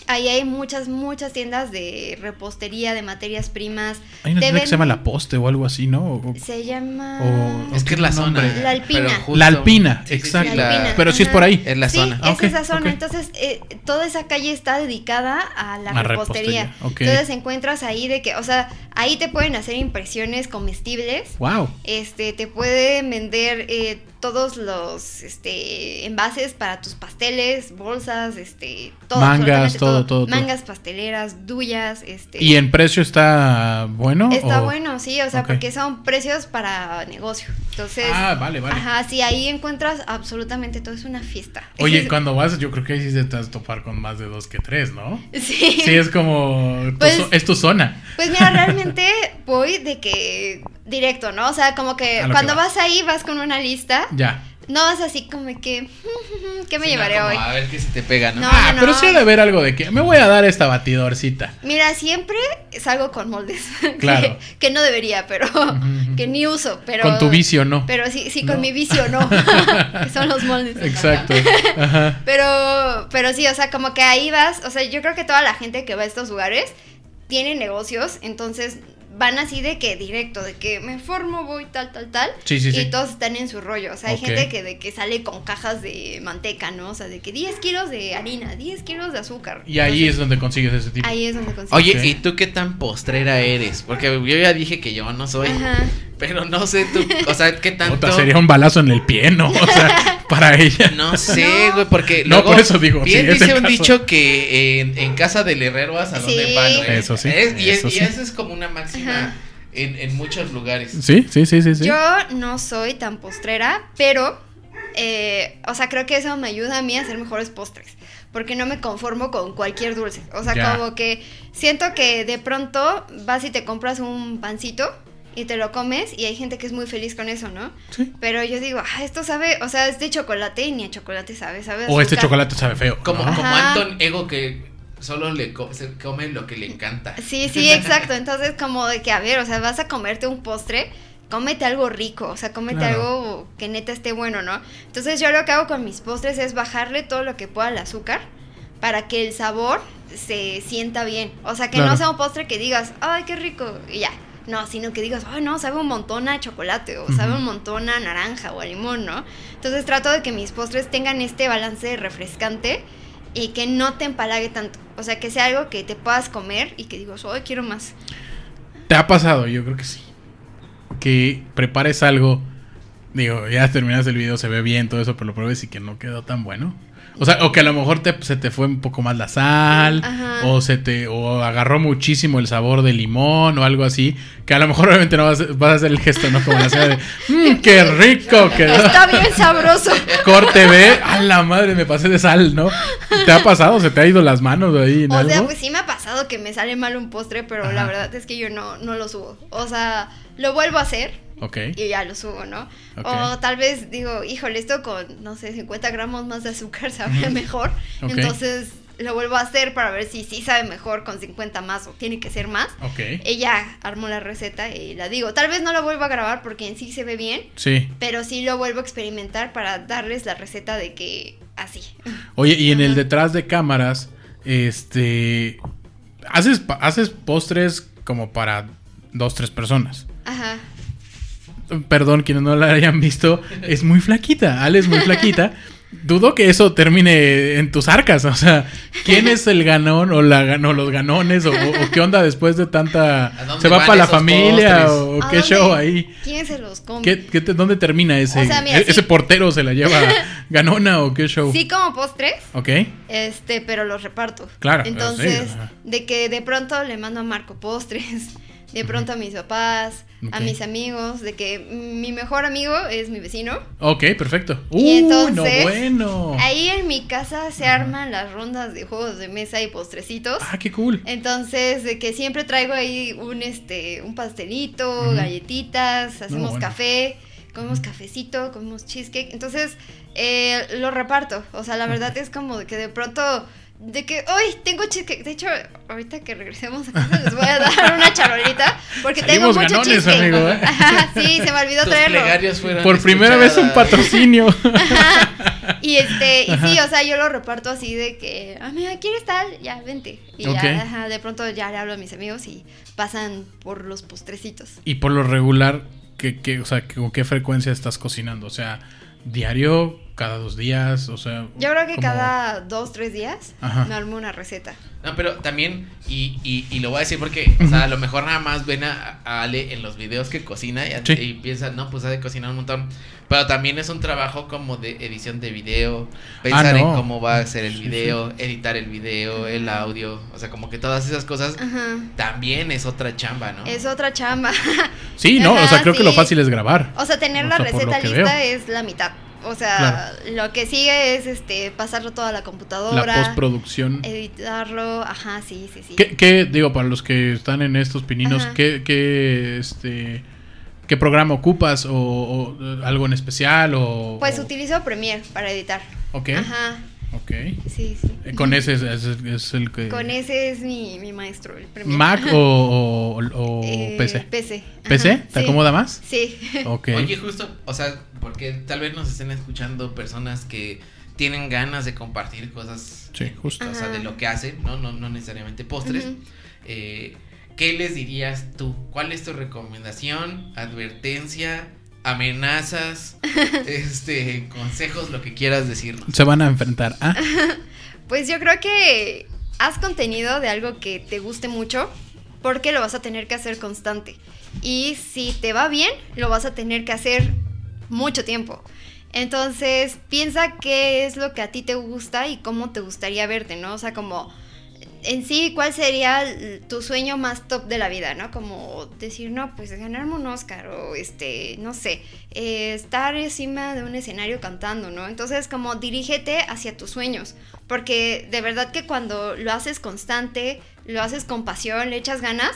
Ahí hay muchas, muchas tiendas de repostería, de materias primas. Hay una tienda que se llama La Poste o algo así, ¿no? O- Se llama... o- Es que es la zona. nombre. La Alpina. justo- La Alpina, Sí, sí, sí, exacto. La Alpina. Pero sí es por ahí. Es la sí, zona. es Ok, esa zona. Entonces, eh, toda esa calle está dedicada a la A repostería. Entonces encuentras ahí de que, o sea, ahí te pueden hacer impresiones comestibles. Wow. Este, te pueden vender eh, todos los este, envases para tus pasteles, bolsas, este, todo. Mangas, todo, todo, todo. Mangas pasteleras, duyas, este. ¿Y en precio está bueno? Está o- bueno, sí, o sea, porque son precios para negocio. Entonces, Ah, vale, vale. ajá, sí, ahí encuentras absolutamente todo, es una fiesta. Oye, cuando vas, yo creo que ahí sí te vas a topar con más de dos que tres, ¿no? Sí. Sí, es como... Pues- es tu zona. Pues mira, realmente voy de que directo, ¿no? O sea, como que cuando que vas. vas ahí vas con una lista. Ya. No es así como que, ¿qué me Sí, llevaré hoy? A ver qué se te pega, ¿no? No, ah, no, pero sí ha de haber algo de que me voy a dar esta batidorcita. Mira, siempre salgo con moldes. que- Claro. que, no debería, pero que ni uso. Pero, Con tu vicio, ¿no? Pero sí, sí, con No. mi vicio no. que son los moldes. Exacto. Ajá. Pero, pero sí, o sea, como que ahí vas, o sea, yo creo que toda la gente que va a estos lugares tiene negocios, entonces van así de que directo, de que me formo, voy tal, tal, tal. Sí, sí, y sí. todos están en su rollo. O sea, hay gente que de que sale con cajas de manteca, ¿no? O sea, de que 10 kilos de harina, 10 kilos de azúcar. Y ahí es donde consigues ese tipo. Ahí es donde consigues. Oye. ¿y tú qué tan postrera eres? Porque yo ya dije que yo no soy. Ajá. Pero no sé tú, o sea, ¿qué tanto? Puta, sería un balazo en el pie, ¿no? O sea, para ella. No sé, güey, porque No, luego por eso digo, bien sí, dice un caso. dicho que en, en casa del herrero hasta Sí. dónde van, güey. Eso sí, Es- y, eso es- y sí. eso es como una máxima en, en muchos lugares. Sí, sí, sí, sí. sí. Yo no soy tan postrera, pero, eh, o sea, creo que eso me ayuda a mí a hacer mejores postres. Porque no me conformo con cualquier dulce. O sea, Ya. como que siento que de pronto vas y te compras un pancito y te lo comes y hay gente que es muy feliz con eso, ¿no? Sí. Pero yo digo, ah, esto sabe, o sea, es de chocolate y ni a chocolate sabe, sabe a O este azúcar". chocolate sabe feo. Como, ¿no? como Ajá. Anton Ego que solo le co- se come lo que le encanta. Sí, sí, exacto. Entonces, como de que, a ver, o sea, vas a comerte un postre, cómete algo rico, o sea, cómete Claro. algo que neta esté bueno, ¿no? Entonces, yo lo que hago con mis postres es bajarle todo lo que pueda al azúcar para que el sabor se sienta bien. O sea, que Claro. no sea un postre que digas, ay, qué rico, y ya. No, sino que digas, ay, no, sabe un montón a chocolate, o sabe un montón a naranja o a limón, ¿no? Entonces trato de que mis postres tengan este balance refrescante y que no te empalague tanto. O sea, que sea algo que te puedas comer y que digas, ay, quiero más. ¿Te ha pasado? Yo creo que sí. Que prepares algo. Digo, ya terminas el video, se ve bien, todo eso, pero lo pruebes y que no quedó tan bueno. O sea, o que a lo mejor te, se te fue un poco más la sal, Ajá. o se te, o agarró muchísimo el sabor de limón o algo así, que a lo mejor obviamente no vas, a- vas a hacer el gesto, ¿no? Como la señora de, "Mm, qué rico quedó. Está bien sabroso. Corte B, a la madre, me pasé de sal, ¿no? ¿Te ha pasado? ¿Se te ha ido las manos ahí en O algo? sea, pues sí me ha pasado que me sale mal un postre, pero la verdad es que yo no, no lo subo. O sea, lo vuelvo a hacer Ok. y ya lo subo, ¿no? O tal vez digo, híjole, esto con, no sé, 50 gramos más de azúcar sabe mejor. Entonces lo vuelvo a hacer para ver si sí sabe mejor con 50 más o tiene que ser más. Ok. Ella armó la receta y la digo. Tal vez no la vuelva a grabar porque en sí se ve bien, Sí. pero sí lo vuelvo a experimentar para darles la receta de que así. Oye, y en el detrás de cámaras, este. Haces, haces postres como para dos, tres personas. Ajá. Perdón, quienes no la hayan visto, es muy flaquita. Ale es muy flaquita. Dudo que eso termine en tus arcas. O sea, ¿quién es el ganón o, la, gan- o los ganones? O, o qué onda después de tanta. ¿A dónde ¿Se va para la familia? postres? ¿O ¿A qué dónde? show ahí? ¿Quién se los come? ¿Qué, qué te- ¿Dónde termina ese? O sea, mira, e- ¿Ese sí. portero se la lleva ganona o qué show? Sí como postres, Ok. este, pero los reparto. Claro, Entonces, sí, de que de pronto le mando a Marco postres, de pronto a mis papás, a mis amigos, de que mi mejor amigo es mi vecino. Ok, perfecto. Y Uy, entonces, no bueno. Ahí en mi casa se arman las rondas de juegos de mesa y postrecitos. Ah, qué cool. Entonces, de que siempre traigo ahí un este un pastelito, galletitas, hacemos bueno. café, comemos cafecito, comemos cheesecake. Entonces, eh, lo reparto. O sea, la verdad es como de que de pronto de que hoy tengo cheesecake. De hecho, ahorita que regresemos a casa les voy a dar una charolita porque Salimos tengo mucho ganones, cheesecake. amigo, ¿eh? Ajá, sí, se me olvidó Tus traerlo. Por primera vez un patrocinio. Ajá. Y este, y sí, o sea, yo lo reparto así de que, mira, ¿quieres tal? Ya, vente. Y ya, ajá, de pronto ya le hablo a mis amigos y pasan por los postrecitos. y por lo regular, ¿qué, qué, o sea, ¿con qué frecuencia estás cocinando? O sea, diario, cada dos días, o sea... Yo creo que como- cada dos, tres días Ajá. me armo una receta. No, pero también, y, y, y lo voy a decir porque, o sea, a lo mejor nada más ven a, a Ale en los videos que cocina y, Sí. y piensan, no, pues ha de cocinar un montón. Pero también es un trabajo como de edición de video, pensar Ah, en no. cómo va a ser el Sí, video, editar el video, el audio, o sea, como que todas esas cosas Ajá. también es otra chamba, ¿no? Es otra chamba. Sí, no, o sea, creo que lo fácil es grabar. O sea, tener O la sea, receta lista veo. es la mitad. O sea, lo que sigue es este pasarlo todo a la computadora. La postproducción. editarlo, ajá, sí, sí, sí. ¿Qué, qué, digo, para los que están en estos pininos, Ajá. qué, qué, este, ¿Qué programa ocupas? ¿O, o, algo en especial? O, Pues o- utilizo Premiere para editar. Ok. Ajá, Ok. sí, sí. Eh, Con ese es, es- es el que. Con ese es mi, mi maestro, el Premiere. ¿Mac o, o- o Eh, PC? PC. ¿PC? ajá, ¿Te sí. acomoda más? Sí. Ok. Oye, justo, o sea, porque tal vez nos estén escuchando personas que tienen ganas de compartir cosas. Sí, justo. O sea, de lo que hacen, ¿no? No, no necesariamente postres. Eh, ¿Qué les dirías tú? ¿Cuál es tu recomendación, advertencia, amenazas, este, consejos, lo que quieras decirnos? Se van a enfrentar. Ah, Pues yo creo que haz contenido de algo que te guste mucho porque lo vas a tener que hacer constante. Y si te va bien, lo vas a tener que hacer mucho tiempo. Entonces, piensa qué es lo que a ti te gusta y cómo te gustaría verte, ¿no? O sea, como en sí, ¿cuál sería tu sueño más top de la vida, no? Como decir, no, pues ganarme un Oscar o, este, no sé, eh, estar encima de un escenario cantando, ¿no? Entonces, como dirígete hacia tus sueños, porque de verdad que cuando lo haces constante, lo haces con pasión, le echas ganas,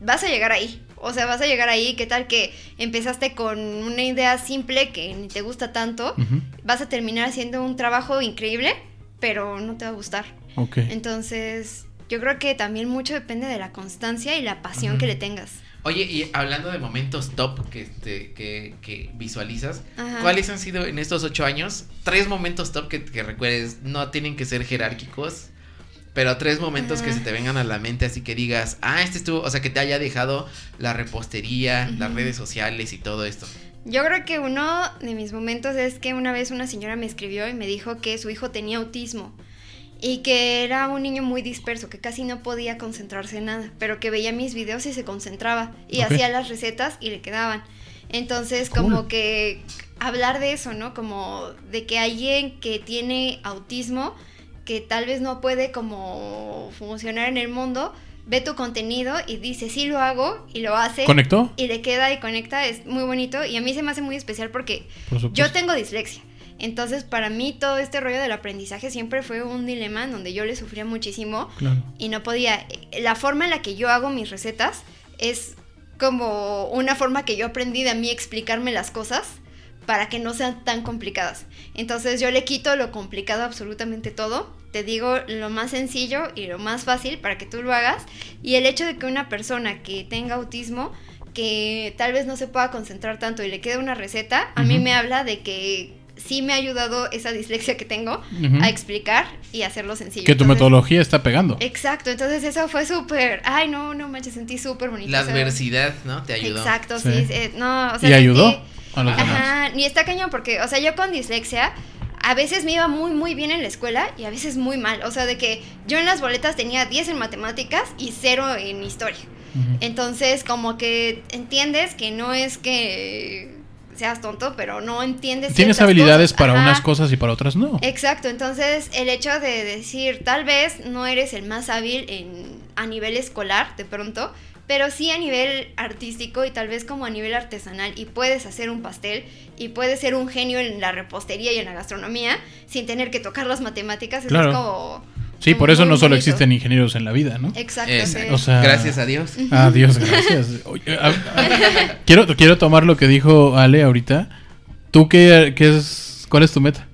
vas a llegar ahí. O sea, vas a llegar ahí, ¿qué tal que empezaste con una idea simple que ni te gusta tanto? Vas a terminar haciendo un trabajo increíble, pero no te va a gustar. Ok. Entonces, yo creo que también mucho depende de la constancia y la pasión que le tengas. Oye, y hablando de momentos top que, te- que, que visualizas, Ajá. ¿cuáles han sido en estos ocho años? Tres momentos top que, que recuerdes, no tienen que ser jerárquicos, pero tres momentos que se te vengan a la mente, así que digas, ah, este estuvo, o sea, que te haya dejado la repostería, las redes sociales y todo esto. Yo creo que uno de mis momentos es que una vez una señora me escribió y me dijo que su hijo tenía autismo y que era un niño muy disperso, que casi no podía concentrarse en nada, pero que veía mis videos y se concentraba y hacía las recetas y le quedaban. Entonces, Cool. como que hablar de eso, ¿no? Como de que alguien que tiene autismo, que tal vez no puede como funcionar en el mundo, ve tu contenido y dice, sí lo hago y lo hace ¿Conectó? y le queda y conecta, es muy bonito y a mí se me hace muy especial porque Por yo tengo dislexia. Entonces, para mí todo este rollo del aprendizaje siempre fue un dilema en donde yo le sufría muchísimo Claro. y no podía. La forma en la que yo hago mis recetas es como una forma que yo aprendí de a mí explicarme las cosas para que no sean tan complicadas. Entonces yo le quito lo complicado absolutamente todo, te digo lo más sencillo y lo más fácil para que tú lo hagas y el hecho de que una persona que tenga autismo que tal vez no se pueda concentrar tanto y le quede una receta, a mí me habla de que sí me ha ayudado esa dislexia que tengo a explicar y hacerlo sencillo. Que tu Entonces, metodología está pegando. Exacto, entonces eso fue súper, ay no, no manches, sentí súper bonito. La o sea, adversidad, ¿no? Te ayudó. Exacto, Sí. sí, eh, no, o sea, ¿Y ayudó sentí- a los demás? Ajá, ni está cañón porque, o sea, yo con dislexia a veces me iba muy muy bien en la escuela y a veces muy mal, o sea, de que yo en las boletas tenía 10 en matemáticas y 0 en historia. Entonces, como que entiendes que no es que seas tonto, pero no entiendes Tienes habilidades cosas. para Ajá. unas cosas y para otras no. Exacto, entonces el hecho de decir, tal vez no eres el más hábil en, a nivel escolar, de pronto, pero sí a nivel artístico y tal vez como a nivel artesanal, y puedes hacer un pastel y puedes ser un genio en la repostería y en la gastronomía sin tener que tocar las matemáticas, Claro. es como... Sí, por eso no solo bonito. existen ingenieros en la vida, ¿no? Exacto, Exacto. sí. O sea, Gracias a Dios. Adiós, gracias. Oye, a- a- quiero, quiero tomar lo que dijo Ale ahorita. ¿Tú qué, qué es, cuál es tu meta?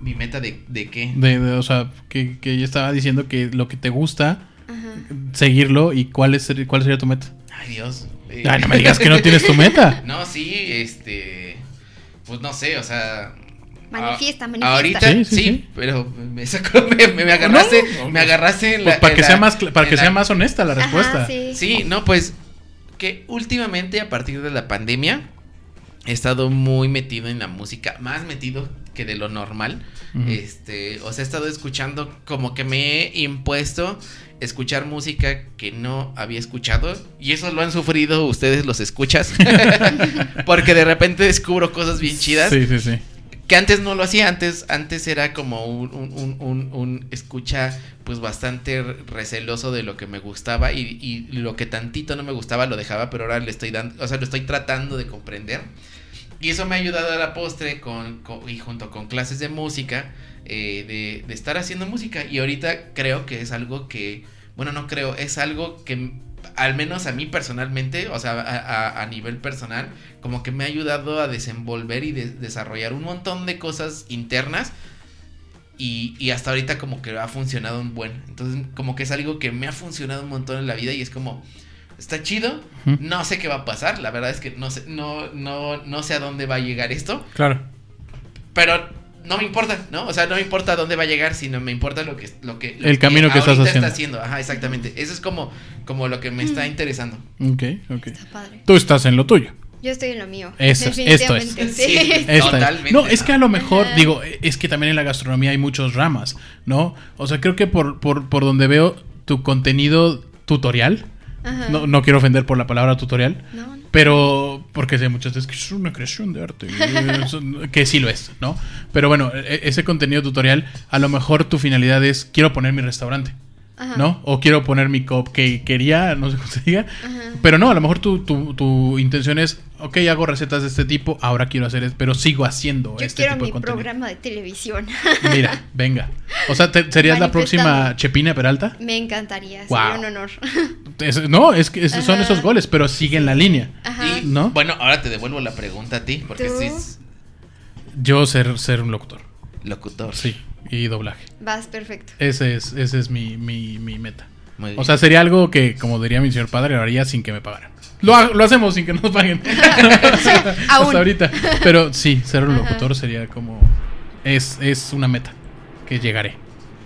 ¿Mi meta de, de qué? De, de- o sea, que, que ella estaba diciendo que lo que te gusta, Ajá. seguirlo y cuál, es, cuál sería tu meta. Ay, Dios. Eh, Ay, no me digas que no tienes tu meta. No, sí, este. Pues no sé, o sea. Manifiesta, a- manifiesta. Ahorita Sí, sí, sí, sí. pero me sacó, me, me- me agarraste, No, no, me agarraste en la. Pues para en que la- sea más, para que la- sea más honesta la Ajá, respuesta. sí. Sí, no, pues que últimamente a partir de la pandemia he estado muy metido en la música, más metido que de lo normal. Este, o sea, he estado escuchando como que me he impuesto escuchar música que no había escuchado y eso lo han sufrido ustedes los escuchas porque de repente descubro cosas bien chidas Sí, sí, sí. Que antes no lo hacía, antes, antes era como un, un- un- escucha pues bastante receloso de lo que me gustaba y, y lo que tantito no me gustaba lo dejaba, pero ahora le estoy dando, o sea, lo estoy tratando de comprender. Y eso me ha ayudado a la postre con, con- y junto con clases de música, eh, de, de estar haciendo música. Y ahorita creo que es algo que, bueno, no creo, es algo que al menos a mí personalmente, o sea, a, a- a nivel personal, como que me ha ayudado a desenvolver y de- desarrollar un montón de cosas internas. Y, y hasta ahorita como que ha funcionado un buen. Entonces como que es algo que me ha funcionado un montón en la vida y es como, está chido, no sé qué va a pasar, la verdad es que no sé, no, no, no sé a dónde va a llegar esto, Claro. pero no me importa, ¿no? O sea, no me importa dónde va a llegar, sino me importa lo que, lo que, lo El camino que estás haciendo. está haciendo. Ajá, exactamente. Eso es como, como lo que me está interesando. Ok, ok. Está padre. Tú estás en lo tuyo. Yo estoy en lo mío. Eso, esto es. definitivamente, Sí. Sí. Totalmente. No, es que a lo mejor, Ajá. digo, es que también en la gastronomía hay muchas ramas, ¿no? O sea, creo que por, por, por donde veo tu contenido tutorial, Ajá. no, no quiero ofender por la palabra tutorial, No, no. Pero porque sé muchas veces que es una creación de arte, que sí lo es, ¿no? Pero bueno, e- ese contenido tutorial, a lo mejor tu finalidad es, quiero poner mi restaurante. Ajá. ¿no? O quiero poner mi quería, no sé cómo se diga. Ajá. Pero no, a lo mejor tu, tu, tu intención es, ok, hago recetas de este tipo, ahora quiero hacer, es- pero sigo haciendo Yo este quiero tipo mi de contenido. programa de televisión. Mira, venga. O sea, te- ¿serías la próxima. Chepina Peralta? Me encantaría, Wow. sería un honor. Es- no, es que es- son esos goles, pero siguen la línea. Ajá. Y ¿No? bueno, ahora te devuelvo la pregunta a ti, porque es Yo ser, ser un locutor. locutor. Sí, y doblaje. Vas, perfecto. Ese es, ese es mi, mi, mi meta. Muy bien. O sea, sería algo que, como diría mi señor padre, lo haría sin que me pagaran. Lo, ha- lo hacemos sin que nos paguen. Hasta aún. ahorita. Pero sí, ser un Ajá. locutor sería como. Es, es una meta que llegaré.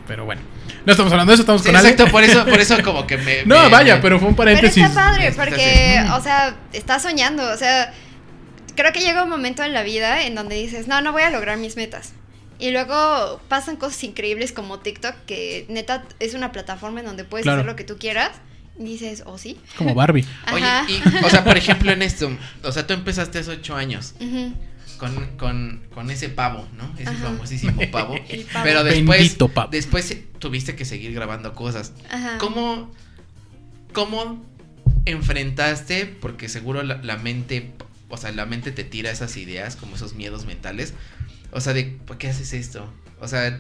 Pero bueno. No estamos hablando de eso, estamos Sí, con Ale. exacto, por eso, por eso como que me. No, me- vaya, pero fue un Pero paréntesis. está padre, Está porque, o sea, estás soñando, o sea, creo que llega un momento en la vida en donde dices, no, no voy a lograr mis metas. Y luego pasan cosas increíbles como TikTok, que neta es una plataforma en donde puedes Claro. hacer lo que tú quieras. Y dices, oh, sí. Como Barbie. Oye, y, o sea, por ejemplo, en esto, o sea, tú empezaste hace ocho años con, con, con ese pavo, ¿no? Ese Ajá. famosísimo pavo. El pavo. Pero después, Bendito pavo. después tuviste que seguir grabando cosas. Ajá. ¿Cómo, cómo enfrentaste? Porque seguro la, la mente, o sea, la mente te tira esas ideas, como esos miedos mentales. O sea, de, ¿por qué haces esto? O sea,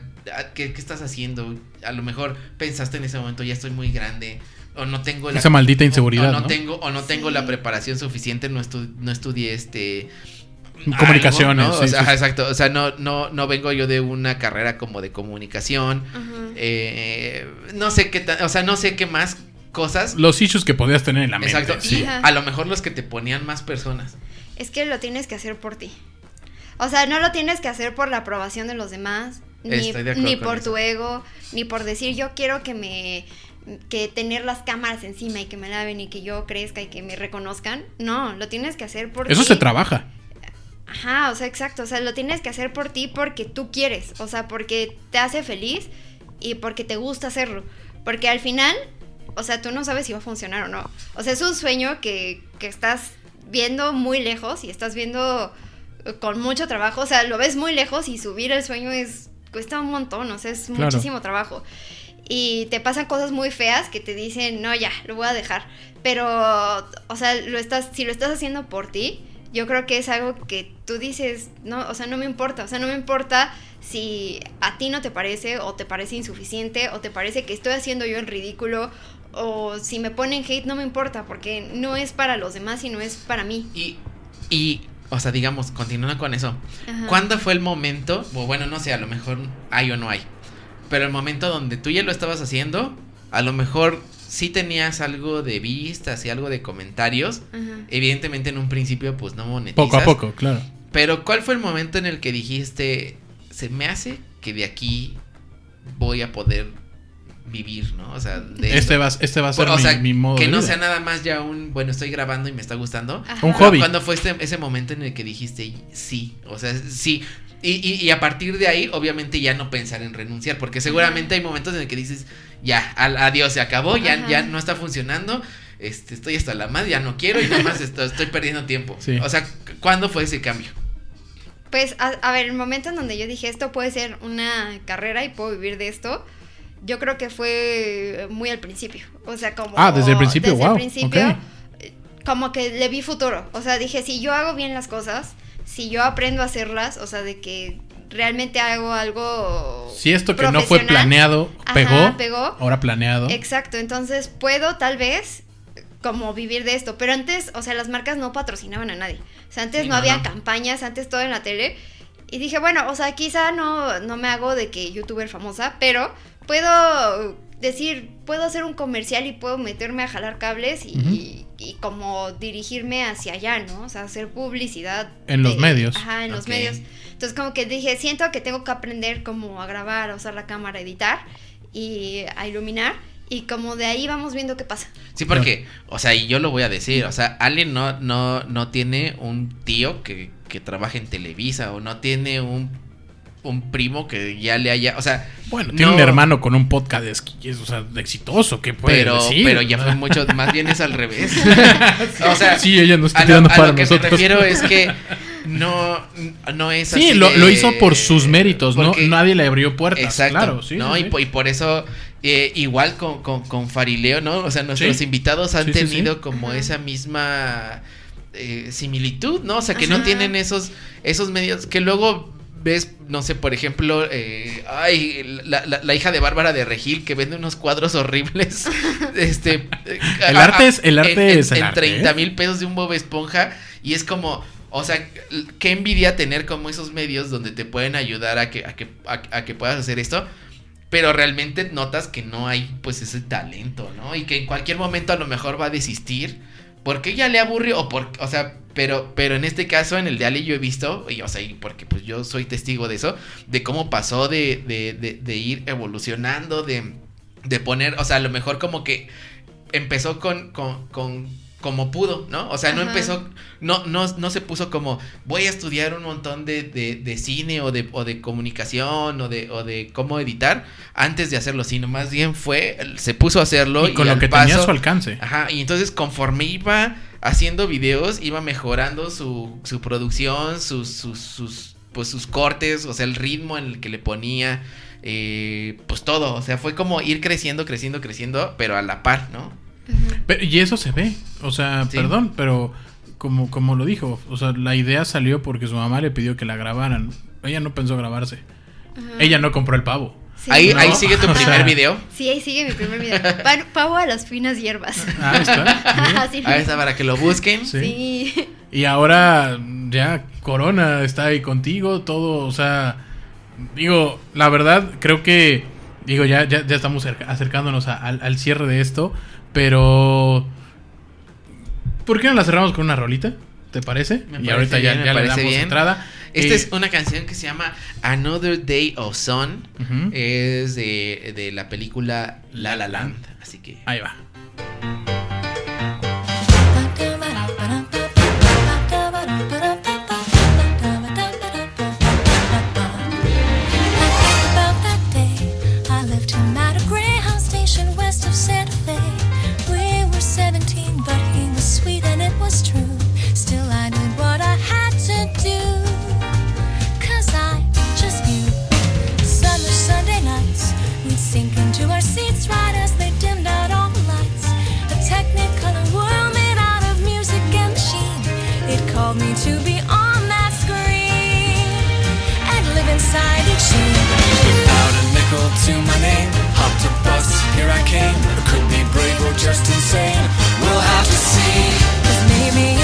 ¿qué, qué estás haciendo? A lo mejor pensaste en ese momento, ya estoy muy grande. O no tengo la... Esa maldita o- inseguridad, O, no, ¿no? tengo, o no tengo la preparación suficiente, no, estu- no estudié este... Comunicaciones, algo, ¿no? sí, o sea, sí, sí. exacto. O sea, no, no, no vengo yo de una carrera como de comunicación. Eh, no sé qué o sea, no sé qué más cosas. Los issues que podías tener en la mente. Exacto. sí. Y Ajá. a lo mejor los que te ponían más personas. Es que lo tienes que hacer por ti. O sea, no lo tienes que hacer por la aprobación de los demás, ni, Estoy de acuerdo ni con por eso. tu ego, ni por decir yo quiero que me que tener las cámaras encima y que me laven y que yo crezca y que me reconozcan. No, lo tienes que hacer por Eso se trabaja. Ajá, o sea, exacto, o sea, lo tienes que hacer por ti porque tú quieres, o sea, porque te hace feliz y porque te gusta hacerlo. Porque al final, o sea, tú no sabes si va a funcionar o no. O sea, es un sueño que, que estás viendo muy lejos y estás viendo con mucho trabajo, o sea, lo ves muy lejos y subir el sueño es cuesta un montón, o sea, es Claro. muchísimo trabajo. Y te pasan cosas muy feas que te dicen, no, ya, lo voy a dejar. Pero, o sea, lo estás, si lo estás haciendo por ti, yo creo que es algo que tú dices, no, o sea, no me importa, o sea, no me importa si a ti no te parece o te parece insuficiente o te parece que estoy haciendo yo en ridículo o si me ponen hate, no me importa porque no es para los demás, sino es para mí. Y, y o sea, digamos, continuando con eso. Ajá. ¿Cuándo fue el momento? O bueno, no sé, a lo mejor hay o no hay. Pero el momento donde tú ya lo estabas haciendo, a lo mejor sí tenías algo de vistas y algo de comentarios. Ajá. Evidentemente en un principio pues no monetizas. Poco a poco, claro. Pero ¿cuál fue el momento en el que dijiste, se me hace que de aquí voy a poder vivir, ¿no? O sea, de Este va, este va a ser o mi, sea, mi modo que de no vida. sea nada más ya un, bueno, estoy grabando y me está gustando. Ajá. Un hobby. ¿Cuándo fue este- ese momento en el que dijiste sí? O sea, sí. Y, y- y a partir de ahí, obviamente, ya no pensar en renunciar. Porque seguramente hay momentos en el que dices, ya, al- adiós, se acabó, ya, Ajá. ya no está funcionando. Este, estoy hasta la madre, ya no quiero y nada más estoy, estoy perdiendo tiempo. Sí. O sea, ¿cuándo fue ese cambio? Pues, a, a ver, el momento en donde yo dije esto puede ser una carrera y puedo vivir de esto, yo creo que fue muy al principio. O sea, como. Ah, desde el principio, desde wow, el principio, eh, como que le vi futuro. O sea, dije, si yo hago bien las cosas, si yo aprendo a hacerlas, o sea, de que realmente hago algo. Si esto que no fue planeado Ajá, pegó, pegó. ahora planeado. Exacto, entonces puedo tal vez como vivir de esto. Pero antes, o sea, las marcas no patrocinaban a nadie. O sea, antes Sí, no, no, había no. campañas, antes todo en la tele. Y dije, bueno, o sea, quizá no, no me hago de que youtuber famosa, pero puedo decir, puedo hacer un comercial y puedo meterme a jalar cables y, Ujú. y- y como dirigirme hacia allá, ¿no? O sea, hacer publicidad. En los medios. Ajá, en los medios. Entonces como que dije, siento que tengo que aprender como a grabar, a usar la cámara, a editar y a iluminar. Y como de ahí vamos viendo qué pasa. Sí, porque, o sea, y yo lo voy a decir, o sea, Ale no, no, no tiene un tío que, que trabaja en Televisa o no tiene un, un primo que ya le haya, o sea, Bueno, tiene no, un hermano con un podcast de- o sea, exitoso, ¿qué puede pero, decir? pero ya fue mucho, más bien es al revés. o sea, Sí, ella no está lo, tirando a para lo que nosotros. me refiero es que no, no es Sí, así lo, de- lo hizo por sus méritos, ¿no? Nadie le abrió puertas. Exacto. Claro, sí. ¿no? sí, y, sí. y por eso, eh, igual con, con, con Farileo, ¿no? O sea, nuestros Sí. invitados han Sí, sí, sí. tenido como esa misma eh, similitud, ¿no? O sea, que no tienen esos, esos medios que luego ves, no sé, por ejemplo, eh, ay, la, la- la hija de Bárbara de Regil que vende unos cuadros horribles. este, eh, El a- arte es- el arte en, es el en arte, 30 ¿eh? mil pesos de un Bob Esponja y es como, o sea, qué envidia tener como esos medios donde te pueden ayudar a que, a que, a, a que puedas hacer esto. Pero realmente notas que no hay pues ese talento, ¿no? Y que en cualquier momento a lo mejor va a desistir. Porque ya le aburrió. O por, o sea, pero, pero en este caso, en el de Ale, yo he visto, y, o sea, y porque pues yo soy testigo de eso, de cómo pasó de, de, de, de ir evolucionando, de, de poner, o sea, a lo mejor como que empezó con, con, con como pudo, ¿no? O sea, no Ajá. empezó, no, no, no se puso como voy a estudiar un montón de, de, de cine o de, o de comunicación o de, o de cómo editar antes de hacerlo, sino más bien fue, se puso a hacerlo y con lo que tenía a su alcance. Ajá, y entonces conforme iba haciendo videos, iba mejorando su, su producción, sus, sus, sus, pues sus cortes, o sea, el ritmo en el que le ponía, eh, pues todo, o sea, fue como ir creciendo, creciendo, creciendo, pero a la par, ¿no? Pero- y eso se ve. O sea, Sí. perdón, pero como, como lo dijo, o sea, la idea salió porque su mamá le pidió que la grabaran. Ella no pensó grabarse. Ella no compró el pavo. Sí. ahí, No, ahí sigue tu o primer sea- video. Sí, ahí sigue mi primer video. Pa- Pavo a las finas hierbas. Ah, está. Ahí está para que lo busquen. Sí. Sí. Y ahora ya Corona está ahí contigo, todo, o sea, digo, la verdad, creo que, digo, ya, ya, ya estamos acercándonos a- al, al cierre de esto, pero... ¿Por qué no la cerramos con una rolita? ¿Te parece? Me y ahorita ya, bien, ya le damos bien. entrada. Esta Eh, es una canción que se llama Another Day of Sun. Es de, de la película La La Land. Así que. Ahí va. Called me to be on that screen and live inside each scene. Without a nickel to my name, hopped a bus, here I came. I could be brave or just insane. We'll have to see. Cause maybe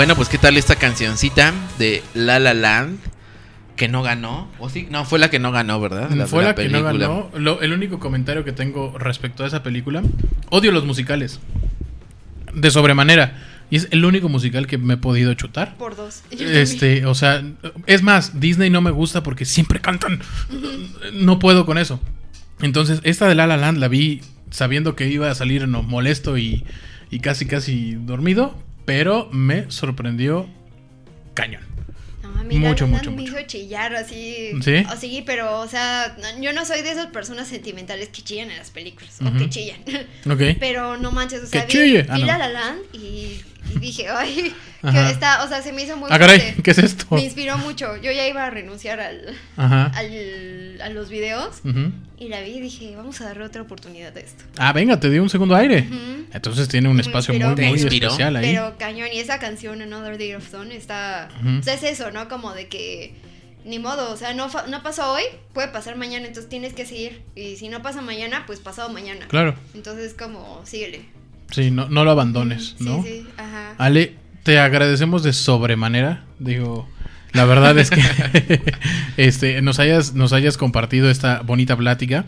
Bueno, pues qué tal esta cancioncita de La La Land que no ganó. ¿O sí? No, fue la que no ganó, ¿verdad? Fue la, que no ganó. Lo- el único comentario que tengo respecto a esa película, odio los musicales. De sobremanera. Y es el único musical que me he podido chutar. Por dos. Este, o sea, es más, Disney no me gusta porque siempre cantan. No puedo con eso. Entonces, esta de La La Land la vi sabiendo que iba a salir no, molesto y, y casi casi dormido, pero me sorprendió cañón. No, a mí Mucho, La mucho, me mucho. hizo chillar así. ¿Sí? O sí, pero, o sea, yo no soy de esas personas sentimentales que chillan en las películas. O que chillan. Ok. Pero no manches, o sea, Que vi, chille. vi Ah, no. La La Land y, y dije, ay, que está, o sea, se me hizo muy Ah, caray, fuerte. ¿qué es esto? Me inspiró mucho. Yo ya iba a renunciar al, al- a los videos y la vi y dije, vamos a darle otra oportunidad a esto. Ah, venga, te dio un segundo aire. Entonces tiene un Me espacio inspiró. muy, ¿Te muy inspiró? especial ahí. Pero cañón, y esa canción, Another Day of Dawn, está. O sea, es eso, ¿no? Como de que. Ni modo, o sea, no, no pasó hoy, puede pasar mañana, entonces tienes que seguir. Y si no pasa mañana, pues pasado mañana. Claro, Entonces, como, síguele. Sí, no, no lo abandones, Sí, ¿no? sí, ajá. Ale, te agradecemos de sobremanera. Digo, la verdad es que este, nos, hayas, nos hayas compartido esta bonita plática.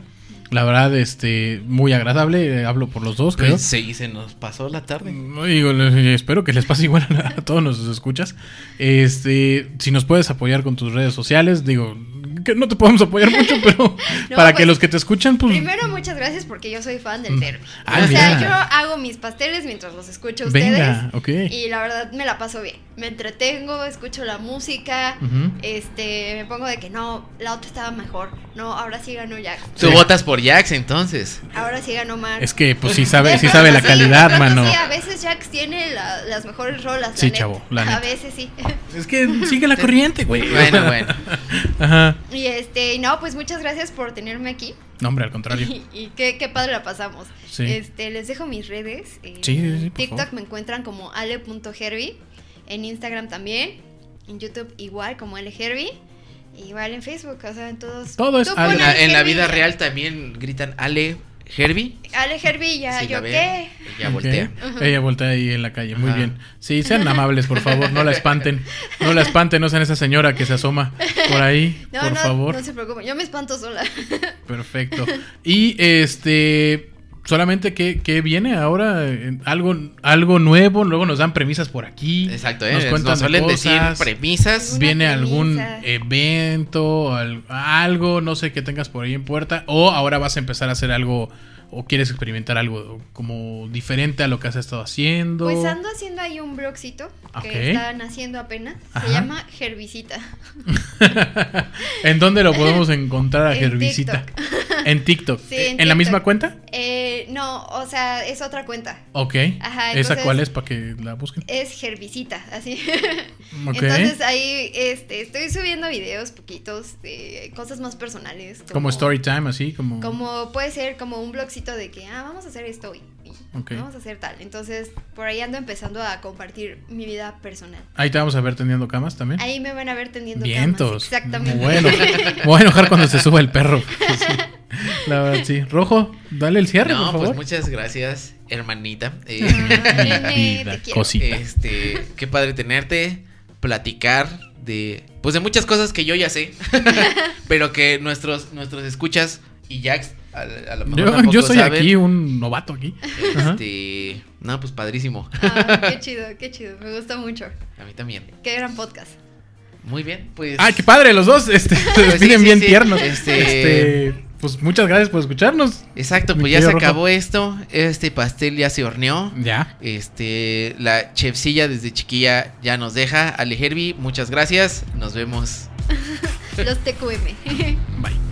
La verdad, este, muy agradable. eh, Hablo por los dos, creo. Sí, se nos pasó la tarde. No, digo, espero que les pase igual a, a todos nuestros escuchas. Este, si nos puedes apoyar con tus redes sociales, digo, que no te podemos apoyar mucho, pero No, para que pues, los que te escuchan, pues. Primero, muchas gracias porque yo soy fan del Mm. derby. Ah, o sea, yo hago mis pasteles mientras los escucho a ustedes. Venga, ok. Y la verdad me la paso bien. Me entretengo, escucho la música. Este, me pongo de que no, la otra estaba mejor. No, ahora sí ganó Jack. Tú Sí. votas por Jax entonces. Ahora sí ganó Mar. Es que, pues sí sabe, sí sabe la sí, calidad, mano. Sí, a veces Jax tiene la- las mejores rolas. la Sí, chavo, la A neta. veces sí. Es que sigue la corriente, güey. Bueno, bueno. Ajá. Y este, no, pues muchas gracias por tenerme aquí. No, hombre, al contrario. Y, y qué, qué padre la pasamos. Sí. Este, les dejo mis redes. eh, Sí, sí, sí, por TikTok favor. me encuentran como ale.herby. En Instagram también. En YouTube igual como aleherby. Igual en Facebook, o sea, en todos. Todo es Tú Ale. pon En la, en la vida real también gritan Ale Herbie. Ale Herby, ya, la yo qué. Ella voltea. Ella voltea ahí en la calle. Muy Ajá. bien. Sí, sean amables, por favor. No la espanten. No la espanten. No sean esa señora que se asoma por ahí. No, por no, favor. no se preocupen, yo me espanto sola. Perfecto. Y este. Solamente que, que viene ahora algo, algo nuevo, luego nos dan premisas por aquí. Exacto, ¿eh? Nos Nos, cuentan de suelen decir cosas. premisas. Una viene algún evento, al- algo, no sé que tengas por ahí en puerta, o ahora vas a empezar a hacer algo, o quieres experimentar algo como diferente a lo que has estado haciendo. Pues ando haciendo ahí un blogcito que Ok. está naciendo apenas. Ajá. Se llama Herbicita. ¿En dónde lo podemos encontrar a En Herbicita? En TikTok. Sí, ¿En, en la TikTok. misma cuenta? Eh, no, o sea, es otra cuenta. Ok. Ajá, ¿Esa cuál es para que la busquen? Es Herbicita, así. Entonces ahí este, estoy subiendo videos poquitos de cosas más personales. Como story time, así, como... Como puede ser como un blogcito de que, ah, vamos a hacer esto hoy. y. Vamos a hacer tal. Entonces, por ahí ando empezando a compartir mi vida personal. Ahí te vamos a ver tendiendo camas también. Ahí me van a ver tendiendo Vientos. camas. Exactamente. Bueno, me voy a enojar cuando se suba el perro. Sí. La verdad, sí. Rojo, dale el cierre, No, por favor. pues muchas gracias, hermanita. Eh, vida, te cosita. este, qué padre tenerte, platicar de, pues de muchas cosas que yo ya sé, pero que nuestros, nuestros escuchas y Jax a, a lo mejor Yo, soy saben. aquí un novato aquí. Ajá. Este, no, pues padrísimo. Ah, qué chido, qué chido. Me gusta mucho. A mí también. Qué gran podcast. Muy bien, pues. Ay, qué padre, los dos este, se Pues despiden sí, sí, bien sí. tiernos. Este- Este, pues muchas gracias por escucharnos. Exacto, pues ya se Rojo. acabó esto. Este pastel ya se horneó. Ya. Este, la chefcilla desde chiquilla ya nos deja. Ale Herbie, muchas gracias. Nos vemos. Los TQM. Bye.